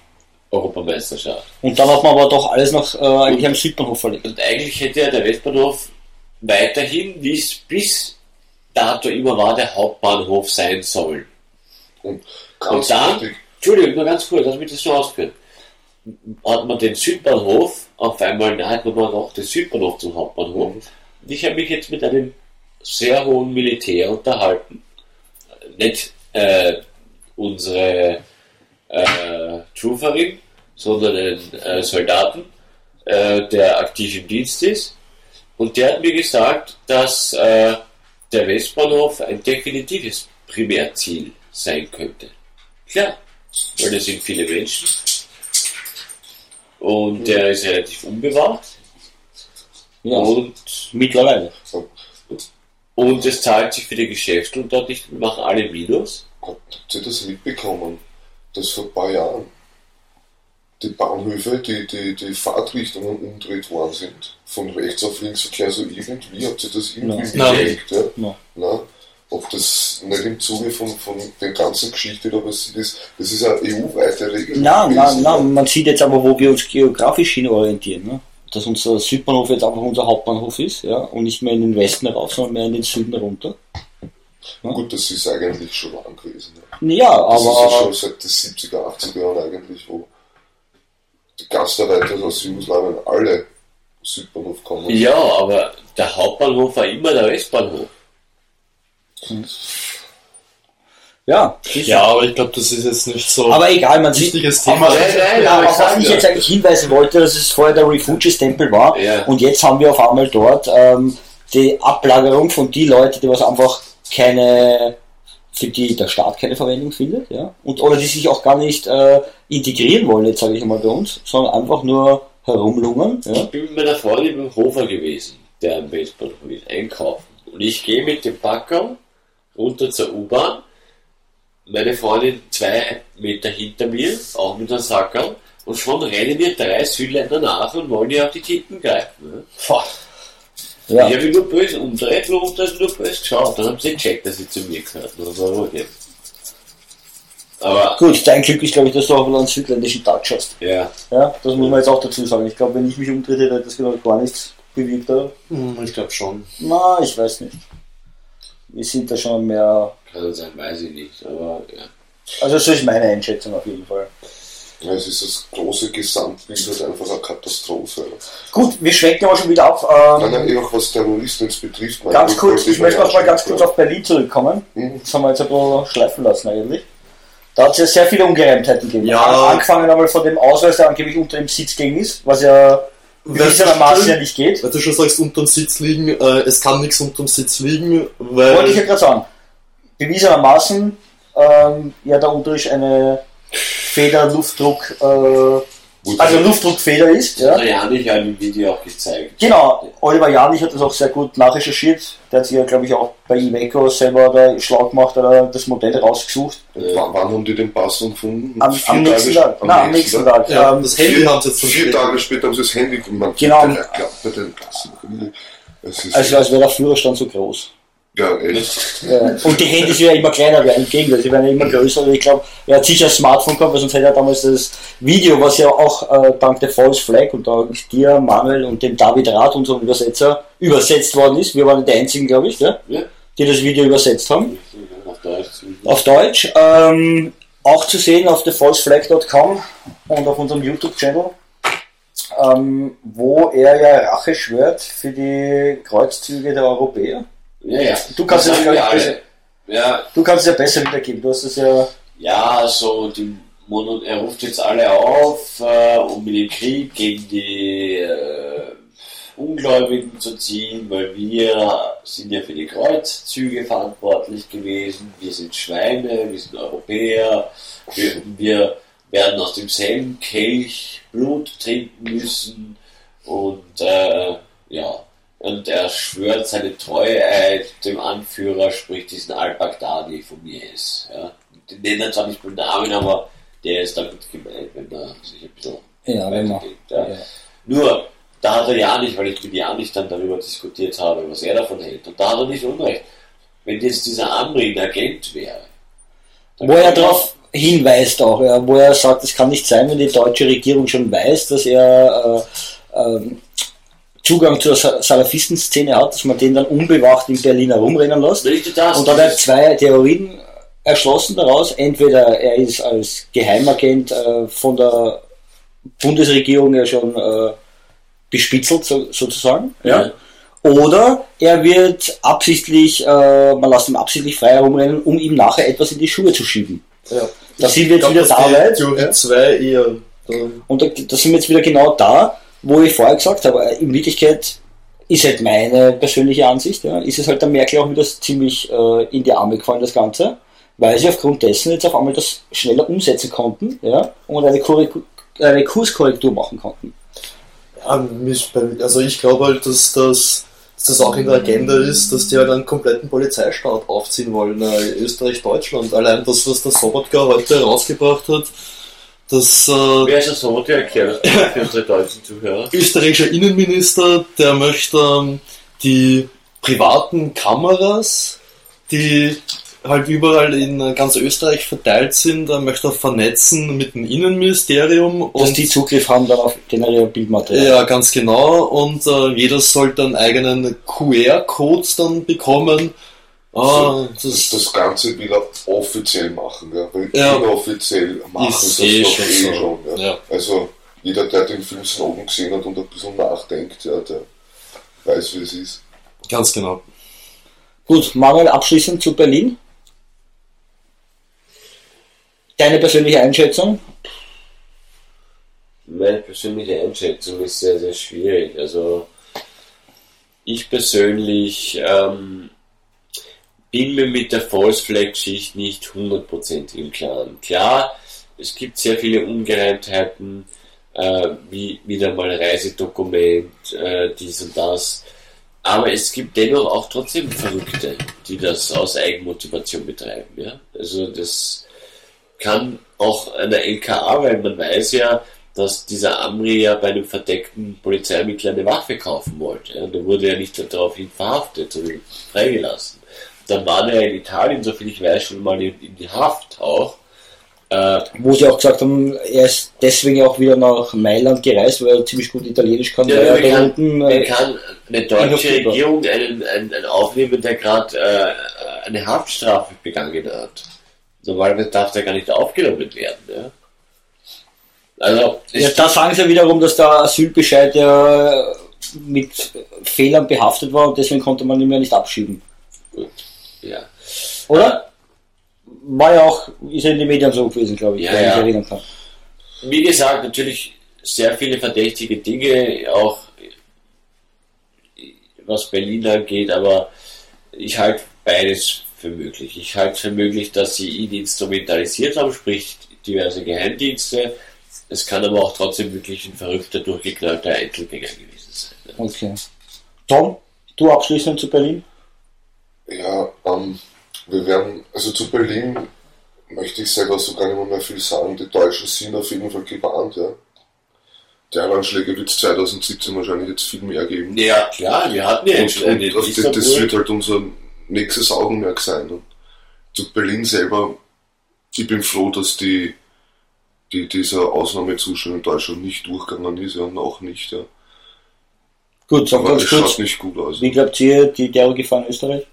[SPEAKER 2] Europameisterschaft.
[SPEAKER 1] Und dann hat man aber doch alles noch äh, eigentlich am Südbahnhof verlegt.
[SPEAKER 2] Und eigentlich hätte ja der Westbahnhof weiterhin, wie es bis dato immer war, der Hauptbahnhof sein sollen.
[SPEAKER 4] Und ganz
[SPEAKER 2] Und dann, Entschuldigung, nur ganz kurz, lass mich das schon ausführen. Hat man den Südbahnhof, auf einmal hat man noch den Südbahnhof zum Hauptbahnhof. Und ich habe mich jetzt mit einem sehr hohen Militär unterhalten. Nicht äh, unsere äh, Trooperin, sondern einen äh, Soldaten, äh, der aktiv im Dienst ist. Und der hat mir gesagt, dass äh, der Westbahnhof ein definitives Primärziel sein könnte. Klar, weil da sind viele Menschen und der ist relativ unbewacht
[SPEAKER 1] Ja,
[SPEAKER 2] und,
[SPEAKER 1] mittlerweile.
[SPEAKER 2] und es zahlt sich für die Geschäfte und dort nicht, machen alle Minus.
[SPEAKER 4] habt ihr das mitbekommen, dass vor ein paar Jahren die Bahnhöfe, die, die, die Fahrtrichtungen umdreht worden sind, von rechts auf links Verkehr, so irgendwie, habt ihr das irgendwie
[SPEAKER 1] Nein.
[SPEAKER 4] mitgekriegt? Ja?
[SPEAKER 1] Nein.
[SPEAKER 4] Na, ob das nicht im Zuge von, von der ganzen Geschichte da passiert ist, das ist eine EU-weite Regel.
[SPEAKER 1] Nein, nein, nein, man sieht jetzt aber, wo wir uns geografisch hin orientieren. Ne? Dass unser Südbahnhof jetzt einfach unser Hauptbahnhof ist ja? und nicht mehr in den Westen rauf, sondern mehr in den Süden runter.
[SPEAKER 4] Ja. Gut, das ist eigentlich schon lang gewesen. Ja.
[SPEAKER 1] Ja,
[SPEAKER 4] Das ist ja
[SPEAKER 1] aber
[SPEAKER 4] schon seit den 70er, 80er Jahren eigentlich, wo die Gastarbeiter aus Jugoslawien alle Südbahnhof kommen.
[SPEAKER 2] Ja, aber der Hauptbahnhof war immer der Westbahnhof.
[SPEAKER 1] Ja, sicher.
[SPEAKER 3] Ja, aber ich glaube, das ist jetzt nicht so
[SPEAKER 1] Aber egal, man sieht,
[SPEAKER 3] wichtiges
[SPEAKER 1] aber,
[SPEAKER 3] Thema.
[SPEAKER 2] Nein, nein,
[SPEAKER 1] ja,
[SPEAKER 2] aber
[SPEAKER 1] auf was ich
[SPEAKER 2] ja.
[SPEAKER 1] jetzt eigentlich hinweisen wollte, dass es vorher der Refugees-Tempel war
[SPEAKER 2] Ja.
[SPEAKER 1] und jetzt haben wir auf einmal dort ähm, die Ablagerung von die Leute, die was einfach keine, für die der Staat keine Verwendung findet, ja, und oder die sich auch gar nicht äh, integrieren wollen, jetzt sage ich mal bei uns, sondern einfach nur herumlungern, ja.
[SPEAKER 2] Ich bin mit meiner Freundin beim Hofer gewesen, der am Westbahnhof ist, einkaufen. Und ich gehe mit dem Packer runter zur U-Bahn. Meine Freundin zwei Meter hinter mir, auch mit einem Sackerl. Und schon rennen mir drei Südländer nach und wollen ihr auf die Titten greifen. Ne?
[SPEAKER 1] Ja.
[SPEAKER 2] Ich habe mich nur böse umdreht und das nur böse geschaut. Dann haben sie gecheckt, dass sie zu mir gehört. Das war okay. Aber,
[SPEAKER 1] Gut, dein Glück ist, glaube ich, dass du auch einen südländischen Touch hast.
[SPEAKER 2] ja.
[SPEAKER 1] Ja, das muss man jetzt auch dazu sagen. Ich glaube, wenn ich mich umdrehe, hätte das genau gar nichts bewirkt. Oder?
[SPEAKER 3] Hm, Ich glaube schon.
[SPEAKER 1] Na, ich weiß nicht. Wir sind da schon mehr.
[SPEAKER 2] Kann sein, weiß ich nicht. Aber, ja.
[SPEAKER 1] Also, so ist meine Einschätzung auf jeden Fall.
[SPEAKER 4] Ja, es ist das große Gesamtbild halt einfach eine Katastrophe.
[SPEAKER 1] Gut, wir schwenken aber schon wieder ab.
[SPEAKER 4] Nein,
[SPEAKER 1] Ähm,
[SPEAKER 4] nein, eh auch was Terroristen jetzt betrifft.
[SPEAKER 1] ganz kurz, ich möchte
[SPEAKER 4] mal
[SPEAKER 1] noch mal ganz kurz auf Berlin zurückkommen.
[SPEAKER 4] Mhm.
[SPEAKER 1] Das haben wir jetzt ein bisschen schleifen lassen eigentlich. Da hat es ja sehr viele Ungereimtheiten gegeben.
[SPEAKER 3] Ja.
[SPEAKER 1] An- Angefangen einmal von dem Ausweis, der angeblich unter dem Sitz ging ist, was ja gewissermaßen ja nicht geht.
[SPEAKER 3] Weil du schon sagst, unterm Sitz liegen, äh, es kann nichts unterm Sitz liegen, weil.
[SPEAKER 1] Wollte ich ja gerade sagen. Bewiesenermaßen, ähm, ja, da unter ist eine Feder-Luftdruck, äh, also Luftdruckfeder ist, ja.
[SPEAKER 2] Der Janich hat im Video auch gezeigt.
[SPEAKER 1] Genau, Oliver Janich hat das auch sehr gut nachrecherchiert. Der hat sich ja, glaube ich, auch bei Iveco selber da schlau gemacht oder das Modell rausgesucht.
[SPEAKER 4] Und wann, wann haben die den Pass gefunden?
[SPEAKER 1] Am, am
[SPEAKER 4] Tage
[SPEAKER 1] nächsten
[SPEAKER 4] sp-
[SPEAKER 1] Tag. Nein, am nächsten Tag.
[SPEAKER 3] ja,
[SPEAKER 1] Ähm,
[SPEAKER 3] das Handy haben sie jetzt
[SPEAKER 4] Vier
[SPEAKER 3] versteckt.
[SPEAKER 4] Tage später haben sie das Handy gemacht.
[SPEAKER 1] Genau.
[SPEAKER 4] Klappt bei den. Es ist,
[SPEAKER 1] also als wäre der Führerstand so groß.
[SPEAKER 4] Ja, echt.
[SPEAKER 1] Ja. Und die Handys ja immer kleiner werden, im Gegenteil, sie werden ja immer größer. Und ich glaube, er hat sicher ein Smartphone gehabt, weil sonst hätte er damals das Video, was ja auch äh, dank der False Flag und dank dir, Manuel und dem David Rath, unserem Übersetzer, übersetzt worden ist. Wir waren die einzigen, glaube ich, ja,
[SPEAKER 2] Ja.
[SPEAKER 1] die das Video übersetzt haben.
[SPEAKER 2] Auf Deutsch.
[SPEAKER 1] Auf Deutsch. Ähm, auch zu sehen auf thefalseflag.com und auf unserem YouTube-Channel, ähm, wo er ja Rache schwört für die Kreuzzüge der Europäer.
[SPEAKER 2] Ja, ja.
[SPEAKER 1] Du kannst es ja besser-.
[SPEAKER 2] Ja,
[SPEAKER 1] Du kannst ja besser wiedergeben, du hast es ja.
[SPEAKER 2] ja, so die Mono, er ruft jetzt alle auf, äh, um in den Krieg gegen die äh, Ungläubigen zu ziehen, weil wir sind ja für die Kreuzzüge verantwortlich gewesen. Wir sind Schweine, wir sind Europäer, wir, wir werden aus demselben Kelch Blut trinken müssen und äh, ja, und er schwört seine Treueid dem Anführer, sprich diesen Al-Baghdadi von mir ist. Ja. Den nennt er zwar nicht mit Namen, aber der ist damit gemeint, wenn er sich ein bisschen
[SPEAKER 1] Ja,
[SPEAKER 2] weitergeht. Ja.
[SPEAKER 1] Ja.
[SPEAKER 2] Nur, da hat er ja nicht, weil ich mit ja nicht dann darüber diskutiert habe, was er davon hält. Und da hat er nicht Unrecht. Wenn jetzt dieser Amri ein Agent wäre,
[SPEAKER 1] Wo er darauf hinweist auch, ja, wo er sagt, es kann nicht sein, wenn die deutsche Regierung schon weiß, dass er äh, ähm, Zugang zur Sa- Salafistenszene hat, dass man den dann unbewacht in Berlin herumrennen lässt.
[SPEAKER 2] Das,
[SPEAKER 1] Und dann hat er
[SPEAKER 2] dieses-
[SPEAKER 1] zwei Theorien erschlossen daraus. Entweder er ist als Geheimagent äh, von der Bundesregierung ja schon äh, bespitzelt, so, sozusagen.
[SPEAKER 2] Ja.
[SPEAKER 1] Oder er wird absichtlich, äh, man lässt ihn absichtlich frei herumrennen, um ihm nachher etwas in die Schuhe zu schieben.
[SPEAKER 3] Ja.
[SPEAKER 1] Da sind wir jetzt
[SPEAKER 3] Ich
[SPEAKER 1] wieder
[SPEAKER 3] glaub,
[SPEAKER 1] da.
[SPEAKER 3] Theorie
[SPEAKER 1] Ja.
[SPEAKER 3] 2 eher. Da,
[SPEAKER 1] Und da, da sind wir jetzt wieder genau da, wo ich vorher gesagt habe, äh, in Wirklichkeit ist halt meine persönliche Ansicht, ja, ist es halt der Merkel auch wieder ziemlich äh, in die Arme gefallen, das Ganze, weil sie aufgrund dessen jetzt auf einmal das schneller umsetzen konnten ja, und eine, eine Kurskorrektur machen konnten.
[SPEAKER 3] ja, bei- also ich glaube halt, dass das, dass das auch in der Agenda ist, dass die halt einen kompletten Polizeistaat aufziehen wollen, äh, Österreich, Deutschland. Allein das, was der Sobotka heute rausgebracht hat, dass äh,
[SPEAKER 2] Wer ist das so? Der erklärt das für unsere deutschen Zuhörer.
[SPEAKER 3] österreichischer Innenminister, der möchte ähm, die privaten Kameras, die halt überall in ganz Österreich verteilt sind, er möchte er vernetzen mit dem Innenministerium
[SPEAKER 1] Dass
[SPEAKER 3] und
[SPEAKER 1] die Zugriff haben dann auf generelle Bildmaterial.
[SPEAKER 3] ja, ganz genau. Und äh, jeder sollte einen eigenen QR-Code dann bekommen. Ah,
[SPEAKER 4] Das,
[SPEAKER 3] das,
[SPEAKER 4] das Ganze will er offiziell machen, ja, weil
[SPEAKER 3] Ja.
[SPEAKER 4] inoffiziell machen
[SPEAKER 3] Ist
[SPEAKER 4] sie
[SPEAKER 3] eh
[SPEAKER 4] das doch
[SPEAKER 3] schon
[SPEAKER 4] eh
[SPEAKER 3] so.
[SPEAKER 4] schon. Ja.
[SPEAKER 3] Ja.
[SPEAKER 4] Also jeder, der den Film Snowden gesehen hat und ein bisschen nachdenkt, ja, der weiß, wie es ist.
[SPEAKER 3] Ganz genau.
[SPEAKER 1] Gut, Manuel, abschließend zu Berlin. Deine persönliche Einschätzung?
[SPEAKER 2] Meine persönliche Einschätzung ist sehr, sehr schwierig. Also ich persönlich ähm, bin mir mit der False Flag Geschichte nicht hundertprozentig im Klaren. Klar, es gibt sehr viele Ungereimtheiten, äh, wie wieder mal Reisedokument, äh, dies und das. Aber es gibt dennoch auch trotzdem Verrückte, die das aus Eigenmotivation betreiben. Ja? Also das kann auch an LKA, weil man weiß ja, dass dieser Amri ja bei einem verdeckten Polizeiermittler eine Waffe kaufen wollte. Ja? Und da wurde er nicht daraufhin verhaftet, sondern freigelassen. Dann war er in Italien, soviel ich weiß, schon mal in, in die Haft auch. Äh,
[SPEAKER 1] Wo sie auch gesagt haben, er ist deswegen auch wieder nach Mailand gereist, weil er ziemlich gut Italienisch kann.
[SPEAKER 2] Ja,
[SPEAKER 1] er da
[SPEAKER 2] kann,
[SPEAKER 1] unten, äh,
[SPEAKER 2] kann eine deutsche. Regierung einen, einen, einen aufnehmen, der gerade äh, eine Haftstrafe begangen hat? Normalerweise darf der gar nicht aufgenommen werden. Ja? Also,
[SPEAKER 1] ja, da sagen sie wiederum, dass der Asylbescheid ja mit Fehlern behaftet war und deswegen konnte man ihn ja nicht abschieben.
[SPEAKER 2] gut, ja.
[SPEAKER 1] Oder? War ja auch, ist ja in den Medien so gewesen, glaube ich,
[SPEAKER 2] Ja,
[SPEAKER 1] wenn ich
[SPEAKER 2] ja.
[SPEAKER 1] mich erinnern kann.
[SPEAKER 2] Wie gesagt, natürlich sehr viele verdächtige Dinge, auch was Berlin angeht, aber ich halte beides für möglich. Ich halte für möglich, dass sie ihn instrumentalisiert haben, sprich diverse Geheimdienste. Es kann aber auch trotzdem wirklich ein verrückter, durchgeknallter Einzelgänger gewesen sein. ne?
[SPEAKER 1] Okay. Tom, du abschließend zu Berlin?
[SPEAKER 4] Ja, ähm, wir werden, also zu Berlin möchte ich selber so gar nicht mehr, mehr viel sagen. Die Deutschen sind auf jeden Fall gewarnt, ja. Terroranschläge wird es 2017 wahrscheinlich jetzt viel mehr geben.
[SPEAKER 2] Ja, klar, wir hatten ja
[SPEAKER 4] Und, und auf das, das wird halt unser nächstes Augenmerk sein. Und zu Berlin selber, ich bin froh, dass die, die, dieser Ausnahmezustand in Deutschland nicht durchgegangen ist, ja, noch nicht, ja.
[SPEAKER 1] Gut, sag
[SPEAKER 4] Aber
[SPEAKER 1] ganz
[SPEAKER 4] es
[SPEAKER 1] kurz,
[SPEAKER 4] schaut nicht gut aus.
[SPEAKER 1] wie glaubt ihr, die Terrorgefahr in Österreich?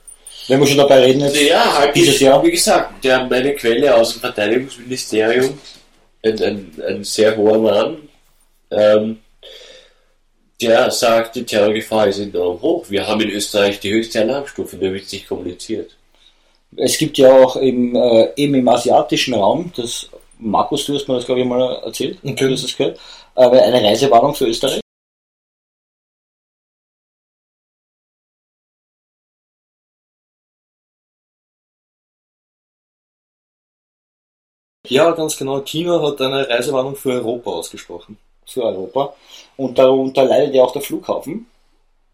[SPEAKER 1] Wenn wir schon dabei reden jetzt,
[SPEAKER 2] Ja, halt
[SPEAKER 1] Dieses
[SPEAKER 2] ich,
[SPEAKER 1] Jahr?
[SPEAKER 2] wie gesagt, der meine Quelle aus dem Verteidigungsministerium, ein, ein, ein sehr hoher Mann, ähm, der sagt, die Terrorgefahr ist enorm hoch. Wir haben in Österreich die höchste Alarmstufe, nur wird nicht kommuniziert.
[SPEAKER 1] es gibt ja auch im, äh, eben im asiatischen Raum, das Markus, du hast mir das glaube ich mal erzählt,
[SPEAKER 3] Okay.
[SPEAKER 1] du hast das gehört, aber eine Reisewarnung für Österreich.
[SPEAKER 3] Ja, ganz genau. China hat eine Reisewarnung für Europa ausgesprochen.
[SPEAKER 1] für Europa. Und darunter leidet ja auch der Flughafen,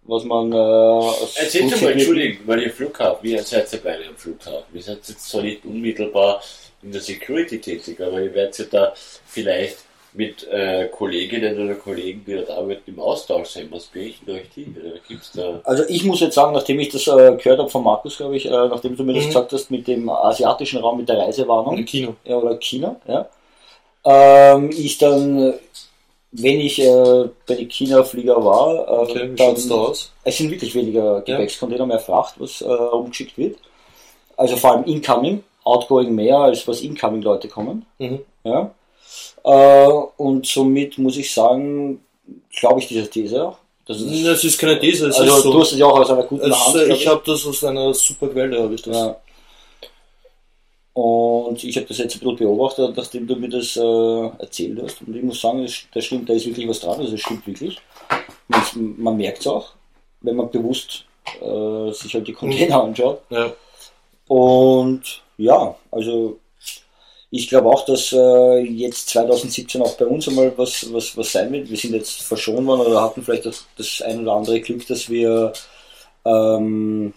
[SPEAKER 1] was man äh, gut
[SPEAKER 2] mal, Entschuldigung, weil ihr Flughafen, wie seid ihr beide am Flughafen? Ihr seid jetzt zwar nicht unmittelbar in der Security tätig, aber ihr werdet ja da vielleicht mit äh, Kolleginnen oder Kollegen, die dort arbeiten, im Austausch sein. Was berichten euch die? Oder gibt's da
[SPEAKER 1] Also ich muss jetzt sagen, nachdem ich das äh, gehört habe von Markus, glaube ich, äh, nachdem du mir das
[SPEAKER 3] Mhm.
[SPEAKER 1] gesagt hast mit dem asiatischen Raum, mit der Reisewarnung,
[SPEAKER 3] In China.
[SPEAKER 1] ja, oder China, ja, ähm, ist dann, äh, wenn ich äh, bei den China-Flieger war, äh,
[SPEAKER 3] Okay, wie
[SPEAKER 1] dann,
[SPEAKER 3] da aus?
[SPEAKER 1] es sind wirklich weniger Gepäckscontainer mehr Fracht, was äh, rumgeschickt wird. Also vor allem incoming, outgoing mehr, als was incoming Leute kommen.
[SPEAKER 3] Mhm.
[SPEAKER 1] Ja. Äh, und somit muss ich sagen, glaube ich dieser These auch. Das ist,
[SPEAKER 3] Das ist keine These, es
[SPEAKER 1] also
[SPEAKER 3] ist so.
[SPEAKER 1] du hast es ja auch aus einer guten
[SPEAKER 3] es,
[SPEAKER 1] Hand. glaub
[SPEAKER 3] ich habe das aus einer super Quelle, habe ich das.
[SPEAKER 1] ja. Und ich habe das jetzt ein bisschen beobachtet, nachdem du mir das äh, erzählt hast. Und ich muss sagen, das stimmt, da ist wirklich was dran. Also es stimmt wirklich. Man, man merkt es auch, wenn man bewusst äh, sich halt die Container anschaut.
[SPEAKER 3] Ja.
[SPEAKER 1] Und ja, also ich glaube auch, dass äh, jetzt 2017 auch bei uns einmal was, was, was sein wird. Wir sind jetzt verschont worden oder hatten vielleicht das, das ein oder andere Glück, dass wir ähm,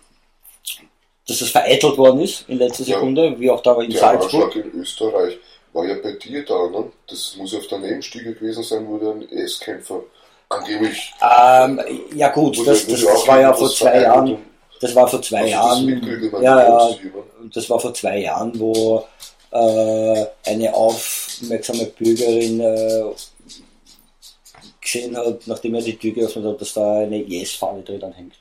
[SPEAKER 1] dass das vereitelt worden ist in letzter
[SPEAKER 4] Ja.
[SPEAKER 1] Sekunde, wie auch da in
[SPEAKER 4] Der
[SPEAKER 1] Salzburg.
[SPEAKER 4] Anschlag in Österreich war ja bei dir da, ne? Das muss auf der Nebenstiege gewesen sein, wo der ein S-Kämpfer angeblich.
[SPEAKER 1] Ähm, ja gut, das,
[SPEAKER 4] der-
[SPEAKER 1] das, das war ja vor zwei Jahren, das war vor zwei Jahren, ja, ja,
[SPEAKER 4] ja.
[SPEAKER 1] das war vor zwei Jahren, wo eine aufmerksame Bürgerin äh, gesehen hat, nachdem er die Tür geöffnet hat, dass da eine Yes-Fahne drin anhängt.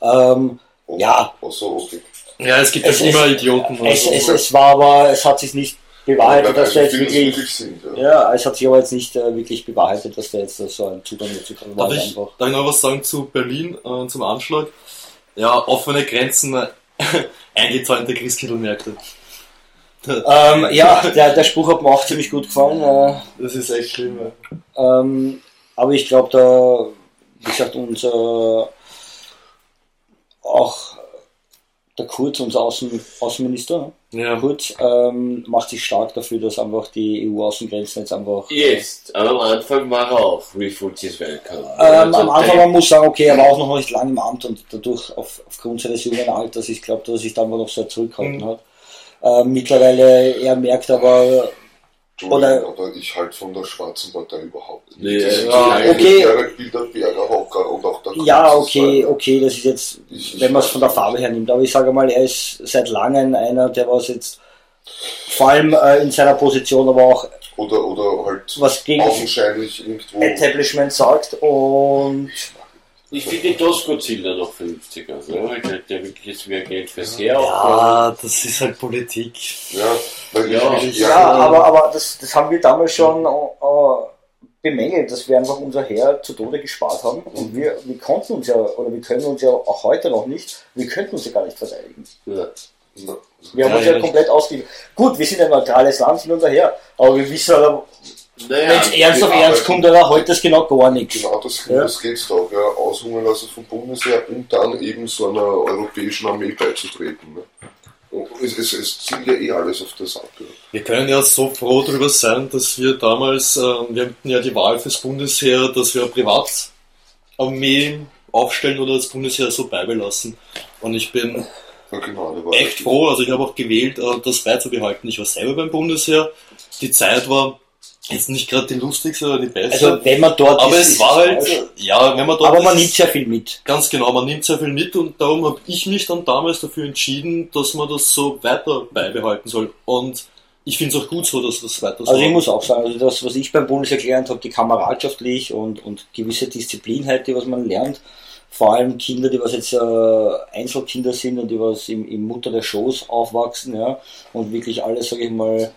[SPEAKER 1] Ähm, ja,
[SPEAKER 4] Achso, okay.
[SPEAKER 3] ja, es gibt
[SPEAKER 1] Es-
[SPEAKER 3] halt immer
[SPEAKER 1] es-
[SPEAKER 3] Idioten.
[SPEAKER 1] es,
[SPEAKER 3] also.
[SPEAKER 1] es, es war aber, es hat sich nicht bewahrheitet, dass
[SPEAKER 4] also
[SPEAKER 1] der jetzt wirklich.
[SPEAKER 4] sind, ja.
[SPEAKER 1] Ja, es hat sich aber jetzt nicht äh, wirklich bewahrheitet, dass der jetzt äh, so einen Zugang dazu. War
[SPEAKER 3] Darf ich,
[SPEAKER 1] einfach.
[SPEAKER 3] darf ich noch was sagen zu Berlin, äh, zum Anschlag? Ja, offene Grenzen, äh, eingezäunte Christkindlmärkte.
[SPEAKER 1] Ähm, ja, der, der Spruch hat mir auch ziemlich gut gefallen. Äh,
[SPEAKER 3] Das ist echt schlimm. Ja.
[SPEAKER 1] Ähm, aber ich glaube, da, wie gesagt, unser auch der Kurz, unser Außen, Außenminister?
[SPEAKER 3] Ja.
[SPEAKER 1] Kurz, ähm, macht sich stark dafür, dass einfach die EU-Außengrenzen jetzt einfach.
[SPEAKER 2] Jetzt, aber am Anfang war er auch Refugees Welcome.
[SPEAKER 1] Ähm,
[SPEAKER 2] Also
[SPEAKER 1] am Anfang,
[SPEAKER 2] der-
[SPEAKER 1] man muss sagen, okay, er war auch noch nicht lange im Amt und dadurch, auf, aufgrund seines jungen Alters, ich glaube, dass er sich dann mal noch sehr zurückgehalten
[SPEAKER 3] Mhm.
[SPEAKER 1] hat. Ähm, mittlerweile, er merkt aber,
[SPEAKER 4] Oder,
[SPEAKER 1] Oder-
[SPEAKER 4] oder ich halt von der schwarzen Partei überhaupt nicht.
[SPEAKER 2] Nee,
[SPEAKER 4] sind
[SPEAKER 2] ja,
[SPEAKER 1] okay.
[SPEAKER 4] Bilderberger Hocker und auch der
[SPEAKER 1] ja,
[SPEAKER 4] Kurz ist
[SPEAKER 1] okay, okay, das ist jetzt,
[SPEAKER 4] Ich-
[SPEAKER 1] wenn man es von der Farbe her nimmt. Aber ich sage mal, er ist seit langem einer, der was jetzt vor allem äh, in seiner Position, aber auch
[SPEAKER 4] Oder, oder halt
[SPEAKER 1] was gegen
[SPEAKER 4] augenscheinlich irgendwo.
[SPEAKER 1] Establishment sagt und
[SPEAKER 2] Ich finde Tosco Zilder noch 50er. So. Der ja wirklich jetzt mehr Geld fürs Heer.
[SPEAKER 3] ja, das ist halt Politik.
[SPEAKER 4] Ja, weil
[SPEAKER 2] Ja.
[SPEAKER 4] ich,
[SPEAKER 1] ja, aber, aber das, das haben wir damals schon äh, bemängelt, dass wir einfach unser Heer zu Tode gespart haben und wir, wir konnten uns ja, oder wir können uns ja auch heute noch nicht, wir könnten uns ja gar nicht verteidigen.
[SPEAKER 2] Ja.
[SPEAKER 1] Wir haben
[SPEAKER 3] Ja,
[SPEAKER 1] uns ja
[SPEAKER 3] ja,
[SPEAKER 1] komplett ausgegeben. Gut, wir sind ein neutrales Land hin und her, aber wir wissen halt,
[SPEAKER 2] Naja,
[SPEAKER 1] wenn es ernst auf ernst kommt, dann heute das genau gar nichts.
[SPEAKER 4] Genau, das,
[SPEAKER 1] Ja.
[SPEAKER 4] das geht's doch, ja, aushungern lassen vom Bundesheer und dann eben so einer europäischen Armee beizutreten. Ne? Es, es, es zielt ja eh alles auf das ab. Ja.
[SPEAKER 3] Wir können ja so froh darüber sein, dass wir damals, äh, wir hatten ja die Wahl fürs Bundesheer, dass wir Privatarmee aufstellen oder das Bundesheer so beibelassen. Und ich bin
[SPEAKER 4] Ja, genau,
[SPEAKER 3] echt froh, also ich habe auch gewählt, äh, das beizubehalten. Ich war selber beim Bundesheer. Die Zeit war jetzt nicht gerade die lustigste oder die beste.
[SPEAKER 1] Also wenn man dort
[SPEAKER 3] aber
[SPEAKER 1] ist,
[SPEAKER 3] es war halt,
[SPEAKER 1] falsch.
[SPEAKER 3] ja, wenn man dort
[SPEAKER 1] aber man
[SPEAKER 3] ist-
[SPEAKER 1] nimmt sehr viel mit.
[SPEAKER 3] Ganz genau, man nimmt sehr viel mit und darum habe ich mich dann damals dafür entschieden, dass man das so weiter beibehalten soll. Und ich finde es auch gut so, dass das weiter so
[SPEAKER 1] Also ich muss auch sagen, also das, was ich beim Bundesheer gelernt habe, die kameradschaftlich und, und gewisse Disziplin halt, die was man lernt, vor allem Kinder, die was jetzt äh, Einzelkinder sind und die was im, im Mutter der Schoß aufwachsen, ja, und wirklich alles, sage ich mal,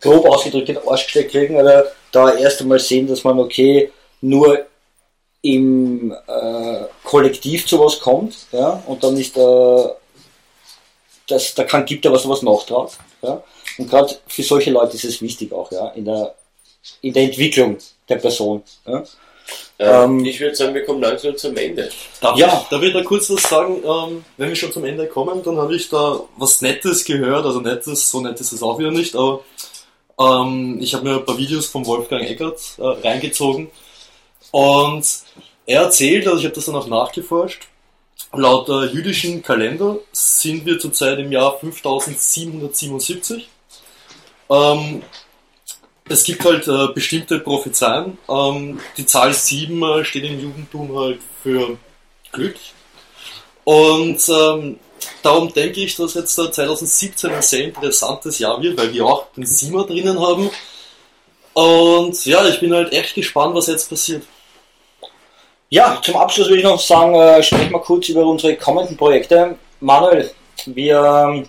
[SPEAKER 1] grob ausgedrückt in den Arsch gesteckt kriegen, oder da erst einmal sehen, dass man, okay, nur im äh, Kollektiv zu was kommt, ja, und dann ist äh, das, da kann, gibt er was, was nachtragt, ja, und gerade für solche Leute ist es wichtig auch, ja, in der, in der Entwicklung der Person. Ja.
[SPEAKER 2] ähm,
[SPEAKER 1] ähm,
[SPEAKER 2] ich würde sagen, wir kommen langsam zum Ende.
[SPEAKER 3] Darf,
[SPEAKER 1] Ja.
[SPEAKER 3] ich, darf ich da kurz was sagen? Ähm, wenn wir schon zum Ende kommen, dann habe ich da was Nettes gehört. Also Nettes, so nett ist es auch wieder nicht, aber ähm, ich habe mir ein paar Videos von Wolfgang Eckert äh, reingezogen und er erzählt, also ich habe das dann auch nachgeforscht, laut äh, jüdischen Kalender sind wir zurzeit im Jahr 5777. Ähm, es gibt halt äh, bestimmte Prophezeien. Ähm, die Zahl 7 äh, steht im Judentum halt für Glück. Und ähm, darum denke ich, dass jetzt äh, 2017 ein sehr interessantes Jahr wird, weil wir auch den Siemer drinnen haben. Und ja, ich bin halt echt gespannt, was jetzt passiert.
[SPEAKER 1] Ja, zum Abschluss würde ich noch sagen, äh, sprechen wir kurz über unsere kommenden Projekte. Manuel, wir ähm,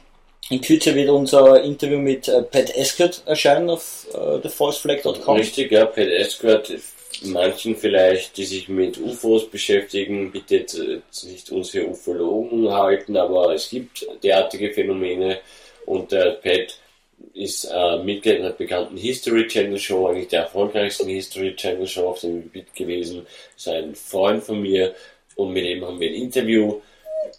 [SPEAKER 1] in Kürze wird unser Interview mit äh, Pat Escott erscheinen auf äh, thefalseflag.com.
[SPEAKER 2] Richtig, ja, Pat Escort, manchen vielleicht, die sich mit UFOs beschäftigen, bitte nicht uns für Ufologen halten, aber es gibt derartige Phänomene und der Pat ist äh, Mitglied einer bekannten History Channel Show, eigentlich der erfolgreichsten History Channel Show auf dem Gebiet gewesen, ist ein Freund von mir und mit ihm haben wir ein Interview,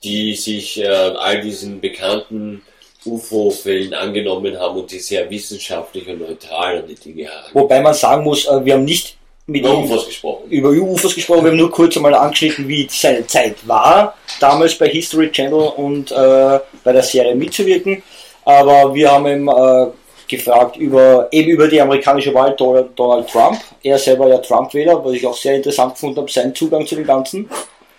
[SPEAKER 2] die sich äh, all diesen bekannten UFO-Fällen angenommen haben und die sehr wissenschaftlich und neutral an die Dinge haben.
[SPEAKER 1] Wobei man sagen muss, äh, wir haben nicht
[SPEAKER 2] Über UFOs gesprochen.
[SPEAKER 1] über UFOs gesprochen, wir haben nur kurz einmal angeschnitten, wie seine Zeit war, damals bei History Channel und äh, bei der Serie mitzuwirken. Aber wir haben ihn äh, gefragt über eben über die amerikanische Wahl Donald, Trump. Er selber ja Trump-Wähler, was ich auch sehr interessant gefunden habe, sein Zugang zu dem Ganzen.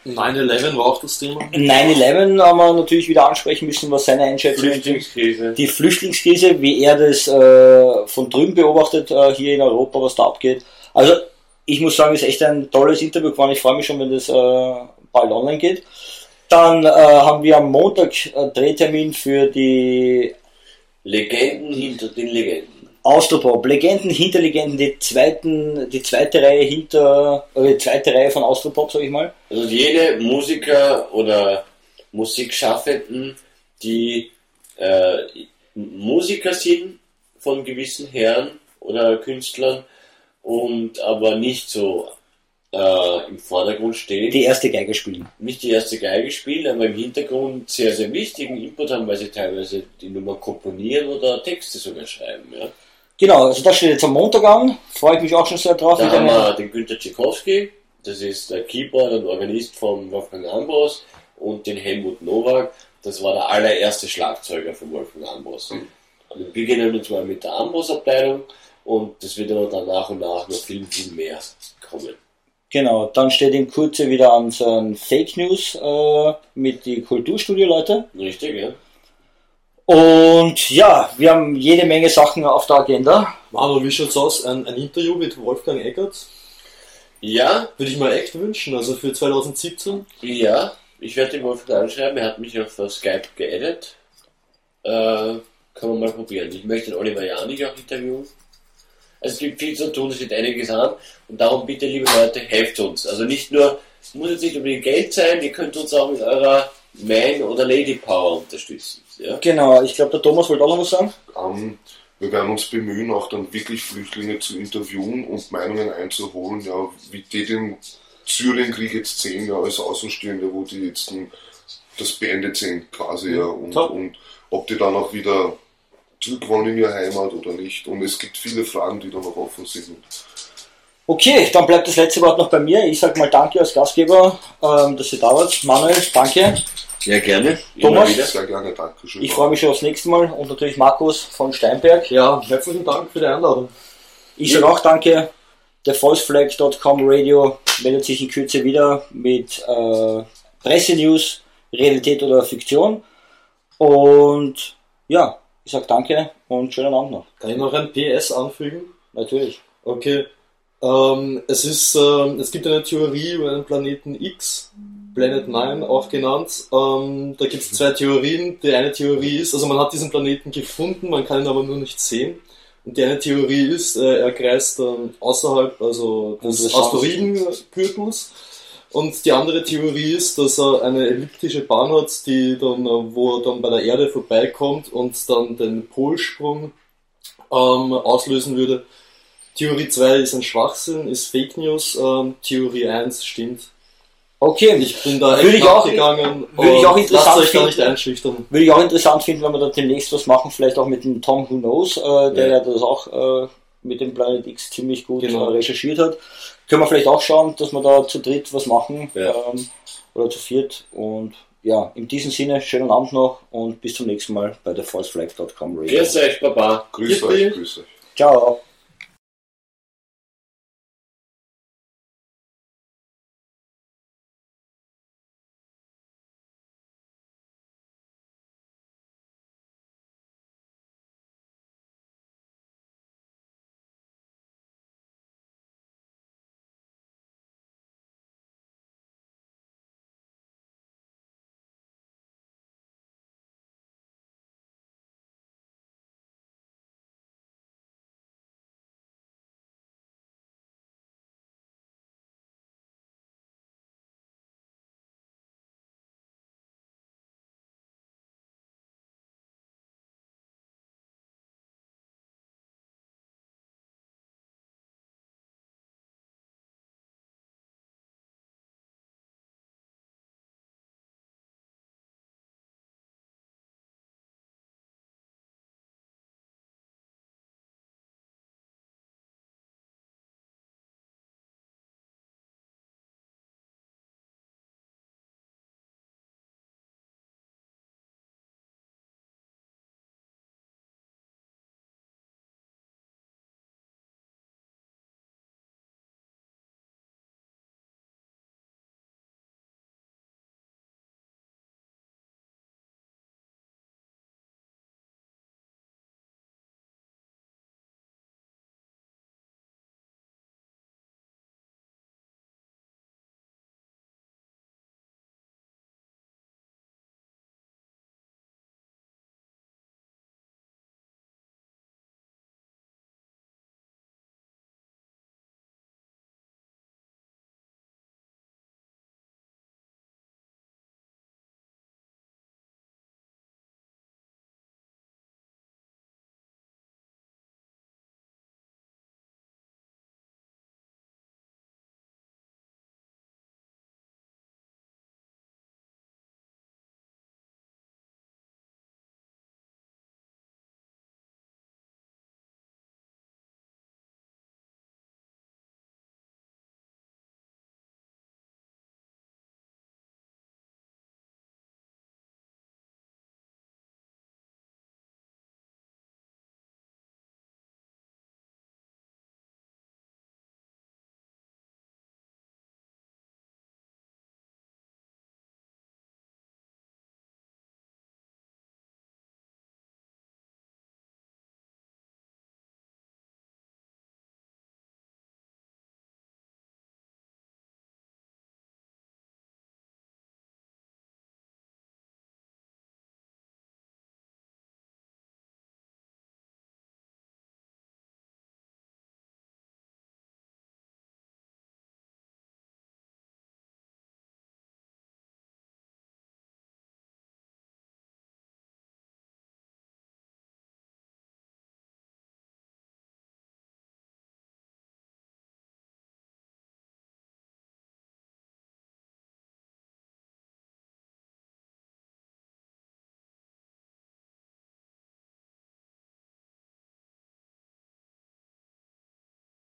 [SPEAKER 3] 9-11 war auch das Thema.
[SPEAKER 1] 9-11 haben wir natürlich wieder ansprechen müssen, was seine Einschätzung ist.
[SPEAKER 2] Flüchtlingskrise.
[SPEAKER 1] Die Flüchtlingskrise, wie er das äh, von drüben beobachtet äh, hier in Europa, was da abgeht. Also ich muss sagen, es ist echt ein tolles Interview geworden. Ich freue mich schon, wenn das äh, bald online geht. Dann äh, haben wir am Montag äh, Drehtermin für die
[SPEAKER 2] Legenden hinter den Legenden.
[SPEAKER 1] Austropop, Legenden hinter Legenden, die, zweiten, die zweite Reihe hinter, oder die zweite Reihe von Austropop, sag ich mal.
[SPEAKER 2] Also jene Musiker oder Musikschaffenden, die äh, Musiker sind von gewissen Herren oder Künstlern und aber nicht so äh, im Vordergrund stehen.
[SPEAKER 1] Die erste Geige spielen.
[SPEAKER 2] nicht die erste Geige spielen, aber im Hintergrund sehr, sehr wichtigen Input haben, weil sie teilweise die Nummer komponieren oder Texte sogar schreiben. Ja.
[SPEAKER 1] Genau, also das steht jetzt am Montag an, freue ich mich auch schon sehr drauf.
[SPEAKER 2] Da haben wir den Günter Tschikowski, das ist der Keyboard und Organist von Wolfgang Ambros und den Helmut Nowak, das war der allererste Schlagzeuger von Wolfgang Ambros. Wir beginnen jetzt mal mit der Ambros-Abteilung und das wird aber dann nach und nach noch viel, viel mehr kommen.
[SPEAKER 1] Genau, dann steht in Kurze wieder an so ein Fake News äh, mit die Kulturstudio-Leute.
[SPEAKER 2] Richtig, ja?
[SPEAKER 1] Und ja, wir haben jede Menge Sachen auf der Agenda.
[SPEAKER 3] Manu, wie schaut's aus? Ein, ein Interview mit Wolfgang Eckert?
[SPEAKER 2] Ja,
[SPEAKER 3] Würde ich mir echt wünschen, also für 2017.
[SPEAKER 2] Ja, ich werde den Wolfgang anschreiben. Er hat mich auf äh, Skype geaddet. Äh, kann man mal probieren. Ich möchte den Oliver Janik auch interviewen. Also es gibt viel zu tun, es steht einiges an. Und darum bitte, liebe Leute, helft uns. Also nicht nur, es muss jetzt nicht unbedingt Geld sein, ihr könnt uns auch mit eurer Man- oder Lady Power unterstützen. Ja?
[SPEAKER 1] Genau, ich glaube, der Thomas wollte auch noch was sagen.
[SPEAKER 4] Ähm, wir werden uns bemühen, auch dann wirklich Flüchtlinge zu interviewen und Meinungen einzuholen, ja, wie die den Syrienkrieg jetzt sehen, ja, als Außenstehende, wo die jetzt das beendet sehen, quasi, ja, und,
[SPEAKER 3] Top.
[SPEAKER 4] und ob die dann auch wieder zurück wollen in ihre Heimat oder nicht. Und es gibt viele Fragen, die da noch offen sind.
[SPEAKER 1] Okay, dann bleibt das letzte Wort noch bei mir. Ich sage mal Danke als Gastgeber, ähm, dass ihr da wart. Manuel, danke.
[SPEAKER 2] Ja, gerne.
[SPEAKER 1] Thomas?
[SPEAKER 4] Sehr gerne, Dankeschön.
[SPEAKER 1] Ich freue mich schon aufs nächste Mal und natürlich Markus von Steinberg.
[SPEAKER 3] Ja, herzlichen Dank für die Einladung.
[SPEAKER 1] Ich sage auch Danke. Der Falseflag.com Radio meldet sich in Kürze wieder mit äh, Pressenews, Realität oder Fiktion. Und ja, ich sage Danke und schönen Abend noch.
[SPEAKER 3] Kann ich noch ein PS anfügen?
[SPEAKER 1] Natürlich.
[SPEAKER 3] Okay. Ähm, es ist, ähm, es gibt eine Theorie über einen Planeten X, Planet 9 auch genannt. Ähm, da gibt es zwei Theorien. Die eine Theorie ist, also man hat diesen Planeten gefunden, man kann ihn aber nur nicht sehen. Und die eine Theorie ist, äh, er kreist ähm, außerhalb also des Asteroidengürtels. Und die andere Theorie ist, dass er eine elliptische Bahn hat, die dann, äh, wo er dann bei der Erde vorbeikommt und dann den Polsprung ähm, auslösen würde. Theorie 2 ist ein Schwachsinn, ist Fake News. Ähm, Theorie 1 stimmt.
[SPEAKER 1] Okay,
[SPEAKER 3] Ich bin da
[SPEAKER 1] Würde ich auch-
[SPEAKER 3] nachgegangen.
[SPEAKER 1] würde ich auch interessant
[SPEAKER 3] euch da
[SPEAKER 1] finden.
[SPEAKER 3] nicht einschüchtern.
[SPEAKER 1] Würde ich auch interessant finden, wenn wir da demnächst was machen, vielleicht auch mit dem Tom Who Knows, äh, der
[SPEAKER 3] Ja.
[SPEAKER 1] ja das auch äh, mit dem Planet X ziemlich gut
[SPEAKER 3] Genau.
[SPEAKER 1] äh, recherchiert hat. Können wir vielleicht auch schauen, dass wir da zu dritt was machen
[SPEAKER 2] Ja.
[SPEAKER 1] ähm, oder zu viert. Und ja, in diesem Sinne, schönen Abend noch und bis zum nächsten Mal bei der falseflag.com Radio.
[SPEAKER 2] Grüß euch, Baba.
[SPEAKER 4] Grüß euch, grüß euch.
[SPEAKER 1] Ciao.